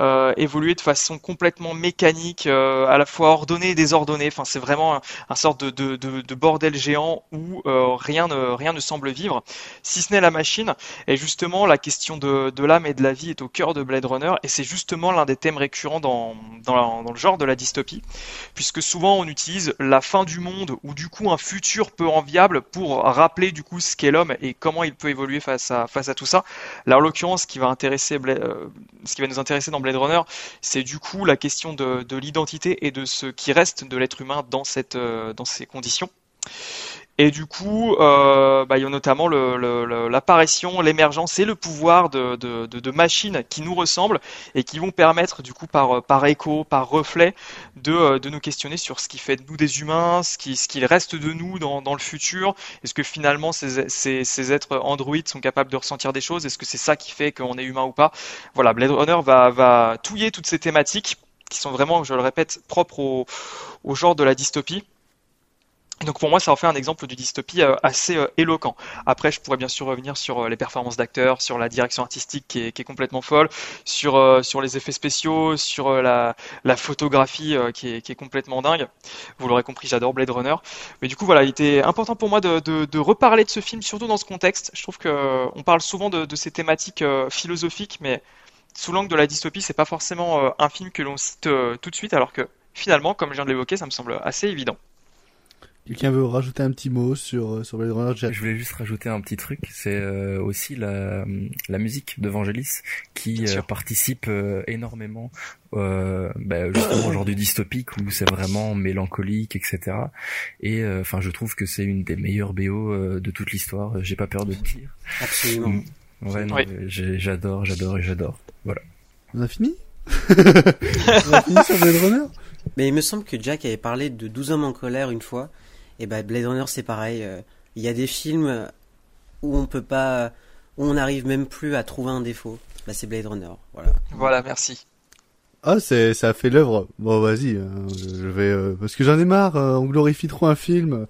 euh, évoluer de façon complètement mécanique, euh, à la fois ordonnée et désordonnée. Enfin, c'est vraiment un, un sorte de, de, de, de, bordel géant où euh, rien, ne, rien ne semble vivre, si ce n'est la machine. Et justement, la question de, l'âme et de la vie est au cœur de Blade Runner, et c'est justement l'un des thèmes récurrents dans, dans, le genre de la dystopie, puisque souvent on utilise la fin du monde ou du coup un futur peu enviable pour rappeler du coup ce qu'est l'homme et comment il peut évoluer face à, face à tout ça. Là, en l'occurrence, qui va intéresser, euh, ce qui va nous intéresser dans Blade Runner, c'est du coup la question de, de l'identité et de ce qui reste de l'être humain dans cette, euh, dans ces conditions. Et du coup, euh, bah, il y a notamment l'apparition, l'émergence et le pouvoir de, de, de, de, machines qui nous ressemblent et qui vont permettre, du coup, par, par écho, par reflet, de, de nous questionner sur ce qui fait de nous des humains, ce qui, ce qu'il reste de nous dans, dans le futur. Est-ce que finalement ces, ces, ces, êtres androïdes sont capables de ressentir des choses? Est-ce que c'est ça qui fait qu'on est humain ou pas? Voilà, Blade Runner va, va touiller toutes ces thématiques qui sont vraiment, je le répète, propres au, au genre de la dystopie. Donc pour moi, ça en fait un exemple de dystopie assez éloquent. Après, je pourrais bien sûr revenir sur les performances d'acteurs, sur la direction artistique qui est, complètement folle, sur les effets spéciaux, sur la, photographie qui est, complètement dingue. Vous l'aurez compris, j'adore Blade Runner. Mais du coup, voilà, il était important pour moi de, reparler de ce film, surtout dans ce contexte. Je trouve que on parle souvent de, de ces thématiques philosophiques, mais sous l'angle de la dystopie, c'est pas forcément un film que l'on cite tout de suite, alors que finalement, comme je viens de l'évoquer, ça me semble assez évident. Quelqu'un veut rajouter un petit mot sur sur Blade Runner Je voulais juste rajouter un petit truc, c'est euh, aussi la la musique de Vangelis qui euh, participe euh, énormément bah, justement au genre du dystopique où c'est vraiment mélancolique, etc. Et enfin, je trouve que c'est une des meilleures BO de toute l'histoire. J'ai pas peur de le dire. Absolument. Ouais, non, Oui. j'adore, j'adore et j'adore. Voilà. On a fini? On a fini sur Blade Runner? Mais il me semble que Jack avait parlé de 12 hommes en colère une fois. Et bah Blade Runner c'est pareil. Il y a des films où on peut pas, où on n'arrive même plus à trouver un défaut. Bah c'est Blade Runner. Voilà. Voilà, merci. Ah, c'est ça a fait l'œuvre. Bon, vas-y, hein, je vais euh, parce que j'en ai marre. euh, on glorifie trop un film.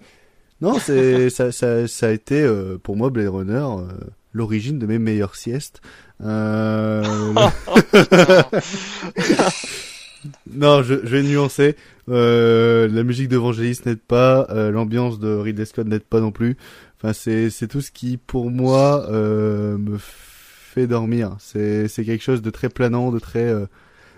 Non, c'est ça, ça, ça a été euh, pour moi Blade Runner euh, l'origine de mes meilleures siestes. Euh... non, je, je vais nuancer. Euh, la musique de Vangelis n'aide pas, euh, l'ambiance de Ridley Scott n'aide pas non plus. Enfin, c'est c'est tout ce qui pour moi euh, me fait dormir. C'est c'est quelque chose de très planant, de très. euh,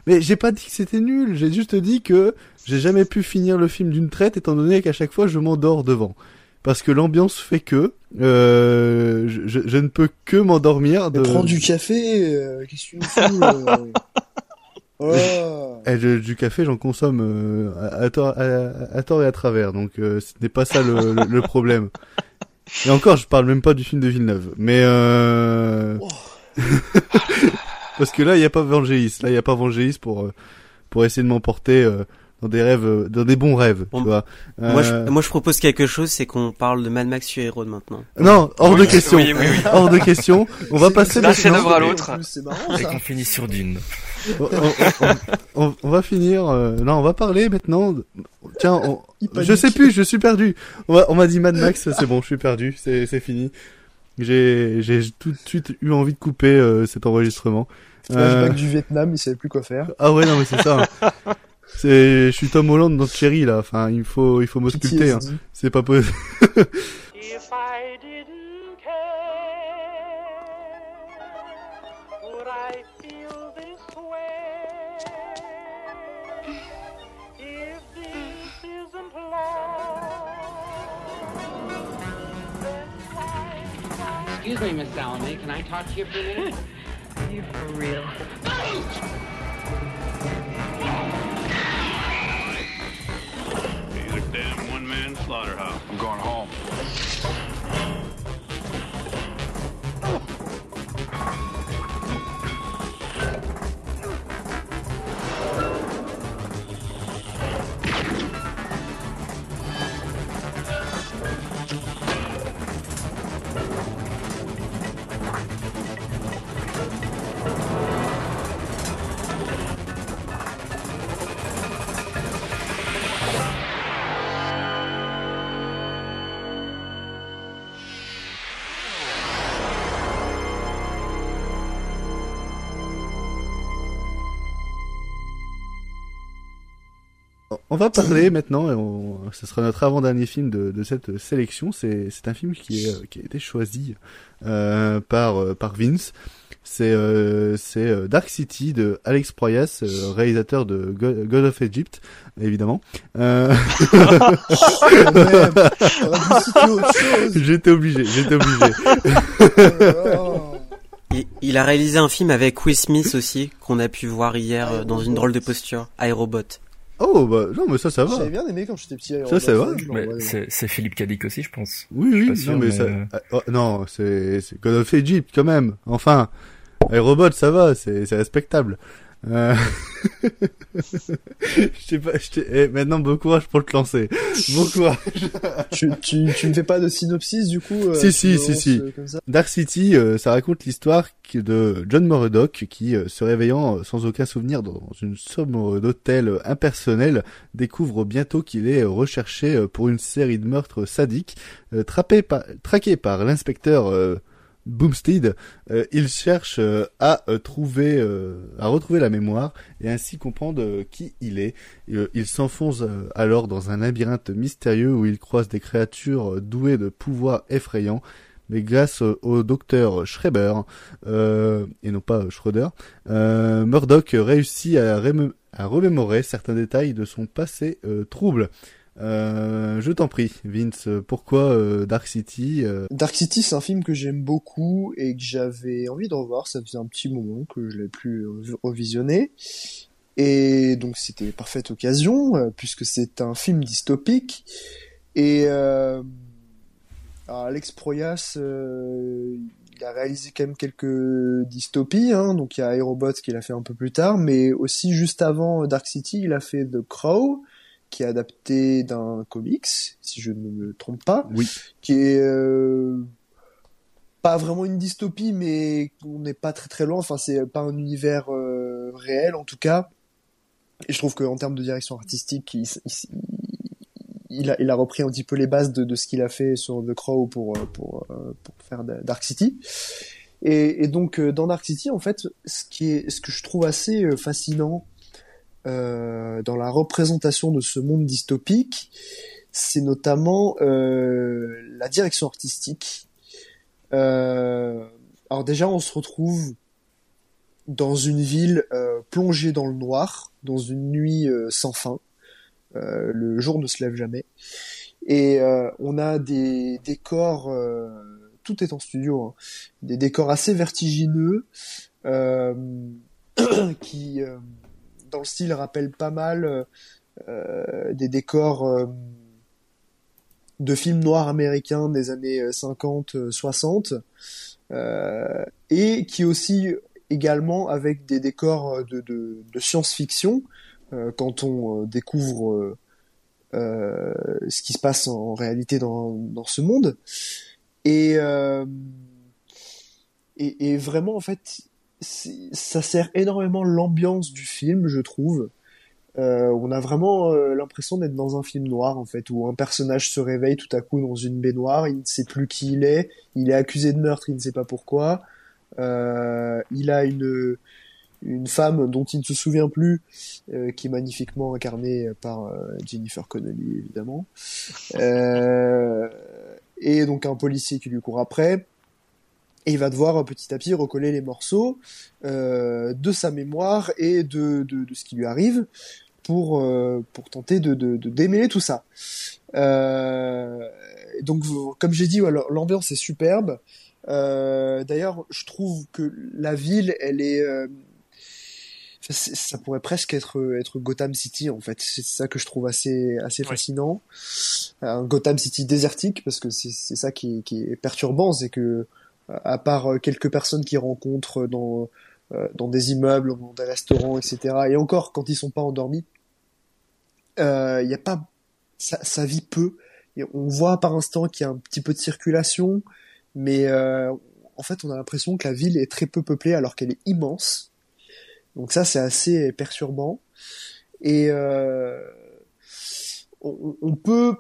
Mais j'ai pas dit que c'était nul. J'ai juste dit que j'ai jamais pu finir le film d'une traite, étant donné qu'à chaque fois je m'endors devant. Parce que l'ambiance fait que euh, je, je, je ne peux que m'endormir. De... Prends du café, euh, qu'est-ce que tu me fous euh Oh. Eh, je- du café, j'en consomme euh, à, à tort, à, à tort et à travers, donc euh, ce n'est pas ça le, le, le problème. Et encore, je parle même pas du film de Villeneuve, mais euh... parce que là, il y a pas Vangelis, là, il y a pas Vangelis pour euh, pour essayer de m'emporter euh, dans des rêves, euh, dans des bons rêves, tu vois. Moi, je, moi je propose quelque chose, c'est qu'on parle de Mad Max Fury Road maintenant. Non, hors Oui, de question, oui, oui, oui. hors de question. On va passer D'un chef-d'œuvre à l'autre. C'est marrant Et ça. qu'on finit sur Dune. On, on- on- on va finir. euh, non, on va parler maintenant. Tiens, je sais plus, je suis perdu. On, va- on m'a dit Mad Max, c'est bon, je suis perdu, c'est c'est fini. J'ai j'ai tout de suite eu envie de couper euh, cet enregistrement. Flashback Euh, du Vietnam, il savait plus quoi faire. Ah ouais, non mais c'est ça. hein. C'est, je suis Tom Holland dans Cherry là. Enfin, il faut, il faut m'ausculter. Hein. C'est pas possible. Excuse me, Miss Salome, can I talk to you for a minute? You for real? He's a damn one-man slaughterhouse. I'm going home. On va parler maintenant, et on- ce sera notre avant-dernier film de, de cette sélection. C'est c'est un film qui, est, qui a été choisi euh, par, euh, par Vince. C'est euh, c'est euh, Dark City de Alex Proyas, euh, réalisateur de Go- God of Egypt, évidemment. Euh... j'étais obligé, j'étais obligé. Il, il a réalisé un film avec Will Smith aussi, qu'on a pu voir hier dans une drôle de posture, Aérobot. Oh bah non mais ça ça va. J'avais bien aimé quand j'étais petit. Ça, ça va. Mais c'est c'est Philippe Cadic aussi, je pense. Oui, oui, sûr, non, mais, mais, ça, euh, ah, oh, non, c'est, c'est God of Egypt, quand même. Enfin, Aérobot, ça va, c'est, c'est respectable. Euh... je sais pas, je eh, maintenant, bon courage pour te lancer. Bon courage. tu, tu, tu me fais pas de synopsis du coup euh, si, si, si, si. euh, Dark City, euh, ça raconte l'histoire de John Murdoch qui, se réveillant sans aucun souvenir dans une sombre d'hôtel impersonnel, découvre bientôt qu'il est recherché pour une série de meurtres sadiques. Trappé par, traqué par l'inspecteur Boomstead, euh, il cherche euh, à euh, trouver, à retrouver la mémoire et ainsi comprendre qui il est. Il s'enfonce alors dans un labyrinthe mystérieux où il croise des créatures douées de pouvoirs effrayants. Mais grâce au docteur Schreiber, et non pas Schroeder, Murdoch réussit à, remémorer certains détails de son passé trouble. Euh, je t'en prie, Vince, pourquoi euh, Dark City euh, Dark City, c'est un film que j'aime beaucoup et que j'avais envie de revoir. Ça faisait un petit moment que je l'avais plus revisionné. Et donc c'était parfaite occasion, puisque c'est un film dystopique. Et Alex Proyas, il a réalisé quand même quelques dystopies. Hein, donc il y a Aerobot qu'il a fait un peu plus tard, mais aussi juste avant Dark City, il a fait The Crow, qui est adapté d'un comics, si je ne me trompe pas Oui. qui est euh, pas vraiment une dystopie, mais on n'est pas très très loin. Enfin, c'est pas un univers euh, réel en tout cas. Et je trouve qu'en termes de direction artistique, il, il, il a, il a repris un petit peu les bases de, de ce qu'il a fait sur The Crow pour euh, pour, pour faire Dark City. Et, et donc dans Dark City, en fait, ce qui est ce que je trouve assez fascinant dans la représentation de ce monde dystopique, c'est notamment euh, la direction artistique. Euh, alors déjà, on se retrouve dans une ville euh, plongée dans le noir, dans une nuit euh, sans fin. Euh, le jour ne se lève jamais. Et euh, on a des décors, euh, tout est en studio, hein, des décors assez vertigineux euh, qui, euh, dans le style, rappellent pas mal euh, des décors euh, de films noirs américains des années 50-60 euh, et qui aussi également avec des décors de, science-fiction euh, quand on euh, découvre euh, ce qui se passe en réalité dans, ce monde. Euh, et, et vraiment en fait ça sert énormément l'ambiance du film je trouve. Euh, on a vraiment euh, l'impression d'être dans un film noir en fait où un personnage se réveille tout à coup dans une baignoire il ne sait plus qui il est il est accusé de meurtre il ne sait pas pourquoi. Euh, il a une une femme dont il ne se souvient plus euh, qui est magnifiquement incarnée par euh, Jennifer Connelly évidemment. Et donc un policier qui lui court après et il va devoir petit à petit recoller les morceaux euh, de sa mémoire et de, de, de, ce qui lui arrive pour, euh, pour tenter de, de, de démêler tout ça. Euh, donc, comme j'ai dit, ouais, l'ambiance est superbe. Euh, D'ailleurs, je trouve que la ville, elle est... Euh, ça pourrait presque être être Gotham City en fait c'est ça que je trouve assez assez fascinant un Gotham City désertique parce que c'est c'est ça qui, qui est perturbant c'est que à part quelques personnes qui rencontrent dans dans des immeubles, dans des restaurants, etc. Et encore, quand ils sont pas endormis, euh, y a pas, ça, ça vit peu. Et on voit par instant qu'il y a un petit peu de circulation, mais euh, en fait, on a l'impression que la ville est très peu peuplée alors qu'elle est immense. Donc ça, c'est assez perturbant. Et euh, on peut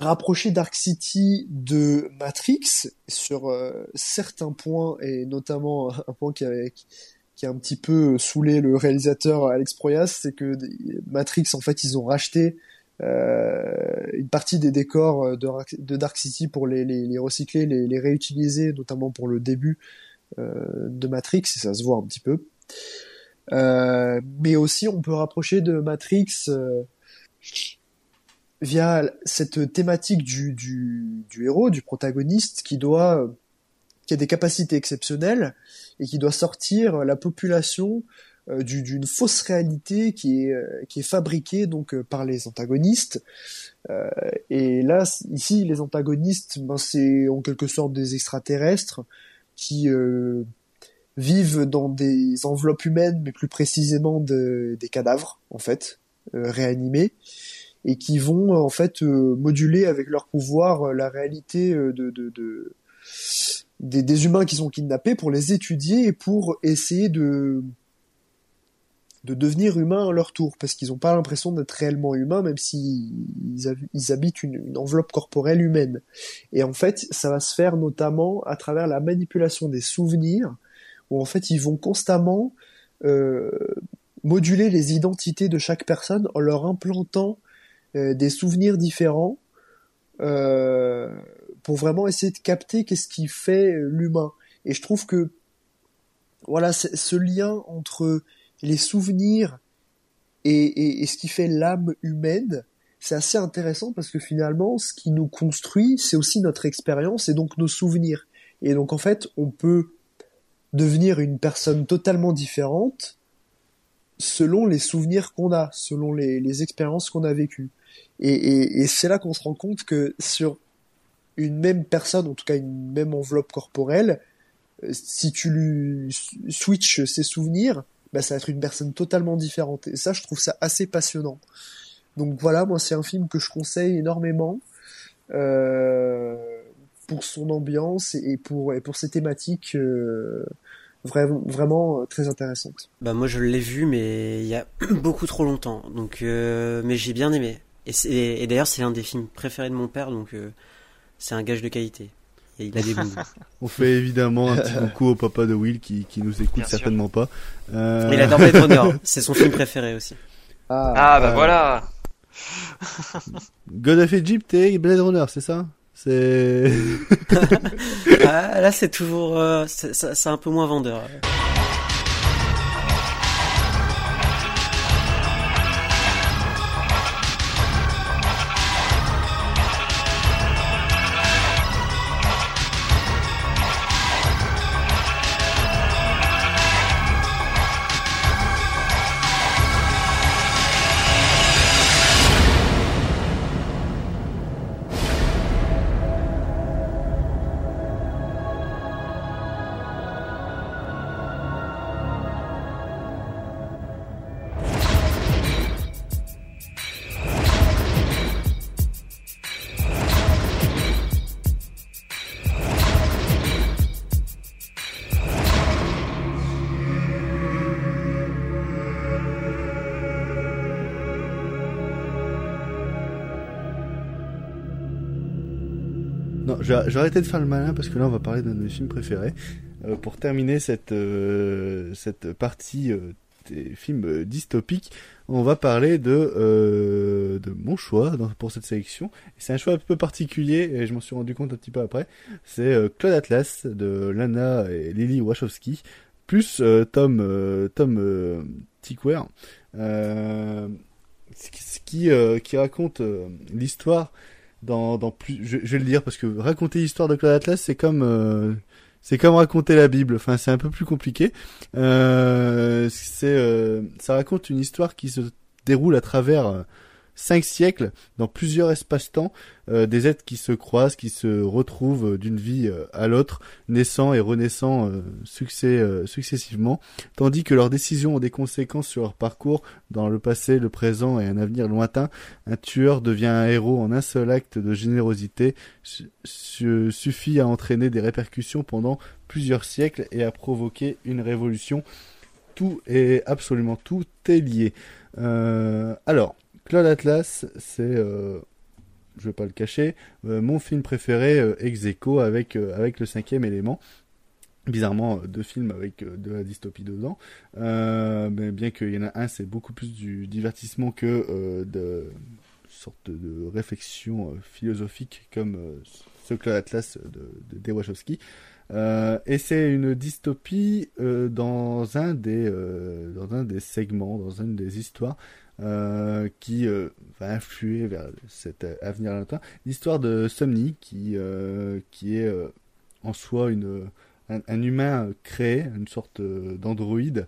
rapprocher Dark City de Matrix sur euh, certains points et notamment un point qui, a un petit peu saoulé le réalisateur Alex Proyas, c'est que Matrix, en fait, ils ont racheté euh, une partie des décors de, Dark City pour les, recycler, les, réutiliser, notamment pour le début euh, de Matrix, et ça se voit un petit peu. Euh, mais aussi, on peut rapprocher de Matrix euh, via cette thématique du, du, du, héros, du protagoniste, qui doit, qui a des capacités exceptionnelles et qui doit sortir la population euh, d'une fausse réalité qui est, euh, qui est fabriquée donc euh, par les antagonistes. et là, ici, les antagonistes, ben, c'est en quelque sorte des extraterrestres qui vivent dans des enveloppes humaines, mais plus précisément de, des cadavres, en fait, réanimés, et qui vont en fait moduler avec leur pouvoir la réalité de, de, de des, humains qui sont kidnappés pour les étudier et pour essayer de de devenir humains à leur tour, parce qu'ils n'ont pas l'impression d'être réellement humains, même s'ils ils habitent une, enveloppe corporelle humaine. Et en fait, ça va se faire notamment à travers la manipulation des souvenirs, où en fait ils vont constamment euh, moduler les identités de chaque personne en leur implantant euh, des souvenirs différents euh, pour vraiment essayer de capter qu'est-ce qui fait l'humain. Et je trouve que voilà, ce lien entre les souvenirs et, et, ce qui fait l'âme humaine, c'est assez intéressant parce que finalement, ce qui nous construit, c'est aussi notre expérience et donc nos souvenirs. Et donc en fait, on peut devenir une personne totalement différente selon les souvenirs qu'on a, selon les, les expériences qu'on a vécues. Et, c'est là qu'on se rend compte que sur une même personne, en tout cas une même enveloppe corporelle, euh, si tu lui switches ses souvenirs, bah, ça va être une personne totalement différente. Et ça, je trouve ça assez passionnant. Donc voilà, moi, c'est un film que je conseille énormément euh, pour son ambiance et pour, pour ses thématiques euh, vraiment, vraiment très intéressantes. Bah moi, je l'ai vu, mais il y a beaucoup trop longtemps. Donc, mais j'ai bien aimé. Et, et d'ailleurs, c'est l'un des films préférés de mon père, donc euh, c'est un gage de qualité il a des On fait évidemment un petit coucou au papa de Will qui, qui nous écoute certainement pas. Euh... Il adore Blade Runner, c'est son film préféré aussi. Ah, ah bah euh... voilà God of Egypt et Blade Runner, c'est ça? C'est. ah, là, c'est toujours. Euh, c'est un peu moins vendeur. J'ai arrêté de faire le malin parce que là on va parler d'un de mes films préférés. Euh, pour terminer cette, euh, cette partie euh, des films dystopiques, on va parler de, de mon choix pour cette sélection. C'est un choix un peu particulier et je m'en suis rendu compte un petit peu après. C'est Claude Atlas de Lana et Lily Wachowski, plus Tom, Tom Tickware, qui, qui raconte l'histoire dans, dans plus, je, je, vais le dire parce que raconter l'histoire de Claude Atlas, c'est comme, euh, c'est comme raconter la Bible. Enfin, c'est un peu plus compliqué. Euh, c'est, euh, ça raconte une histoire qui se déroule à travers cinq siècles dans plusieurs espaces-temps, euh, des êtres qui se croisent, qui se retrouvent d'une vie euh, à l'autre, naissant et renaissant euh, successivement, tandis que leurs décisions ont des conséquences sur leur parcours dans le passé, le présent et un avenir lointain. Un tueur devient un héros en un seul acte de générosité, suffit à entraîner des répercussions pendant plusieurs siècles et à provoquer une révolution. Tout est absolument tout est lié. alors, Claude Atlas, c'est, euh, je vais pas le cacher, euh, mon film préféré euh, ex avec, avec le cinquième élément. bizarrement euh, deux films avec euh, de la dystopie dedans. Euh, mais bien qu'il y en a un, c'est beaucoup plus du divertissement que euh, de sorte de réflexion euh, philosophique comme euh, ce Claude Atlas de, de. Euh, et c'est une dystopie euh, dans un des euh, dans un des segments, dans une des histoires euh, qui euh, va influer vers cet euh, avenir lointain. L'histoire de Somni qui euh, qui est en soi une un, humain créé, une sorte d'androïde,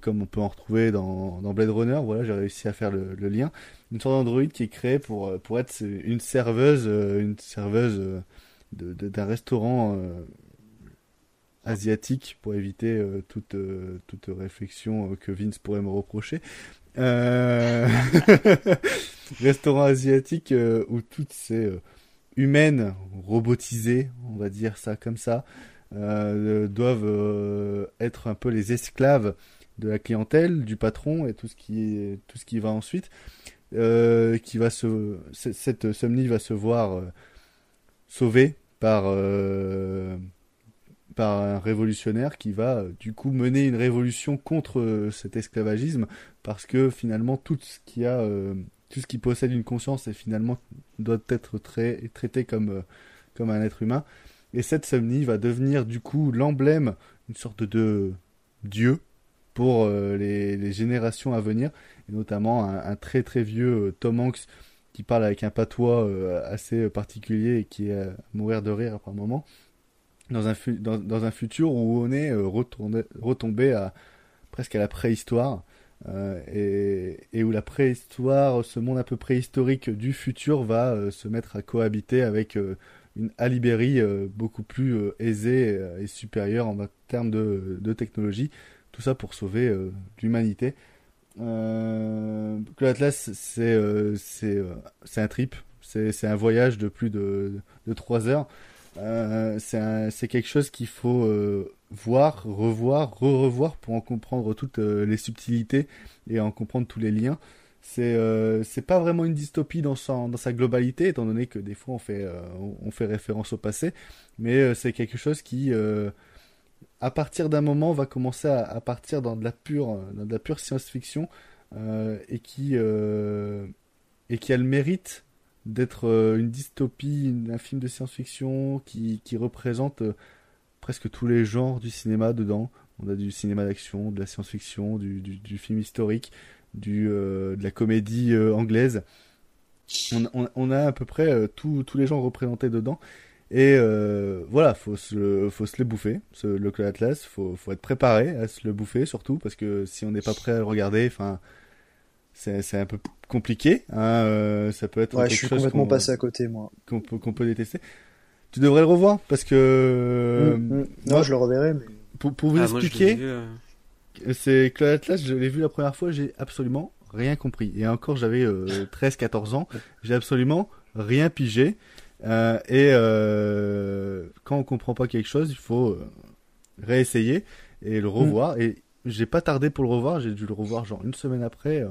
comme on peut en retrouver dans, dans Blade Runner. Voilà, j'ai réussi à faire le, lien. Une sorte d'androïde qui est créé pour pour être une serveuse, une serveuse d'un restaurant euh, asiatique pour éviter toute toute réflexion que Vince pourrait me reprocher. Euh... restaurant asiatique euh, où toutes ces euh, humaines robotisées, on va dire ça comme ça, doivent être un peu les esclaves de la clientèle, du patron et tout ce qui tout ce qui va ensuite. Qui va se cette Somni va se voir sauvée par par un révolutionnaire qui va euh, du coup mener une révolution contre euh, cet esclavagisme parce que finalement tout ce qui a euh, tout ce qui possède une conscience et finalement doit être trai- traité comme comme un être humain. Et cette Somni va devenir du coup l'emblème une sorte de dieu pour les, générations à venir et notamment un, très très vieux Tom Hanks qui parle avec un patois assez particulier et qui est à mourir de rire par moment dans un, dans, dans un futur où on est euh, retourné, retombé à presque à la préhistoire euh, et, et où la préhistoire, ce monde un peu préhistorique du futur va euh, se mettre à cohabiter avec une Alibérie beaucoup plus aisée et supérieure en termes de, de technologie. Tout ça pour sauver l'humanité. Euh, Claude Atlas, c'est un trip, c'est un voyage de plus de de trois heures. Euh, c'est quelque chose qu'il faut euh, voir, revoir, re-revoir pour en comprendre toutes euh, les subtilités et en comprendre tous les liens. C'est pas vraiment une dystopie dans sa, globalité, étant donné que des fois on fait, référence au passé, mais c'est quelque chose qui, à partir d'un moment, va commencer à, partir dans de la pure, science-fiction et qui a le mérite d'être euh, une dystopie, un film de science-fiction qui, qui représente euh, presque tous les genres du cinéma dedans. On a du cinéma d'action, de la science-fiction, du, du, film historique, du, euh, de la comédie anglaise. On, a à peu près tous les genres représentés dedans. Et voilà, faut se, faut se les bouffer, ce, le Club Atlas. Faut, faut être préparé à se le bouffer, surtout parce que si on n'est pas prêt à le regarder, enfin, c'est c'est un peu compliqué. Hein, euh, ça peut être Ouais, je suis complètement qu'on- passé à côté, moi. qu'on peut, qu'on peut détester. Tu devrais le revoir parce que Mm, mm. moi, Non, je le reverrai, mais. pour, pour vous Ah, moi, expliquer, euh. c'est Claude Atlas, je l'ai vu la première fois, j'ai absolument rien compris. Et encore, j'avais 13-14 ans, j'ai absolument rien pigé. Euh, et euh, quand on comprend pas quelque chose, il faut euh, réessayer et le revoir. Et j'ai pas tardé pour le revoir, j'ai dû le revoir genre une semaine après euh,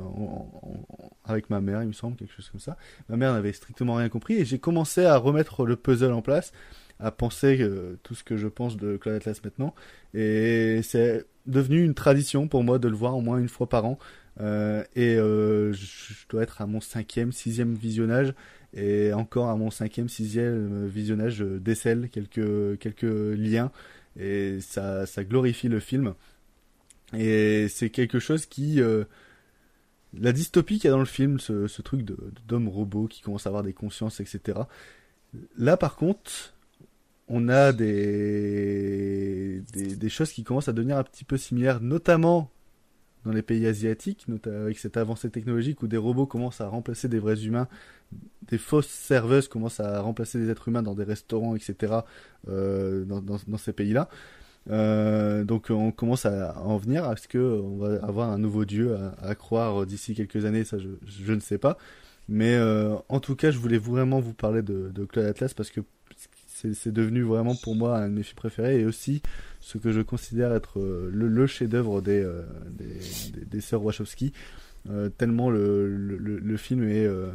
avec ma mère, il me semble, quelque chose comme ça. Ma mère n'avait strictement rien compris et j'ai commencé à remettre le puzzle en place, à penser euh, tout ce que je pense de Claude Atlas maintenant. Et c'est devenu une tradition pour moi de le voir au moins une fois par an. Euh, et je, je dois être à mon cinquième, sixième visionnage. Et encore à mon cinquième, sixième visionnage, je décèle quelques, quelques liens. Et ça, ça glorifie le film. Et c'est quelque chose qui... euh, la dystopie qu'il y a dans le film, ce, truc d'homme robot qui commence à avoir des consciences, etc. Là, par contre, on a des, choses qui commencent à devenir un petit peu similaires, notamment dans les pays asiatiques, avec cette avancée technologique où des robots commencent à remplacer des vrais humains, des fausses serveuses commencent à remplacer des êtres humains dans des restaurants, etc., euh, dans ces pays-là. Euh, donc on commence à en venir à ce que on va avoir un nouveau dieu à, croire d'ici quelques années, ça je, ne sais pas. Mais euh, en tout cas, je voulais vraiment vous parler de, de Claude Atlas parce que c'est devenu vraiment pour moi un de mes films préférés et aussi ce que je considère être euh, le, chef-d'œuvre des, euh, des, sœurs Wachowski. Euh, tellement le, le, film est, euh,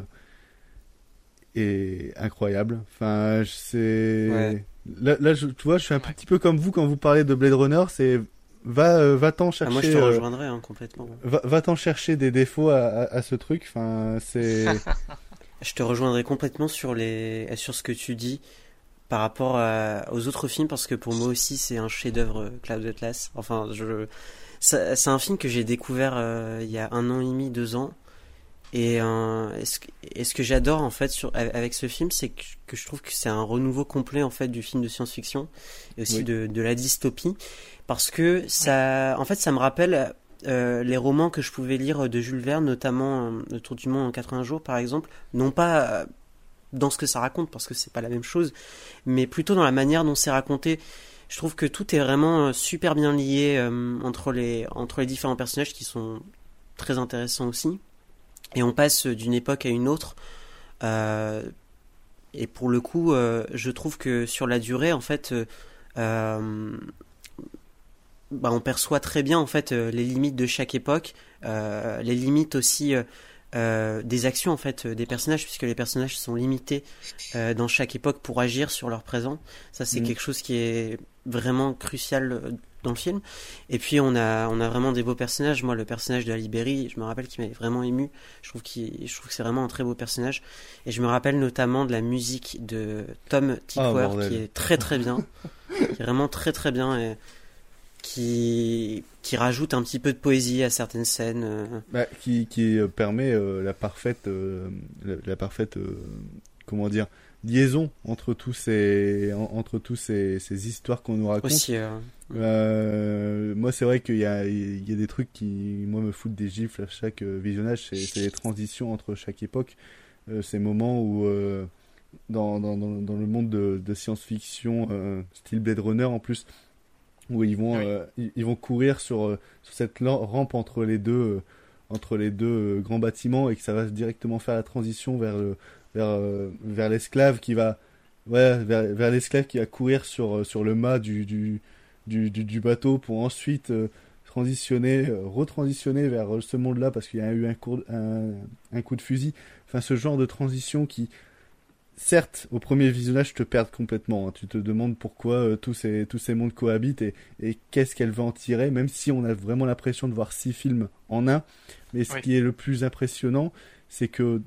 est incroyable. Enfin, c'est Ouais. là, là, je, tu vois, je suis un petit peu comme vous quand vous parlez de Blade Runner. C'est va, euh, Ah, chercher. moi, je te euh, rejoindrai hein, complètement. va, va-t'en chercher des défauts à, à, à ce truc. Enfin, c'est. Je te rejoindrai complètement sur les sur ce que tu dis par rapport à- aux autres films parce que pour moi aussi c'est un chef-d'œuvre euh, Cloud Atlas. Enfin, je c'est un film que j'ai découvert euh, il y a un an et demi, deux ans. Et, euh, et ce, que- et ce que j'adore en fait sur, avec ce film, c'est que, que je trouve que c'est un renouveau complet en fait du film de science-fiction et aussi Oui. de, de la dystopie, parce que ça, en fait, ça me rappelle euh, les romans que je pouvais lire de Jules Verne, notamment euh, Le Tour du Monde en 80 jours par exemple, non pas euh, dans ce que ça raconte parce que c'est pas la même chose, mais plutôt dans la manière dont c'est raconté. Je trouve que tout est vraiment super bien lié entre les entre les différents personnages qui sont très intéressants aussi. Et on passe d'une époque à une autre. Euh, et pour le coup, euh, je trouve que sur la durée, en fait, euh, euh, bah, on perçoit très bien en fait euh, les limites de chaque époque, euh, les limites aussi des actions en fait des personnages, puisque les personnages sont limités euh, dans chaque époque pour agir sur leur présent. Ça, c'est Mm. quelque chose qui est vraiment crucial euh, dans le film. Et puis on a on a vraiment des beaux personnages. Moi, le personnage de la Libéry, je me rappelle qu'il m'avait vraiment ému. Je trouve qu'il je trouve que c'est vraiment un très beau personnage. Et je me rappelle notamment de la musique de Tom Tykwer bordel. qui est très très bien, qui est vraiment très très bien et qui qui rajoute un petit peu de poésie à certaines scènes. euh. Bah, qui, qui euh, permet euh, la parfaite, euh, la, la parfaite, euh, comment dire, liaison entre tous ces, en- entre tous ces, ces histoires qu'on nous raconte. Aussi, euh, Euh, moi, c'est vrai qu'il y a, il y a des trucs qui, moi, me foutent des gifles à chaque euh, visionnage. C'est, les transitions entre chaque époque. Euh, ces moments où, dans, dans, dans, le monde de, de science-fiction, style Blade Runner en plus, où ils vont, ils, ils vont courir sur, sur cette rampe entre les deux, entre les deux grands bâtiments et que ça va directement faire la transition vers le, vers, euh, vers l'esclave qui va, ouais, vers, vers l'esclave qui va courir sur, euh, sur le mât du, du, du, bateau pour ensuite euh, transitionner, retransitionner vers ce monde-là parce qu'il y a eu un, cours, un, un coup de fusil. Enfin, ce genre de transition qui, certes, au premier visionnage, te perdent complètement. hein. Tu te demandes pourquoi euh, tous, ces, tous ces mondes cohabitent et, et qu'est-ce qu'elle veut en tirer, même si on a vraiment l'impression de voir six films en un. Mais ce Oui. qui est le plus impressionnant, c'est que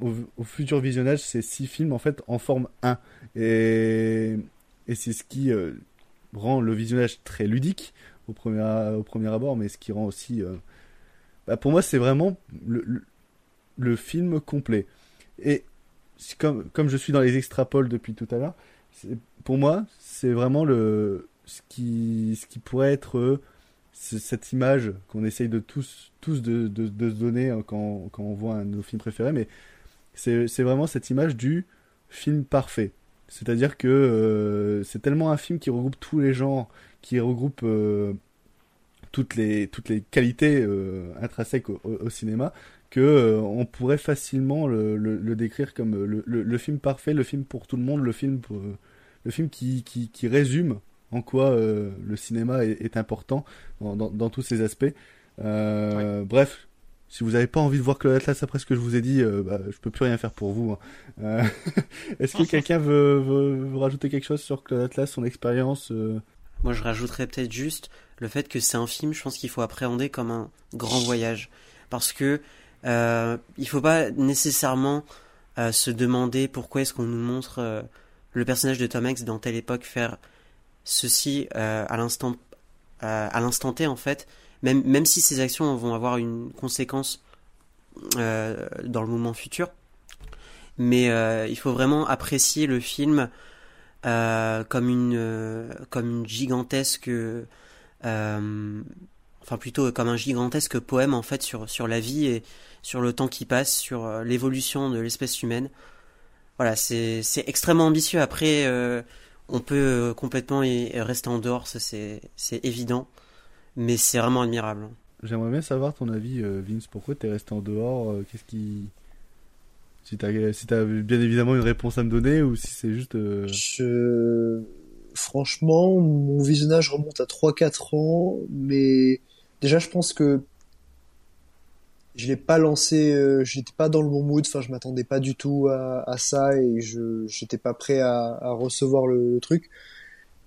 au, futur visionnage, ces six films en fait en forment un. Et, et c'est ce qui euh, rend le visionnage très ludique au premier, au premier abord, mais ce qui rend aussi. euh, bah, pour moi, c'est vraiment le, le, film complet. Et c'est comme, comme je suis dans les extrapoles depuis tout à l'heure, c'est- pour moi, c'est vraiment le, ce, qui, ce qui pourrait être euh, ce- cette image qu'on essaye de tous, tous de, de, se donner hein, quand, quand on voit nos films préférés, mais c'est vraiment cette image du film parfait. C'est-à-dire que euh, c'est tellement un film qui regroupe tous les genres, qui regroupe euh, toutes les toutes les qualités euh, intrinsèques au, au- au cinéma, que on pourrait facilement le, le, le décrire comme le, film parfait, le film pour tout le monde, le film pour- le film qui, qui, qui résume en quoi le cinéma est, est important dans, dans, dans tous ses aspects. Bref, si vous n'avez pas envie de voir Claude Atlas après ce que je vous ai dit, euh, bah, je peux plus rien faire pour vous. hein. Euh, Est-ce que quelqu'un veut, veut, veut rajouter quelque chose sur Claude Atlas, son expérience euh? Moi, je rajouterais peut-être juste le fait que c'est un film, je pense qu'il faut appréhender comme un grand voyage. Parce que euh, il faut pas nécessairement euh, se demander pourquoi est-ce qu'on nous montre euh, le personnage de Tom Hanks dans telle époque faire ceci à l'instant à l'instant T en fait. Même, même si ces actions vont avoir une conséquence euh, dans le moment futur. Mais euh, il faut vraiment apprécier le film euh, comme une comme gigantesque enfin plutôt comme un gigantesque poème en fait sur sur la vie et sur le temps qui passe sur l'évolution de l'espèce humaine. Voilà c'est extrêmement ambitieux. Après on peut complètement y rester en dehors c'est c'est évident mais c'est vraiment admirable J'aimerais bien savoir ton avis, euh, Vince. Pourquoi t'es resté en dehors euh, Qu'est-ce qui. Si t'as si t'as bien évidemment une réponse à me donner ou si c'est juste. euh, Je... Franchement, mon visionnage remonte à 3-4 ans, mais déjà je pense que je l'ai pas lancé, euh, j'étais pas dans le bon mood, enfin je m'attendais pas du tout à, à ça et je j'étais pas prêt à, à recevoir le, le truc.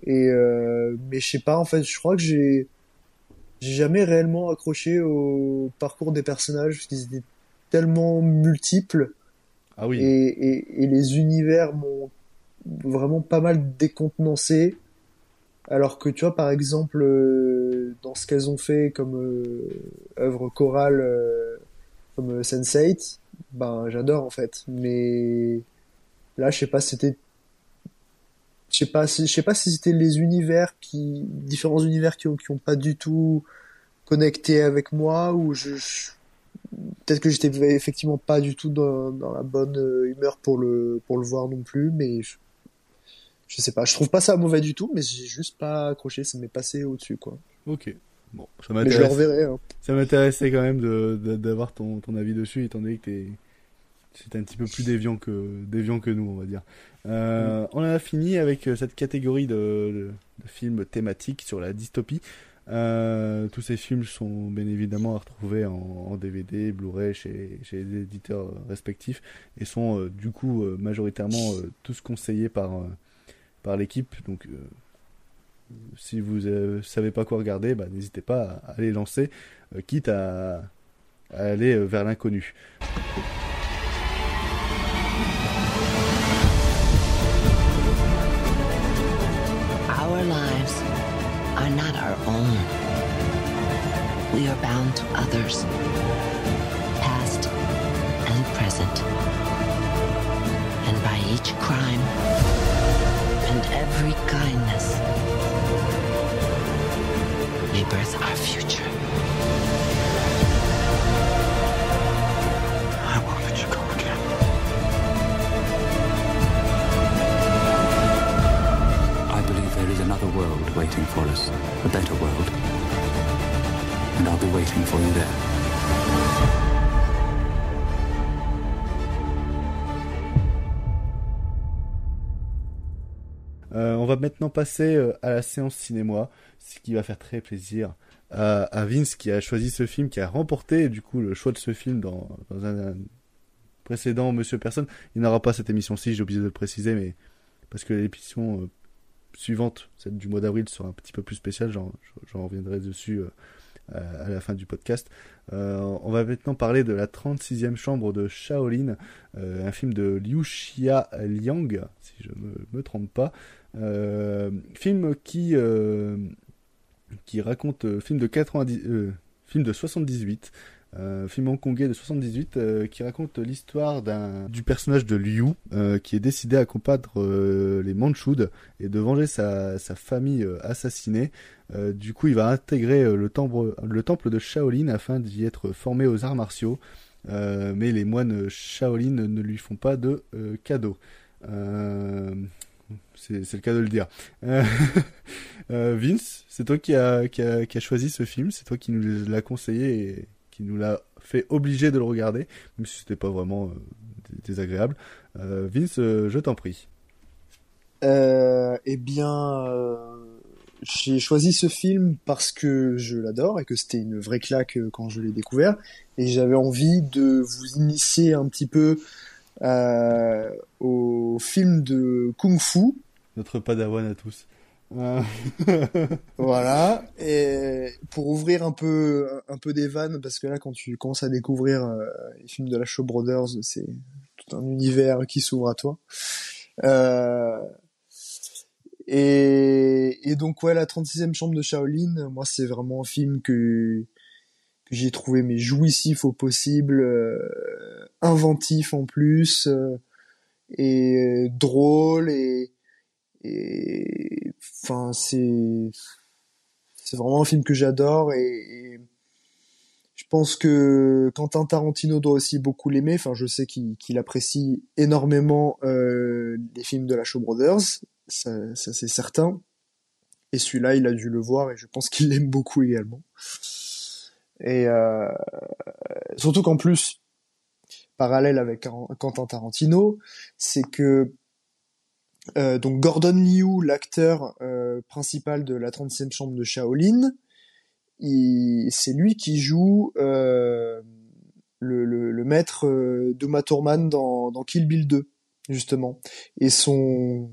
Et euh, mais je sais pas en fait, je crois que j'ai j'ai jamais réellement accroché au parcours des personnages parce qu'ils étaient tellement multiples. Ah oui. Et, et, et les univers m'ont vraiment pas mal décontenancé. Alors que tu vois, par exemple, euh, dans ce qu'elles ont fait comme euh, œuvre chorale, euh, comme euh, Sense8, ben j'adore en fait. Mais là, je sais pas, c'était, je sais pas, si- je sais pas si c'était les univers qui, différents univers qui ont, qui ont pas du tout connecté avec moi ou je, je- peut-être que j'étais effectivement pas du tout dans, dans la bonne euh, humeur pour le pour le voir non plus, mais je, je sais pas, je trouve pas ça mauvais du tout, mais j'ai juste pas accroché, ça m'est passé au-dessus quoi. Ok. Bon, ça Mais je le m'intéresse. reverrai. Hein. Ça m'intéressait quand même de, de- d'avoir ton, ton avis dessus, étant donné que t'es, c'est un petit peu plus déviant que, déviant que nous, on va dire. Euh, On en a fini avec euh, cette catégorie de, de, de films thématiques sur la dystopie. Euh, tous ces films sont bien évidemment à retrouver en, en DVD, Blu-ray chez, chez les éditeurs respectifs et sont euh, du coup majoritairement tous conseillés par, par l'équipe. Donc si vous ne savez pas quoi regarder, bah, n'hésitez pas à, à les lancer, quitte à, à aller vers l'inconnu. Our lives are not our own. We are bound to others, past and present. And by each crime and every kindness, we birth our future. World waiting for us, a better world. And I'll be waiting for you there. Euh, on va maintenant passer euh, à la séance cinéma, ce qui va faire très plaisir à, à Vince qui a choisi ce film, qui a remporté du coup le choix de ce film dans, un, précédent Monsieur Personne. Il n'aura pas cette émission-ci, j'ai oublié de le préciser, mais parce que l'émission euh, suivante, celle du mois d'avril, sera un petit peu plus spéciale, j'en reviendrai dessus euh, à, à la fin du podcast. Euh, on va maintenant parler de la 36e chambre de Shaolin, euh, un film de Liu Xia Liang, si je me, me trompe pas. Euh, film qui euh, qui raconte euh, film de 90 euh, film de 78 euh, film hongkongais de 78 euh, qui raconte l'histoire du personnage de Liu euh, qui est décidé à combattre les Manchus et de venger sa, sa famille assassinée. Du coup, il va intégrer le temple le temple de Shaolin afin d'y être formé aux arts martiaux. Mais les moines Shaolin ne lui font pas de. Euh, c'est le cas de le dire. Vince, c'est toi qui a, qui, a, qui a choisi ce film, c'est toi qui nous l'a conseillé et qui nous l'a fait obliger de le regarder, même si c'était pas vraiment euh, dé- désagréable. Euh, Vince, euh, je t'en prie. Eh bien, j'ai choisi ce film parce que je l'adore et que c'était une vraie claque quand je l'ai découvert. Et j'avais envie de vous initier un petit peu euh, au film de Kung Fu. Notre padawan à tous. Euh, Voilà. Et pour ouvrir un peu, un peu des vannes, parce que là, quand tu commences à découvrir euh, les films de la Shaw Brothers, c'est tout un univers qui s'ouvre à toi. Euh, et, et donc, ouais, la 36e chambre de Shaolin, moi, c'est vraiment un film que, que j'ai trouvé mais jouissif au possible, euh, inventif en plus, et drôle, et, et enfin, c'est, c'est vraiment un film que j'adore, et, je pense que Quentin Tarantino doit aussi beaucoup l'aimer. Enfin, je sais qu'il apprécie énormément euh, les films de la Shaw Brothers, ça, ça c'est certain. Et celui-là, il a dû le voir et je pense qu'il l'aime beaucoup également. Et euh, surtout qu'en plus, parallèle avec Quentin Tarantino, c'est que euh, donc Gordon Liu, l'acteur euh, principal de la 36e chambre de Shaolin, c'est lui qui joue euh, le, maître d'Uma Thurman dans, Kill Bill 2, justement. Et son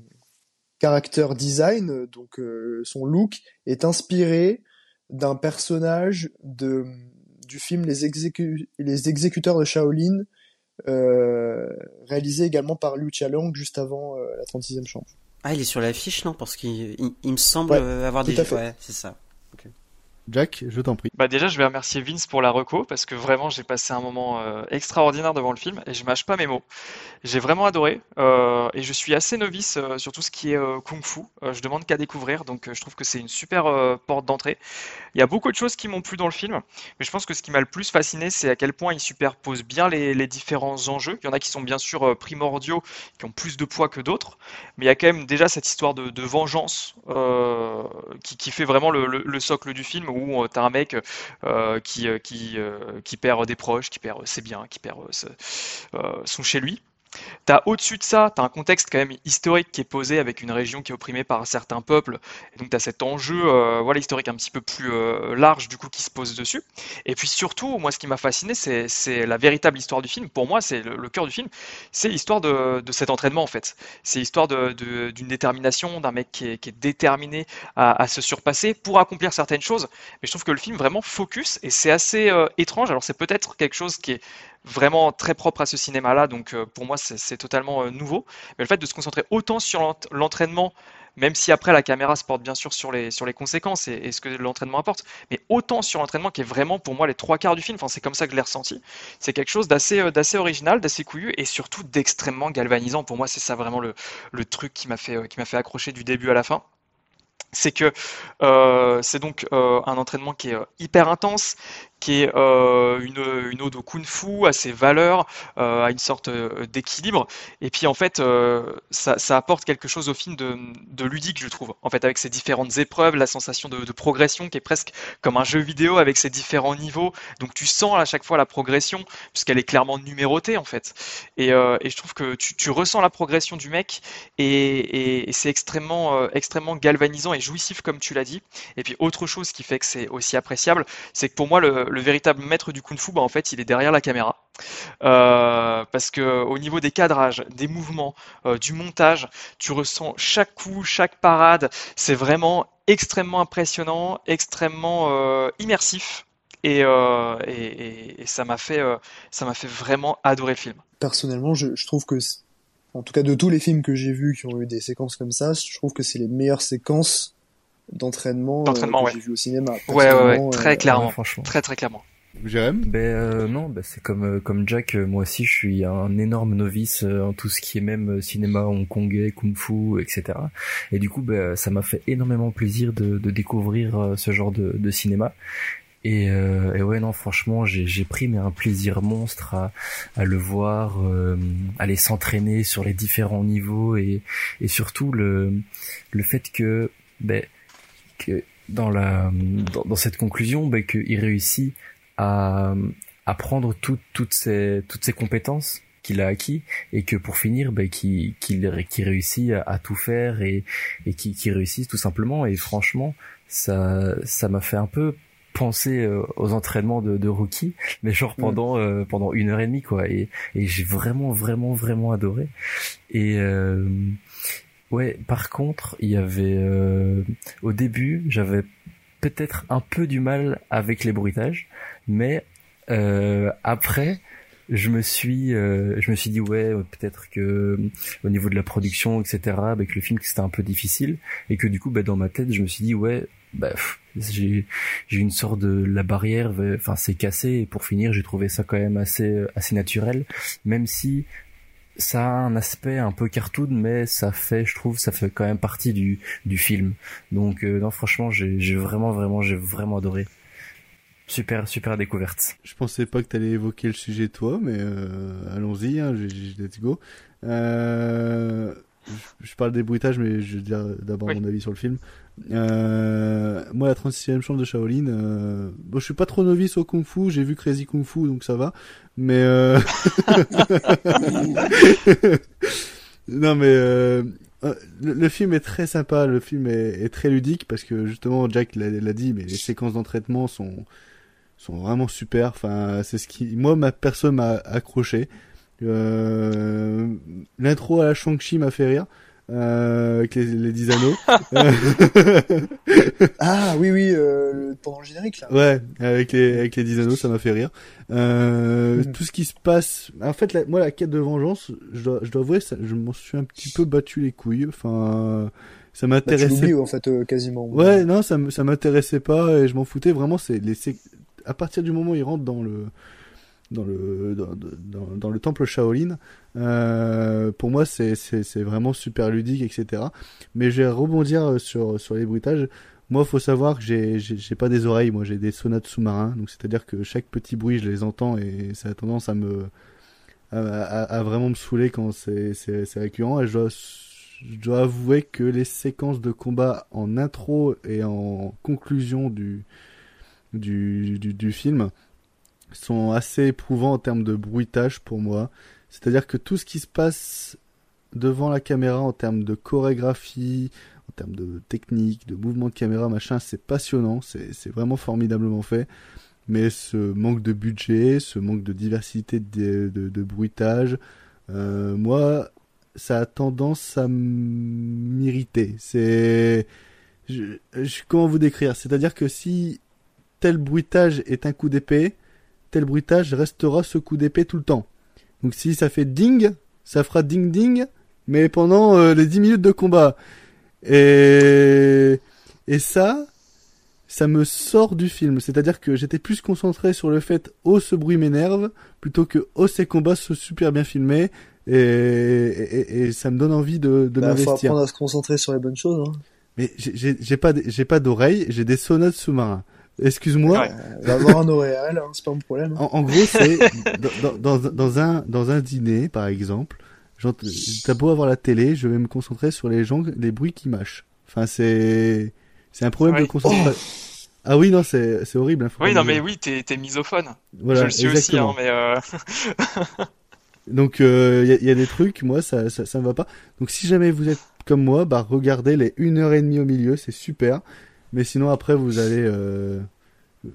character design, donc son look, est inspiré d'un personnage du film Les, Exécu- Les Exécuteurs de Shaolin, réalisé également par Liu Chialong juste avant euh, la 36e chambre. Ah, il est sur l'affiche, non? Parce qu'il il, il me semble Ouais, euh, avoir des. Ouais, c'est ça. Jack, je t'en prie. Bah déjà, je vais remercier Vince pour la reco parce que vraiment, j'ai passé un moment euh, extraordinaire devant le film et je mâche pas mes mots. J'ai vraiment adoré euh, et je suis assez novice euh, sur tout ce qui est kung-fu. Je demande qu'à découvrir, donc je trouve que c'est une super porte d'entrée. Il y a beaucoup de choses qui m'ont plu dans le film, mais je pense que ce qui m'a le plus fasciné, c'est à quel point il superpose bien les, différents enjeux. Il y en a qui sont bien sûr primordiaux, qui ont plus de poids que d'autres, mais il y a quand même déjà cette histoire de, vengeance qui, fait vraiment le- le socle du film où tu as un mec euh, qui, euh, qui, euh, perd des proches, qui perd ses biens, qui perd euh, euh, son chez lui. T'as au-dessus de ça, t'as un contexte quand même historique qui est posé avec une région qui est opprimée par certains peuples. Et donc t'as cet enjeu, euh, voilà, historique un petit peu plus euh, large du coup qui se pose dessus. Et puis surtout, moi, ce qui m'a fasciné, c'est la véritable histoire du film. Pour moi, c'est le, cœur du film, c'est l'histoire de, cet entraînement en fait. C'est l'histoire d'une détermination, d'un mec qui est, déterminé à, à se surpasser pour accomplir certaines choses. Mais je trouve que le film vraiment focus et c'est assez euh, étrange. Alors c'est peut-être quelque chose qui est vraiment très propre à ce cinéma-là, donc euh, pour moi c'est totalement euh, nouveau. Mais le fait de se concentrer autant sur l'ent- l'entraînement, même si après la caméra se porte bien sûr sur les, sur les conséquences et, ce que l'entraînement apporte, mais autant sur l'entraînement qui est vraiment pour moi les trois quarts du film, enfin c'est comme ça que je l'ai ressenti, c'est quelque chose d'assez euh, original, d'assez couillu et surtout d'extrêmement galvanisant. Pour moi c'est ça vraiment le, le truc qui m'a fait, qui fait accrocher du début à la fin c'est que c'est donc un entraînement qui est hyper intense, qui est euh, une, une ode au kung-fu, à ses valeurs, euh, à une sorte euh, d'équilibre. Et puis en fait, ça, ça apporte quelque chose au film de, de ludique, je trouve. En fait, avec ces différentes épreuves, la sensation de, de progression qui est presque comme un jeu vidéo avec ses différents niveaux. Donc tu sens à chaque fois la progression, puisqu'elle est clairement numérotée en fait. Et, et je trouve que tu, tu ressens la progression du mec et, et- et c'est extrêmement, extrêmement galvanisant et jouissif comme tu l'as dit. Et puis autre chose qui fait que c'est aussi appréciable, c'est que pour moi le, le véritable maître du kung-fu, bah, en fait, il est derrière la caméra. Euh, parce que au niveau des cadrages, des mouvements, euh, du montage, tu ressens chaque coup, chaque parade. C'est vraiment extrêmement impressionnant, extrêmement euh, immersif. Et, ça m'a fait, fait vraiment adorer le film. Personnellement, je, trouve que, en tout cas de tous les films que j'ai vus qui ont eu des séquences comme ça, je trouve que c'est les meilleures séquences d'entraînement euh, D'entraînement, que ouais. j'ai vues au cinéma. Ouais, ouais, ouais, très euh, clairement, franchement. très très clairement. Jérém? Ben euh, non, ben c'est comme euh, comme Jack, moi aussi je suis un énorme novice euh, en tout ce qui est même cinéma hongkongais, kung-fu, etc. Et du coup, ben, ça m'a fait énormément plaisir de, de découvrir ce genre de, de cinéma. Et, euh, et ouais non franchement j'ai j'ai pris mais un plaisir monstre à, à le voir euh, aller s'entraîner sur les différents niveaux et, et surtout le le fait que ben que dans la dans, dans cette conclusion ben, qu'il réussit à, à prendre toutes toutes ces toutes ces compétences qu'il a acquis et que pour finir ben, qu'il qu'il qu'il réussit à, tout faire et et qu'il qu'il réussisse tout simplement. Et franchement ça ça m'a fait un peu penser euh, aux entraînements de, de Rookie mais genre pendant euh, pendant une heure et demie quoi. Et et j'ai vraiment vraiment vraiment adoré. Et euh, ouais par contre il y avait euh, au début j'avais peut-être un peu du mal avec les bruitages mais euh, après je me suis euh, je me suis dit ouais peut-être que au niveau de la production etc avec le film c'était un peu difficile et que du coup bah, dans ma tête je me suis dit ouais bah, j'ai j'ai une sorte de la barrière enfin c'est cassé et pour finir j'ai trouvé ça quand même assez assez naturel même si ça a un aspect un peu cartoon mais ça fait je trouve ça fait quand même partie du du film donc euh, non franchement j'ai j'ai vraiment vraiment j'ai vraiment adoré super super découverte Je pensais pas que t'allais évoquer le sujet toi, mais euh, allons-y, hein, let's go. Euh, je, je parle des bruitages, mais je veux dire d'abord mon avis sur le film. Euh, moi, la 36e chambre de Shaolin, euh, bon, je suis pas trop novice au Kung Fu, j'ai vu Crazy Kung Fu, donc ça va. Mais euh... non, mais le, film est très sympa, le film est, très ludique parce que justement Jack l'a dit, mais les séquences d'entraînement sont sont vraiment super. Enfin, c'est ce qui, moi, ma personne m'a accroché. L'intro à la Shang-Chi m'a fait rire. Euh, avec les, les 10 anneaux. ah oui, oui, euh, pendant le générique là. Ouais, avec les, avec les 10 anneaux, ça m'a fait rire. Euh, Mm. Tout ce qui se passe. En fait, la- moi, la quête de vengeance, je dois, je dois avouer, ça, je m'en suis un petit peu battu les couilles. Enfin, ça Bah, m'intéressait. l'oublies en fait euh, quasiment. Ouais, non, ça, me- ça m'intéressait pas et je m'en foutais. Vraiment, c'est les, sé- à partir du moment où ils rentrent dans le, dans le, temple Shaolin, euh, pour moi, c'est, vraiment super ludique, etc. Mais je vais rebondir euh, sur, les bruitages. Moi, faut savoir que j'ai, pas des oreilles, moi, j'ai des sonates sous-marins. Donc, c'est-à-dire que chaque petit bruit, je les entends et ça a tendance à me, à, vraiment me saouler quand c'est, récurrent. Et je dois, avouer que les séquences de combat en intro et en conclusion du film sont assez éprouvants en termes de bruitage pour moi. C'est-à-dire que tout ce qui se passe devant la caméra en termes de chorégraphie, en termes de technique, de mouvement de caméra, machin, c'est passionnant, c'est vraiment formidablement fait. Mais ce manque de budget, ce manque de diversité de, bruitage, euh, moi, ça a tendance à m'irriter. C'est, je- comment vous décrire? C'est-à-dire que si tel bruitage est un coup d'épée, tel bruitage restera ce coup d'épée tout le temps. Donc si ça fait ding, ça fera ding ding, mais pendant euh, les 10 minutes de combat. Et, et ça, ça me sort du film. C'est-à-dire que j'étais plus concentré sur le fait oh ce bruit m'énerve plutôt que oh ces combats sont super bien filmés et, et, et ça me donne envie de, de Bah, faut m'investir. apprendre à se concentrer sur les bonnes choses. Hein. Mais j'ai- pas j'ai pas d'oreilles, j'ai des sonotes sous-marins. Excuse-moi. Ouais. Euh, va avoir un oréal, hein, c'est pas un problème. hein. En, en gros, c'est dans, dans, un dans un dîner, par exemple. T'as beau avoir la télé, je vais me concentrer sur les gens, les bruits qui mâchent. Enfin, c'est c'est un problème Oui. de concentration. Ah oui, non, c'est c'est horrible. hein, Oui, non, mais oui, t'es t'es misophone. Voilà, je le suis exactement. aussi, hein, mais euh... Donc il y, a, y a des trucs, moi ça, ça ça me va pas. Donc si jamais vous êtes comme moi, bah regardez les une heure et demie au milieu, c'est super. Mais sinon après vous allez. Euh...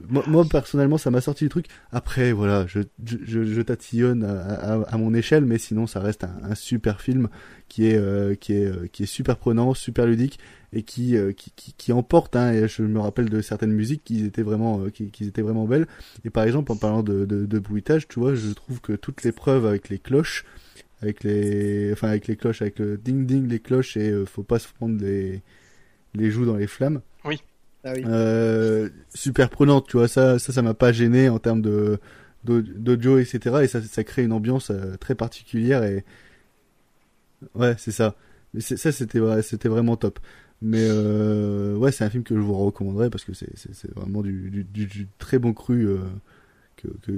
Moi, personnellement ça m'a sorti du truc. Après voilà, je je, tatillonne à, à, mon échelle, mais sinon ça reste un, super film qui est euh, qui est euh, qui est super prenant, super ludique et qui qui, qui, emporte. Hein, et je me rappelle de certaines musiques qui étaient vraiment qui, qui étaient vraiment belles. Et par exemple en parlant de, de, bruitage, tu vois, je trouve que toutes les preuves avec les cloches avec les enfin avec les cloches avec le ding ding les cloches et faut pas se prendre les les joues dans les flammes Oui. Ah oui. euh, super prenante tu vois ça ça ça m'a pas gêné en termes de d'au- d'audio etc et ça ça crée une ambiance euh, très particulière et ouais c'est ça mais ça c'était vraiment top mais euh, ouais c'est un film que je vous recommanderais parce que c'est vraiment du, du, du, du très bon cru euh,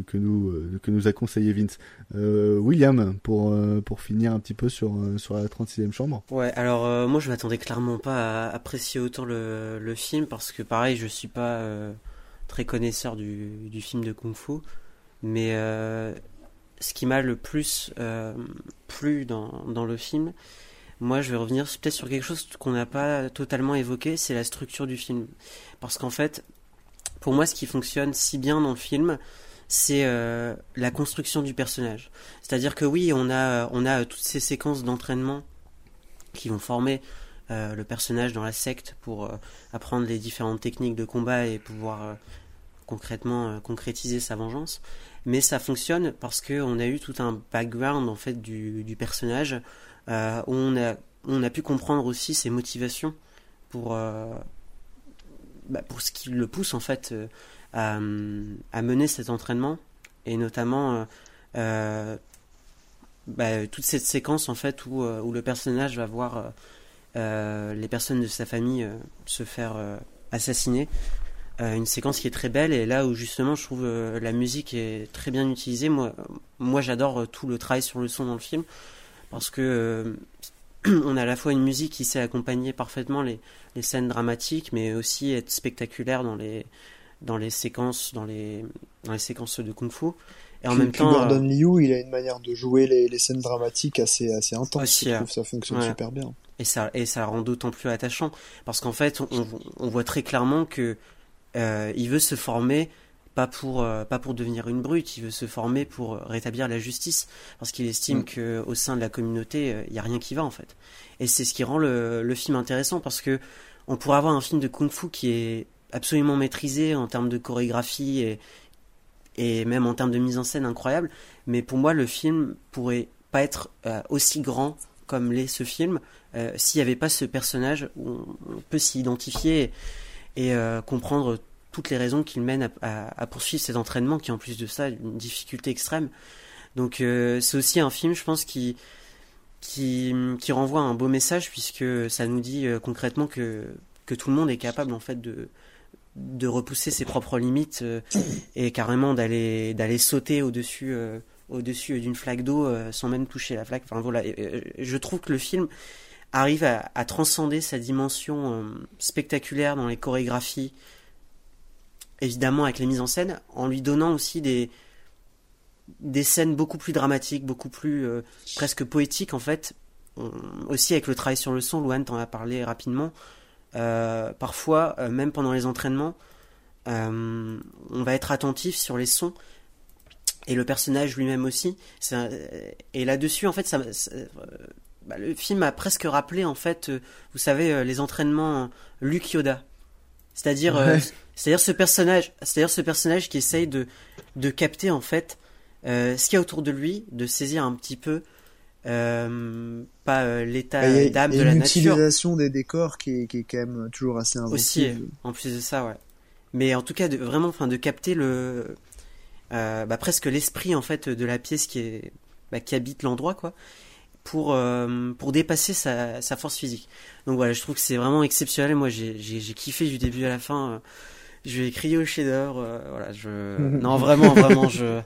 que, nous euh, que nous a conseillé Vince. Euh, William pour euh, pour finir un petit peu sur sur la 36e chambre. Ouais, alors moi je m'attendais clairement pas à apprécier autant le, le film parce que pareil, je suis pas très connaisseur du, du film de Kung Fu, mais ce qui m'a le plus plu dans, dans le film, moi je vais revenir peut-être sur quelque chose qu'on n'a pas totalement évoqué, c'est la structure du film. Parce qu'en fait, pour moi ce qui fonctionne si bien dans le film, c'est euh, la construction du personnage. C'est-à-dire que oui, on a, on a toutes ces séquences d'entraînement qui vont former euh, le personnage dans la secte pour euh, apprendre les différentes techniques de combat et pouvoir euh, concrètement euh, concrétiser sa vengeance. Mais ça fonctionne parce que on a eu tout un background en fait du, du personnage euh, où on a, on a pu comprendre aussi ses motivations pour, euh, bah, pour ce qui le pousse en fait euh, à, mener cet entraînement et notamment euh, euh, bah, toute cette séquence en fait où, euh, le personnage va voir les personnes de sa famille se faire assassiner. Une séquence qui est très belle et là où justement je trouve la musique est très bien utilisée. Moi, j'adore tout le travail sur le son dans le film parce que on a à la fois une musique qui sait accompagner parfaitement les scènes dramatiques mais aussi être spectaculaire dans les dans les séquences dans les dans les séquences de kung-fu et en Puis- même puis temps Gordon Liu, il a une manière de jouer les, les scènes dramatiques assez, assez intense. Aussi, je euh, trouve ça fonctionne ouais. super bien. Et ça, et ça rend d'autant plus attachant. Parce qu'en fait, on, on voit très clairement que euh, il veut se former pas pour euh, pas pour devenir une brute, il veut se former pour rétablir la justice parce qu'il estime Mm. que au sein de la communauté, il y a rien qui va en fait. Et c'est ce qui rend le, le film intéressant parce que on pourrait avoir un film de kung-fu qui est absolument maîtrisé en termes de chorégraphie et même en termes de mise en scène incroyable, mais pour moi le film pourrait pas être euh, aussi grand comme l'est ce film euh, s'il n'y avait pas ce personnage où on, peut s'y identifier et, euh, comprendre toutes les raisons qui le mènent à, poursuivre cet entraînement qui en plus de ça une difficulté extrême. Donc c'est aussi un film je pense qui renvoie un beau message puisque ça nous dit concrètement que, que tout le monde est capable en fait de, de repousser ses propres limites euh, et carrément d'aller d'aller sauter au-dessus euh, au-dessus d'une flaque d'eau euh, sans même toucher la flaque. Voilà, je trouve que le film arrive à, transcender sa dimension spectaculaire dans les chorégraphies, évidemment avec les mises en scène, en lui donnant aussi des des scènes beaucoup plus dramatiques, beaucoup plus presque poétiques en fait. Aussi avec le travail sur le son, Louane t'en a parlé rapidement. Euh, parfois, euh, même pendant les entraînements, euh, on va être attentif sur les sons et le personnage lui-même aussi. Un, et là-dessus, en fait, ça, bah, le film a presque rappelé en fait, vous savez, les entraînements Luke Yoda. C'est-à-dire, ouais. c'est-à-dire ce personnage, c'est-à-dire ce personnage qui essaye de de capter en fait euh, ce qu'il y a autour de lui, de saisir un petit peu euh, pas euh, l'état d'âme de la nature. L'utilisation des décors qui est, qui est quand même toujours assez inventive. Aussi, en plus de ça, ouais. Mais en tout cas, de, vraiment, enfin, de capter le, euh, bah, presque l'esprit en fait de la pièce qui est, bah, qui habite l'endroit, quoi, pour euh, pour dépasser sa, sa force physique. Donc voilà, je trouve que c'est vraiment exceptionnel. Moi, j'ai j'ai kiffé du début à la fin. Je vais crier au chef-d'œuvre. voilà, je non vraiment vraiment je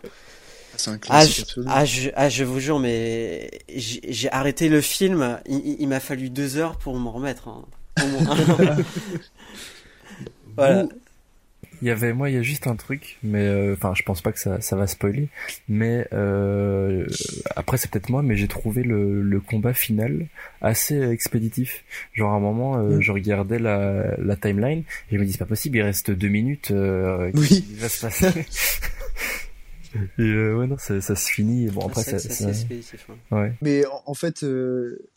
ah je, ah, je, ah, je, vous jure, mais j'ai arrêté le film. Il, il m'a fallu deux heures pour m'en remettre. Hein. voilà. Il y avait, moi, il y a juste un truc, mais enfin, euh, je pense pas que ça, ça va spoiler. Mais euh, après, c'est peut-être moi, mais j'ai trouvé le, le, combat final assez expéditif. Genre à un moment, euh, mm. je regardais la, la timeline et je me dis c'est pas possible, il reste deux minutes. Euh, oui. Il va se passer. Et euh, ouais, non, ça, ça, se finit. Bon, après, ça. ça, ça... Ouais. Mais en, en fait, euh,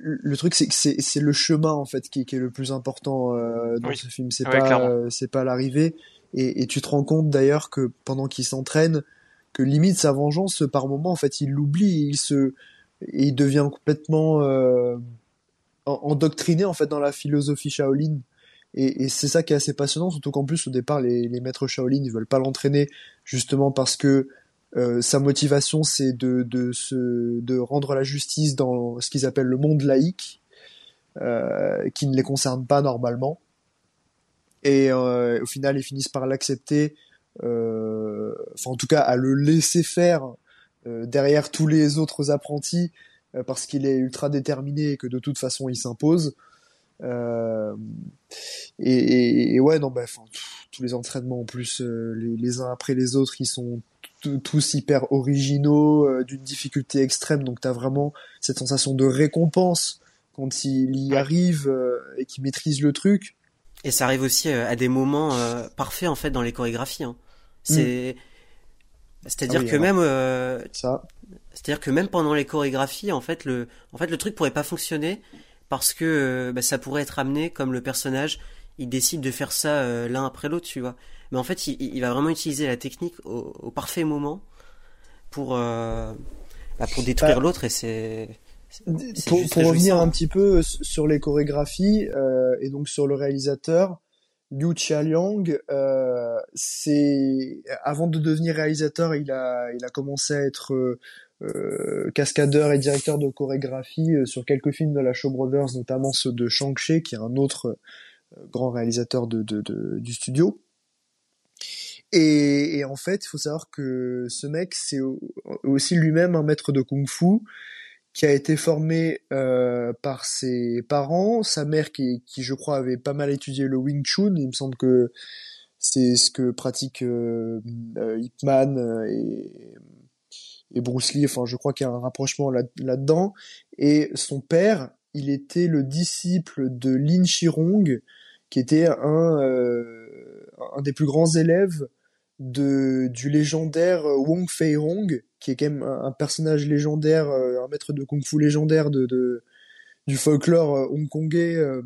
le truc, c'est que c'est le chemin, en fait, qui, qui, est le plus important euh, dans oui. ce film. C'est ah ouais, pas, c'est pas l'arrivée. Et, et, tu te rends compte d'ailleurs que pendant qu'il s'entraîne, que limite sa vengeance, par moment, en fait, il l'oublie. Il se, et il devient complètement euh, endoctriné, en fait, dans la philosophie Shaolin. Et, et c'est ça qui est assez passionnant, surtout qu'en plus au départ les, les maîtres Shaolin ils veulent pas l'entraîner justement parce que euh, sa motivation c'est de, de, se, de rendre la justice dans ce qu'ils appellent le monde laïque, euh, qui ne les concerne pas normalement. Et euh, au final ils finissent par l'accepter, euh, enfin en tout cas à le laisser faire euh, derrière tous les autres apprentis parce qu'il est ultra déterminé et que de toute façon il s'impose. Euh, et, et, et, ouais, non, bah, tous les entraînements en plus, euh, les, les, uns après les autres, ils sont tous hyper originaux, euh, d'une difficulté extrême. Donc t'as vraiment cette sensation de récompense quand il y arrive et qu'il maîtrise le truc. Et ça arrive aussi à des moments parfaits en fait dans les chorégraphies. Hein. C'est, mm. c'est-à-dire ah oui, que alors, même, ça. c'est-à-dire que même pendant les chorégraphies, en fait, le, en fait, le truc pourrait pas fonctionner parce que bah, ça pourrait être amené comme le personnage il décide de faire ça euh, l'un après l'autre tu vois. Mais en fait il, il, va vraiment utiliser la technique au, au parfait moment pour euh, bah, pour détruire bah, l'autre et c'est pour, pour revenir un petit peu sur les chorégraphies euh, et donc sur le réalisateur Liu Chialiang euh, c'est avant de devenir réalisateur il a il a commencé à être euh, cascadeur et directeur de chorégraphie euh, sur quelques films de la Shaw Brothers, notamment ceux de Shang-Chi, qui est un autre euh, grand réalisateur de, de, de, du studio. Et, et, en fait, il faut savoir que ce mec, c'est aussi lui-même un maître de kung-fu qui a été formé par ses parents, sa mère qui, qui, je crois, avait pas mal étudié le Wing Chun. Il me semble que c'est ce que pratique euh, Ip Man et et Bruce Lee, enfin je crois qu'il y a un rapprochement là-dedans. Là et son père, il était le disciple de Lin Chirong, qui était un, euh, un des plus grands élèves de du légendaire Wong Fei Hong, qui est quand même un, un personnage légendaire, euh, un maître de kung-fu légendaire de, de du folklore euh, hongkongais euh,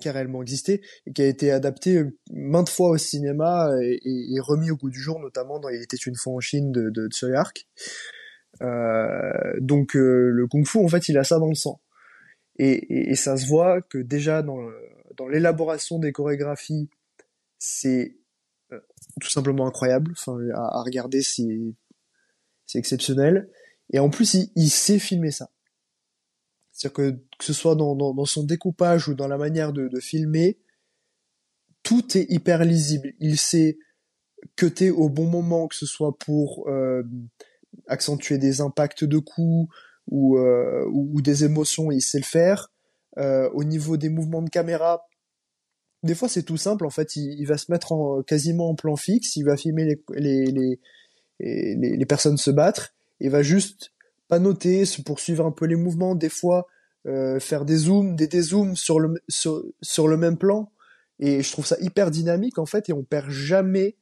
qui a réellement existé et qui a été adapté euh, maintes fois au cinéma et, remis au goût du jour, notamment dans Il était une fois en Chine de, de Tsui Hark. Euh, donc euh, le kung-fu, en fait, il a ça dans le sang. Et, et, ça se voit que déjà dans, le- dans l'élaboration des chorégraphies, c'est euh, tout simplement incroyable. Enfin, à, à regarder, c'est c'est exceptionnel. Et en plus, il, il sait filmer ça. C'est-à-dire que que ce soit dans, dans, dans son découpage ou dans la manière de, de filmer, tout est hyper lisible. Il sait cutter au bon moment, que ce soit pour euh, accentuer des impacts de coups ou, euh, ou, des émotions, il sait le faire. Euh, au niveau des mouvements de caméra, des fois c'est tout simple. En fait, il, il va se mettre en, quasiment en plan fixe, il va filmer les, les, les, les, personnes se battre, il va juste pas noter, se poursuivre un peu les mouvements, des fois euh, faire des zooms, des dézooms sur le, sur, sur le même plan. Et je trouve ça hyper dynamique en fait, et on perd jamais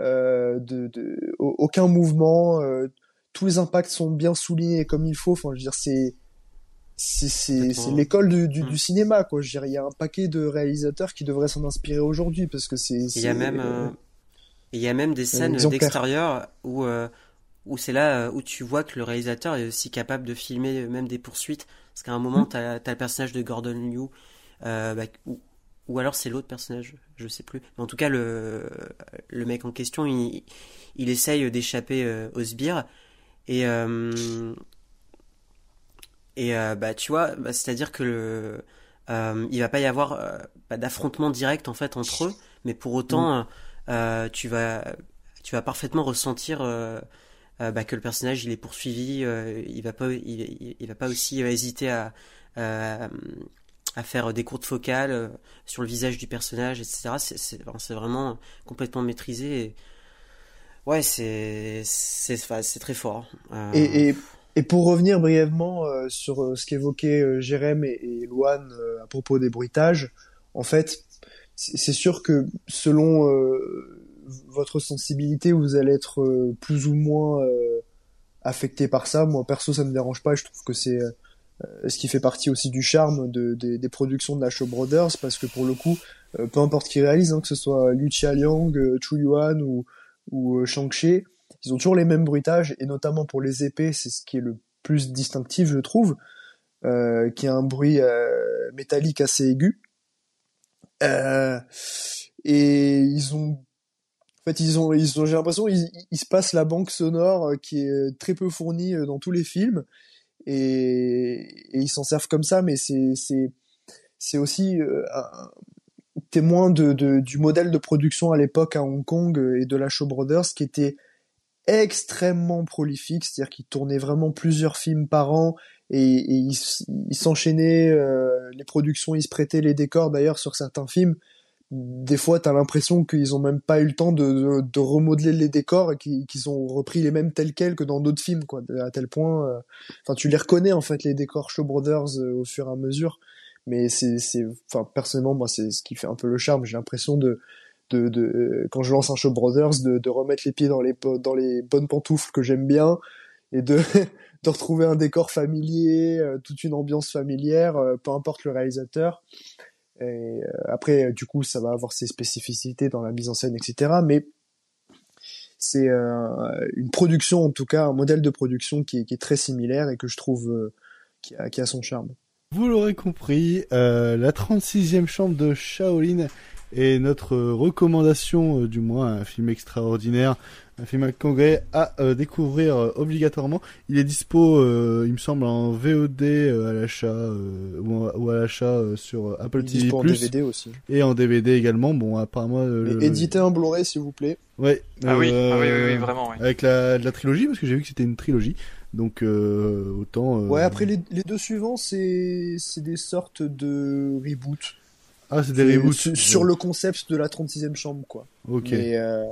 euh, de, de, au- aucun mouvement. euh, tous les impacts sont bien soulignés comme il faut. Enfin, je veux dire, c'est c'est l'école du, du, du cinéma quoi. Je veux dire, il y a un paquet de réalisateurs qui devraient s'en inspirer aujourd'hui parce que c'est Il y a même, il y a même des scènes d'extérieur où, où c'est là euh, où tu vois que le réalisateur est aussi capable de filmer euh, même des poursuites. Parce qu'à un moment, Mm. t'as, t'as le personnage de Gordon Liu, euh, bah, ou, ou alors c'est l'autre personnage, je sais plus. Mais en tout cas, le, le mec en question, il, il essaye d'échapper euh, aux sbires. Et, euh, et bah, tu vois, bah, c'est-à-dire que le, il va pas y avoir bah, d'affrontement direct en fait entre eux, mais pour autant, euh, tu vas, tu vas parfaitement ressentir bah, que le personnage il est poursuivi, euh, il va pas, il, va pas aussi euh, hésiter à, à, à faire des courtes focales euh, sur le visage du personnage, etc. C'est, vraiment complètement maîtrisé. Et... Ouais, c'est, très fort. Euh, Et, et, et pour revenir brièvement euh, sur euh, ce qu'évoquaient euh, Jérém et, et Loane euh, à propos des bruitages, en fait, c'est sûr que selon euh, votre sensibilité, vous allez être euh, plus ou moins euh, affecté par ça. Moi, perso, ça me dérange pas. Je trouve que c'est euh, ce qui fait partie aussi du charme de, des- productions de la Shaw Brothers, parce que pour le coup, euh, peu importe qui réalise, hein, que ce soit Liu Chialiang, euh, Chu Yuan ou, ou Shang-Chi, ils ont toujours les mêmes bruitages, et notamment pour les épées, c'est ce qui est le plus distinctif, je trouve, qui a un bruit métallique assez aigu. Euh, et ils ont, fait, ils ont, ils ont, j'ai l'impression, ils, se passent la banque sonore euh, qui est très peu fournie euh, dans tous les films, et, ils s'en servent comme ça, mais c'est, aussi euh, témoin du modèle de production à l'époque à Hong Kong et de la Shaw Brothers qui était extrêmement prolifique, c'est-à-dire qu'ils tournaient vraiment plusieurs films par an et, ils s'enchaînaient, les productions, ils se prêtaient les décors d'ailleurs sur certains films. Des fois, t'as l'impression qu'ils ont même pas eu le temps de, de, de remodeler les décors et qu'ils ont repris les mêmes tels quels que dans d'autres films, quoi. À tel point, euh, enfin, tu les reconnais en fait les décors Shaw Brothers euh, au fur et à mesure. Mais c'est, c'est, enfin, personnellement, moi, c'est ce qui fait un peu le charme. J'ai l'impression de, de, de euh, quand je lance un Shaw Brothers, de, de remettre les pieds dans les dans les bonnes pantoufles que j'aime bien et de de retrouver un décor familier, toute une ambiance familière, peu importe le réalisateur. Et euh, après, euh, du coup, ça va avoir ses spécificités dans la mise en scène, etc. Mais c'est euh, une production, en tout cas, un modèle de production qui est, très similaire et que je trouve qui, a, son charme. Vous l'aurez compris, la 36e chambre de Shaolin est notre recommandation, euh, du moins un film extraordinaire, un film à congrès à euh, découvrir euh, obligatoirement. Il est dispo, il me semble, en VOD à l'achat ou, à l'achat sur Apple TV+. dispo en DVD aussi. Et en DVD également. Bon, apparemment. le- éditez un Blu-ray, s'il vous plaît. Ouais. Ah oui, ah oui, oui, oui, vraiment, oui. Avec la, la trilogie, parce que j'ai vu que c'était une trilogie. Donc, euh, autant. euh, Ouais, après les, les deux suivants, c'est c'est des sortes de reboot. Ah, c'est des reboots. Sur, sur le concept de la 36e chambre, quoi. Ok. Mais, euh,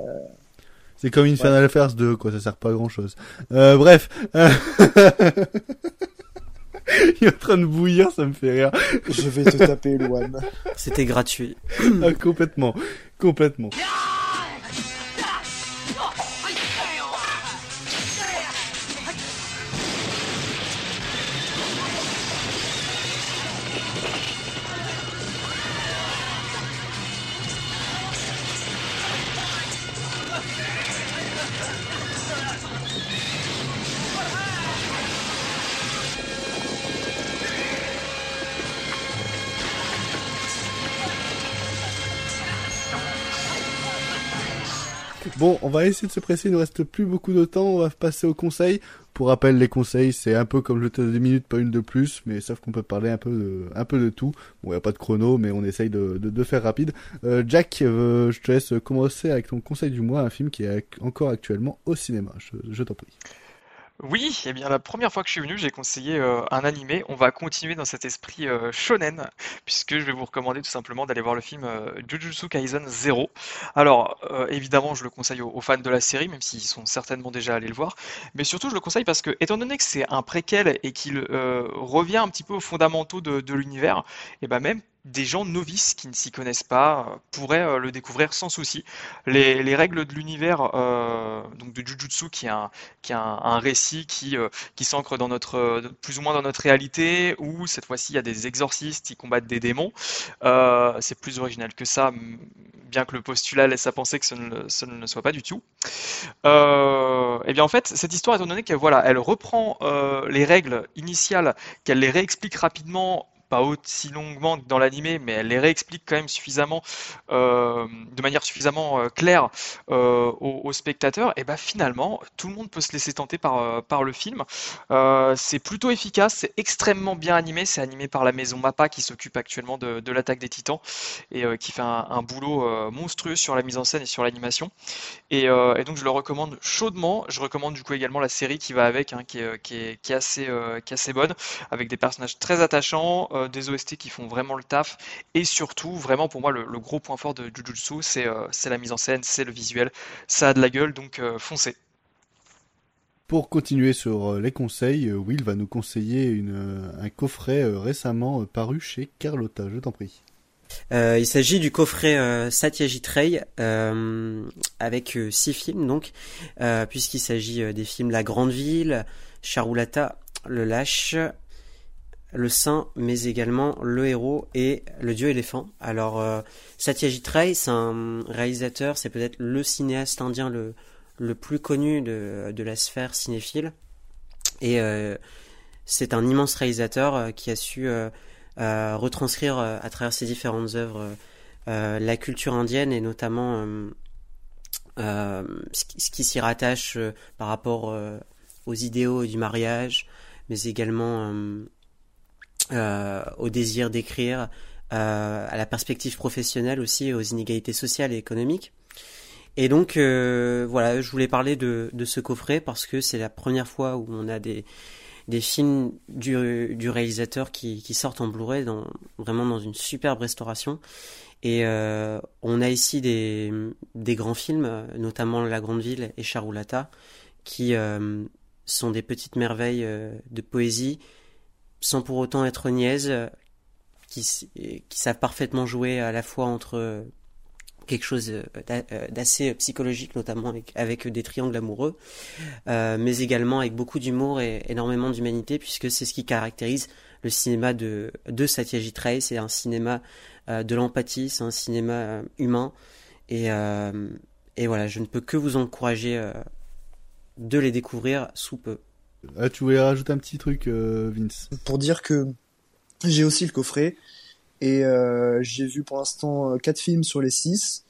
C'est comme Infernal Affairs 2, quoi, ça sert pas à grand chose. Euh, bref. Euh, Il est en train de bouillir, ça me fait rire. Je vais te taper, Luan. C'était gratuit. ah, complètement. Complètement. Bon, on va essayer de se presser, il nous reste plus beaucoup de temps, on va passer aux conseils. Pour rappel, les conseils, c'est un peu comme je te des minutes, pas une de plus, mais sauf qu'on peut parler un peu de, tout. Bon, il n'y a pas de chrono, mais on essaye de, faire rapide. Euh, Jack, euh, je te laisse commencer avec ton conseil du mois, un film qui est encore actuellement au cinéma. Je t'en prie. Oui, eh bien la première fois que je suis venu, j'ai conseillé euh, un animé. On va continuer dans cet esprit euh, shonen, puisque je vais vous recommander tout simplement d'aller voir le film euh, Jujutsu Kaisen 0. Alors, évidemment, je le conseille aux, fans de la série, même s'ils sont certainement déjà allés le voir. Mais surtout, je le conseille parce que, étant donné que c'est un préquel et qu'il revient un petit peu aux fondamentaux de, l'univers, et ben même des gens novices qui ne s'y connaissent pas euh, pourraient euh, le découvrir sans souci. Les, les règles de l'univers euh, donc de Jujutsu, qui est un, qui est un, récit qui, s'ancre plus ou moins dans notre réalité, où cette fois-ci il y a des exorcistes qui combattent des démons. C'est plus original que ça, bien que le postulat laisse à penser que ce ne, le- soit pas du tout. Et bien en fait, cette histoire, étant donné qu'elle voilà, elle reprend les règles initiales, qu'elle les réexplique rapidement pas aussi longuement dans l'animé, mais elle les réexplique quand même suffisamment, euh, de manière suffisamment euh, claire euh, aux, spectateurs, et ben finalement, tout le monde peut se laisser tenter par, euh, par le film. C'est plutôt efficace, c'est extrêmement bien animé, c'est animé par la maison MAPPA qui s'occupe actuellement de, de l'attaque des Titans et qui fait un, boulot monstrueux sur la mise en scène et sur l'animation. Et, donc je le recommande chaudement. Je recommande du coup également la série qui va avec, hein, qui est, qui est, qui assez, qui est assez bonne, avec des personnages très attachants, euh, des OST qui font vraiment le taf, et surtout, vraiment pour moi, le, le gros point fort de Jujutsu, c'est euh, c'est la mise en scène, c'est le visuel, ça a de la gueule, donc euh, foncez. Pour continuer sur les conseils, Will va nous conseiller une, un coffret récemment paru chez Carlotta. Je t'en prie. Euh, il s'agit du coffret euh, Satyajit Ray euh, avec euh, six films donc euh, puisqu'il s'agit euh, des films La Grande Ville, Charulata, Le Lâche, Le Saint, mais également Le Héros et Le Dieu éléphant. Alors euh, Satyajit Ray, c'est un réalisateur, c'est peut-être le cinéaste indien le le plus connu de, de la sphère cinéphile et euh, c'est un immense réalisateur euh, qui a su retranscrire à travers ses différentes œuvres la culture indienne et notamment ce qui, s'y rattache par rapport aux idéaux du mariage, mais également au désir d'écrire, euh, à la perspective professionnelle aussi, aux inégalités sociales et économiques. Et donc euh, voilà, je voulais parler de, de ce coffret parce que c'est la première fois où on a des, des films du, du réalisateur qui, qui sortent en Blu-ray dans, vraiment dans une superbe restauration. Et euh, on a ici des, des grands films, euh, notamment La Grande Ville et Charulata, qui euh, sont des petites merveilles euh, de poésie, sans pour autant être niaises, euh, qui, qui savent parfaitement jouer à la fois entre euh, quelque chose euh, d'a- d'assez psychologique, notamment avec, des triangles amoureux, mais également avec beaucoup d'humour et énormément d'humanité, puisque c'est ce qui caractérise le cinéma de, de Satyajit Ray. C'est un cinéma de l'empathie, c'est un cinéma humain. Et, et voilà, je ne peux que vous encourager de les découvrir sous peu. Ah, tu voulais rajouter un petit truc, euh, Vince Pour dire que j'ai aussi le coffret et euh, j'ai vu pour l'instant euh, quatre films sur les six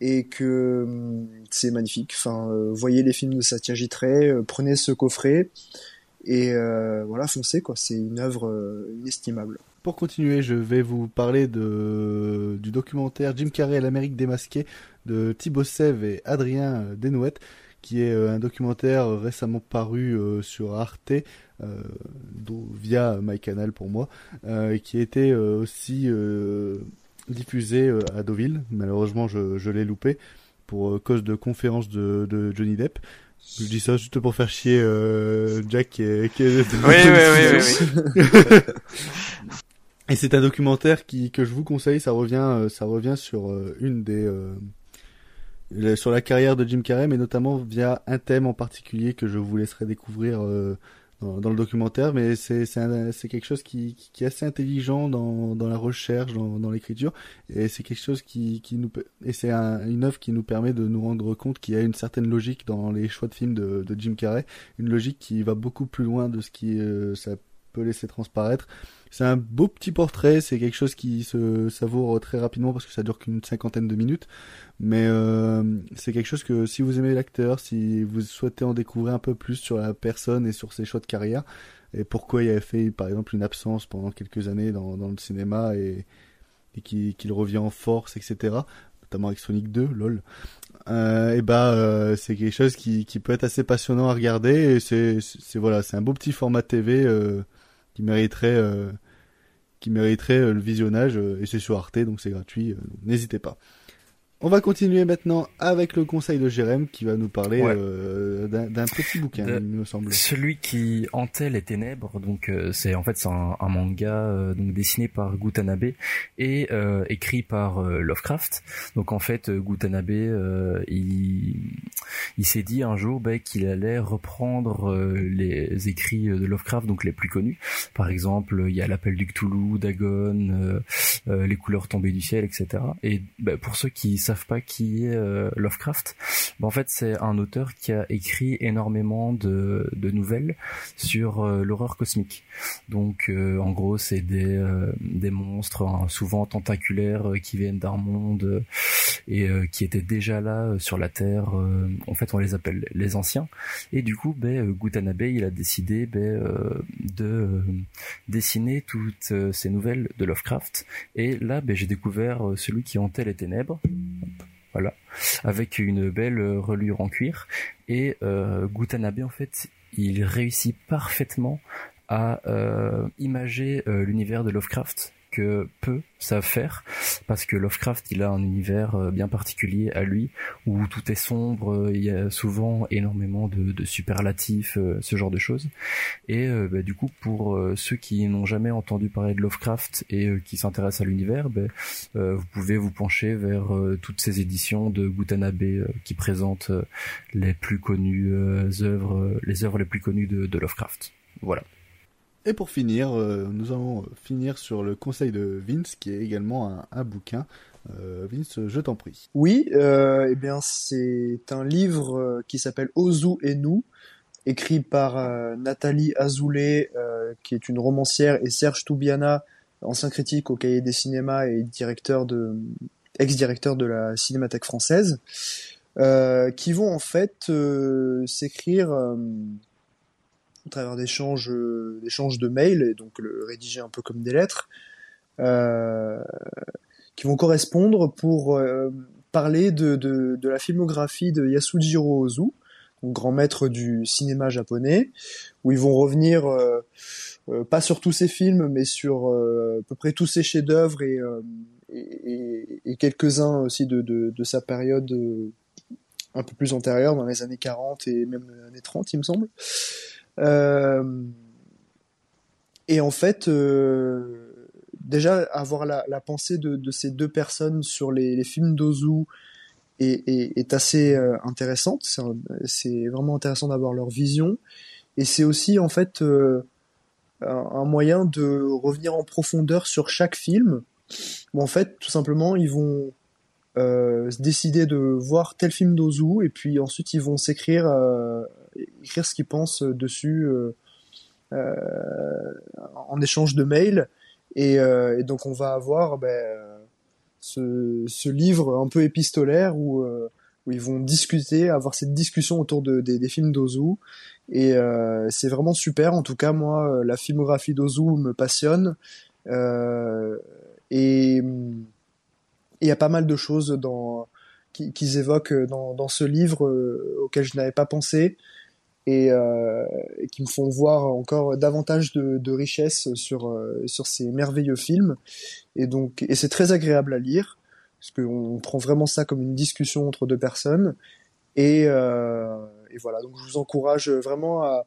et que hum, c'est magnifique. Enfin, euh, voyez les films de Satyajit Ray, euh, prenez ce coffret et euh, voilà, foncez quoi. C'est une œuvre euh, inestimable. Pour continuer, je vais vous parler de, du documentaire Jim Carrey et l'Amérique démasquée de Thibaut Sèvres et Adrien Desnouettes, qui est euh, un documentaire récemment paru euh, sur Arte, euh, via MyCanal pour moi, euh, qui a été euh, aussi euh, diffusé euh, à Deauville. Malheureusement, je, je l'ai loupé pour euh, cause de conférence de, de Johnny Depp. Je dis ça juste pour faire chier euh, Jack qui est, qui est Oui, oui, oui, oui, Et c'est un documentaire qui que je vous conseille. Ça revient, euh, ça revient sur euh, une des euh, sur la carrière de Jim Carrey, mais notamment via un thème en particulier que je vous laisserai découvrir euh, dans, le documentaire. Mais c'est c'est quelque chose qui, qui est assez intelligent dans dans la recherche, dans dans l'écriture, et c'est quelque chose qui qui nous et c'est un- une œuvre qui nous permet de nous rendre compte qu'il y a une certaine logique dans les choix de films de de Jim Carrey, une logique qui va beaucoup plus loin de ce qui euh, ça peut laisser transparaître. C'est un beau petit portrait, c'est quelque chose qui se savoure très rapidement parce que ça dure qu'une cinquantaine de minutes. Mais euh, c'est quelque chose que si vous aimez l'acteur, si vous souhaitez en découvrir un peu plus sur la personne et sur ses choix de carrière, et pourquoi il avait fait par exemple une absence pendant quelques années dans, le cinéma et, qu'il revient en force, etc. Notamment avec Sonic 2, lol. Euh, et bah euh, c'est quelque chose qui, qui peut être assez passionnant à regarder et c'est voilà c'est un beau petit format TV euh, qui mériterait euh, mériterait euh, le visionnage euh, et c'est sur Arte donc c'est gratuit n'hésitez pas on va continuer maintenant avec le conseil de Jérém qui va nous parler Ouais. euh, d'un petit bouquin, De- il me semble. Celui qui hantait les ténèbres, donc euh, c'est en fait c'est un, un manga euh, donc dessiné par Gutanabe et écrit par Lovecraft. Donc en fait Gutanabe il il s'est dit un jour ben, qu'il allait reprendre les écrits de Lovecraft donc les plus connus. Par exemple il y a l'appel du Cthulhu, Dagon, les couleurs tombées du ciel, etc. Et ben, pour ceux qui savent pas qui est euh, Lovecraft, ben, en fait c'est un auteur qui a écrit énormément de, de nouvelles sur euh, l'horreur cosmique. Donc euh, en gros c'est des, des monstres hein, souvent tentaculaires qui viennent d'un monde et qui étaient déjà là sur la Terre. en fait on les appelle les anciens. Et du coup ben, Gutanabe il a décidé ben, de dessiner toutes ces nouvelles de Lovecraft. Et là ben, j'ai découvert celui qui hantait les ténèbres. Voilà, avec une belle euh, reliure en cuir. Et euh, Gutanabe, en fait, il réussit parfaitement à euh, imager euh, l'univers de Lovecraft que peu savent faire parce que Lovecraft il a un univers euh, bien particulier à lui où tout est sombre euh, il y a souvent énormément de, superlatifs euh, ce genre de choses. Et bah, du coup pour ceux qui n'ont jamais entendu parler de Lovecraft et qui s'intéressent à l'univers bah, vous pouvez vous pencher vers toutes ces éditions de Gutanabe qui présentent les plus connues œuvres les œuvres les plus connues de Lovecraft. Voilà Et pour finir, euh, nous allons finir sur le conseil de Vince, qui est également un, bouquin. Euh, Vince, je t'en prie. Oui, euh, eh bien c'est un livre euh, qui s'appelle Ozu et nous, écrit par euh, Nathalie Azoulay, euh, qui est une romancière, et Serge Toubiana, ancien critique au Cahier des cinémas et directeur de ex-directeur de la Cinémathèque française, euh, qui vont en fait euh, s'écrire euh, au travers d'échanges euh, d'échanges de mails et donc le rédiger un peu comme des lettres. Euh, qui vont correspondre pour euh, parler de, de, la filmographie de Yasujiro Ozu, grand maître du cinéma japonais, où ils vont revenir pas sur tous ses films, mais sur à peu près tous ses chefs-d'œuvre et, et, quelques-uns aussi de, de, sa période un peu plus antérieure, dans les années 40 et même les années 30, il me semble. Euh, et en fait, euh, déjà avoir la, pensée de, ces deux personnes sur les, films d'Ozu est, assez euh, intéressante. C'est vraiment intéressant d'avoir leur vision. Et c'est aussi en fait un, moyen de revenir en profondeur sur chaque film. Où en fait, tout simplement, ils vont décider de voir tel film d'Ozu et puis ensuite ils vont s'écrire écrire ce qu'ils pensent dessus euh, euh, en échange de mails et, euh, donc on va avoir ben, euh, ce, ce livre un peu épistolaire où, euh, où ils vont discuter, avoir cette discussion autour de, des, films d'Ozu. Et euh, c'est vraiment super. En tout cas, moi, euh, la filmographie d'Ozu me passionne. Euh, et il y a pas mal de choses qu'ils évoquent dans, dans ce livre euh, auquel je n'avais pas pensé et, euh, et qui me font voir encore davantage de, de richesse sur euh, sur ces merveilleux films. Et donc et c'est très agréable à lire parce qu'on prend vraiment ça comme une discussion entre deux personnes. Et, euh, et voilà donc je vous encourage vraiment à,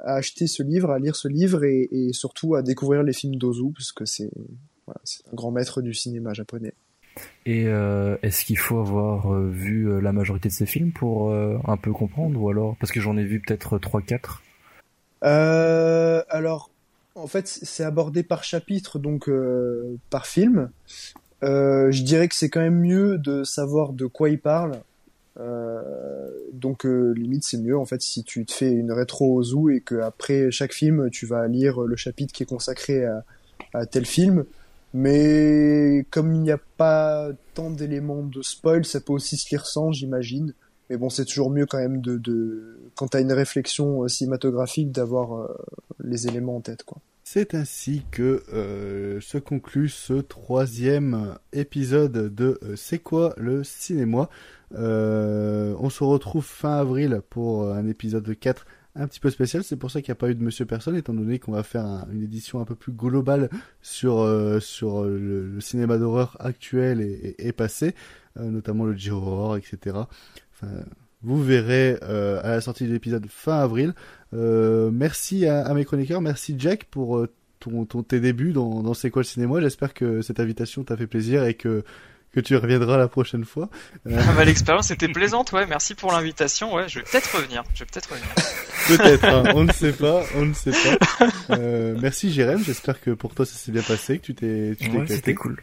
acheter ce livre à lire ce livre et, surtout à découvrir les films d'Ozu parce que c'est un grand maître du cinéma japonais Et euh, est-ce qu'il faut avoir euh, vu euh, la majorité de ces films pour un peu comprendre ou alors parce que j'en ai vu peut-être 3-4 Euh, alors, en fait, c'est abordé par chapitre, donc par film. Je dirais que c'est quand même mieux de savoir de quoi il parle donc limite c'est mieux en fait si tu te fais une rétro au zoo et que après chaque film tu vas lire le chapitre qui est consacré à tel film. Mais comme il n'y a pas tant d'éléments de spoil, ça peut aussi se lire sans, j'imagine. Mais bon, c'est toujours mieux quand même de, de quand t'as une réflexion euh, cinématographique d'avoir euh, les éléments en tête, quoi. C'est ainsi que euh, se conclut ce troisième épisode de C'est quoi le cinéma? On se retrouve fin avril pour un épisode 4 un petit peu spécial. C'est pour ça qu'il n'y a pas eu de Monsieur Personne, étant donné qu'on va faire un- une édition un peu plus globale sur, euh, sur euh, le, cinéma d'horreur actuel et, passé, euh, notamment le Giro Horror, etc. Vous verrez à la sortie de l'épisode fin avril. Merci à, mes chroniqueurs, merci Jack pour ton, ton, tes débuts dans, dans C'est quoi le cinéma. J'espère que cette invitation t'a fait plaisir et que, que tu reviendras la prochaine fois. Euh, Ah bah, L'expérience était plaisante, ouais. Merci pour l'invitation. Ouais, je vais peut-être revenir. Je vais peut-être revenir. Peut-être, hein, on ne sait pas, on ne sait pas. Euh, merci Jérém, j'espère que pour toi ça s'est bien passé, que tu t'es, Ouais, c'était cool.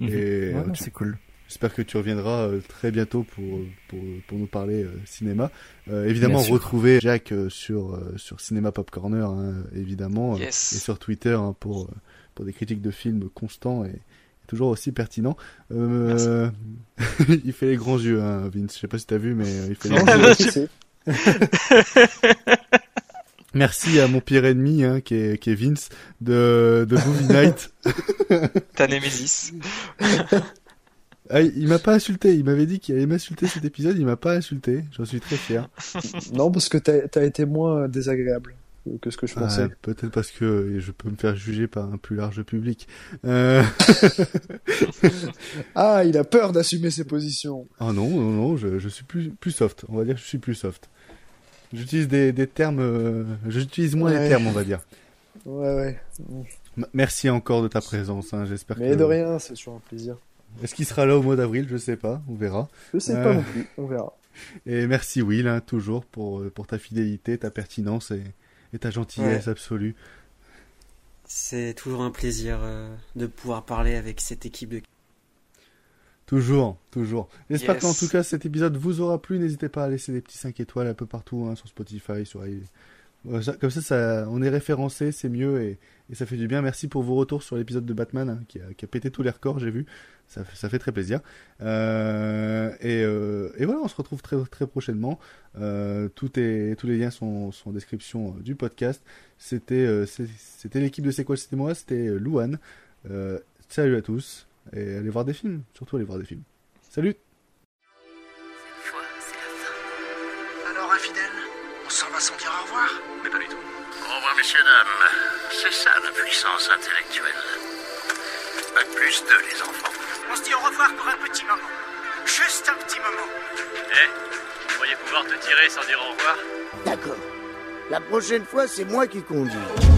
Et Mhm. euh, Ouais, tu- c'est cool. J'espère que tu reviendras euh, très bientôt pour, pour, pour nous parler euh, cinéma. Euh, évidemment, retrouver Jack sur, sur Cinéma Pop Corner, hein, évidemment, Yes. et sur Twitter hein, pour, pour des critiques de films constants et toujours aussi pertinents. Euh, il fait les grands yeux, hein, Vince. Je sais pas si t'as vu, mais euh, il fait les Non, grands yeux. Merci à mon pire ennemi, hein, qui, est, qui est Vince, de, de Movie Night. Ta Némésis. Ah, il il m'a pas insulté, il m'avait dit qu'il allait m'insulter cet épisode, il m'a pas insulté, j'en suis très fier. Non, parce que t'as as été moins désagréable que- que ce que je pensais. Ah, Peut-être parce que je peux me faire juger par un plus large public. Euh... Ah, il a peur d'assumer ses positions. oh non, non, non, je, je suis plus, plus soft, on va dire que je suis plus soft. J'utilise des, des termes, euh, j'utilise moins les Ouais. termes, on va dire. Ouais, ouais. M- Merci encore de ta présence, hein, j'espère Mais que... de rien, c'est toujours un plaisir. Est-ce qu'il sera là au mois d'avril? Je sais pas, on verra. Je sais Euh, pas non plus, on verra. Et merci Will, hein, toujours, pour, euh, pour ta fidélité, ta pertinence et, et ta gentillesse Ouais. absolue. C'est toujours un plaisir euh, de pouvoir parler avec cette équipe de Toujours, toujours. J'espère Yes. qu'en tout cas cet épisode vous aura plu. N'hésitez pas à laisser des petits 5 étoiles un peu partout, hein, sur Spotify, sur Comme ça, ça, on est référencé, c'est mieux et, et ça fait du bien. Merci pour vos retours sur l'épisode de Batman hein, qui, a, qui a pété tous les records, j'ai vu. Ça, fait- ça fait très plaisir. Euh, et, euh, et voilà, on se retrouve très, très prochainement. Euh, tout est, tous les liens sont, sont en description euh, du podcast. C'était euh, c'est- c'était l'équipe de C'est quoi c'était moi, c'était euh, Louane. Euh, salut à tous et allez voir des films, surtout allez voir des films. Salut Alors, infidèle, on s'en va sans dire au revoir Mais pas du tout. Au revoir, messieurs, dames. C'est ça la puissance intellectuelle. Bac plus 2, les enfants. On se dit au revoir pour un petit moment. Juste un petit moment. Eh, vous croyez pouvoir te tirer sans dire au revoir? D'accord. La prochaine fois, c'est moi qui conduis.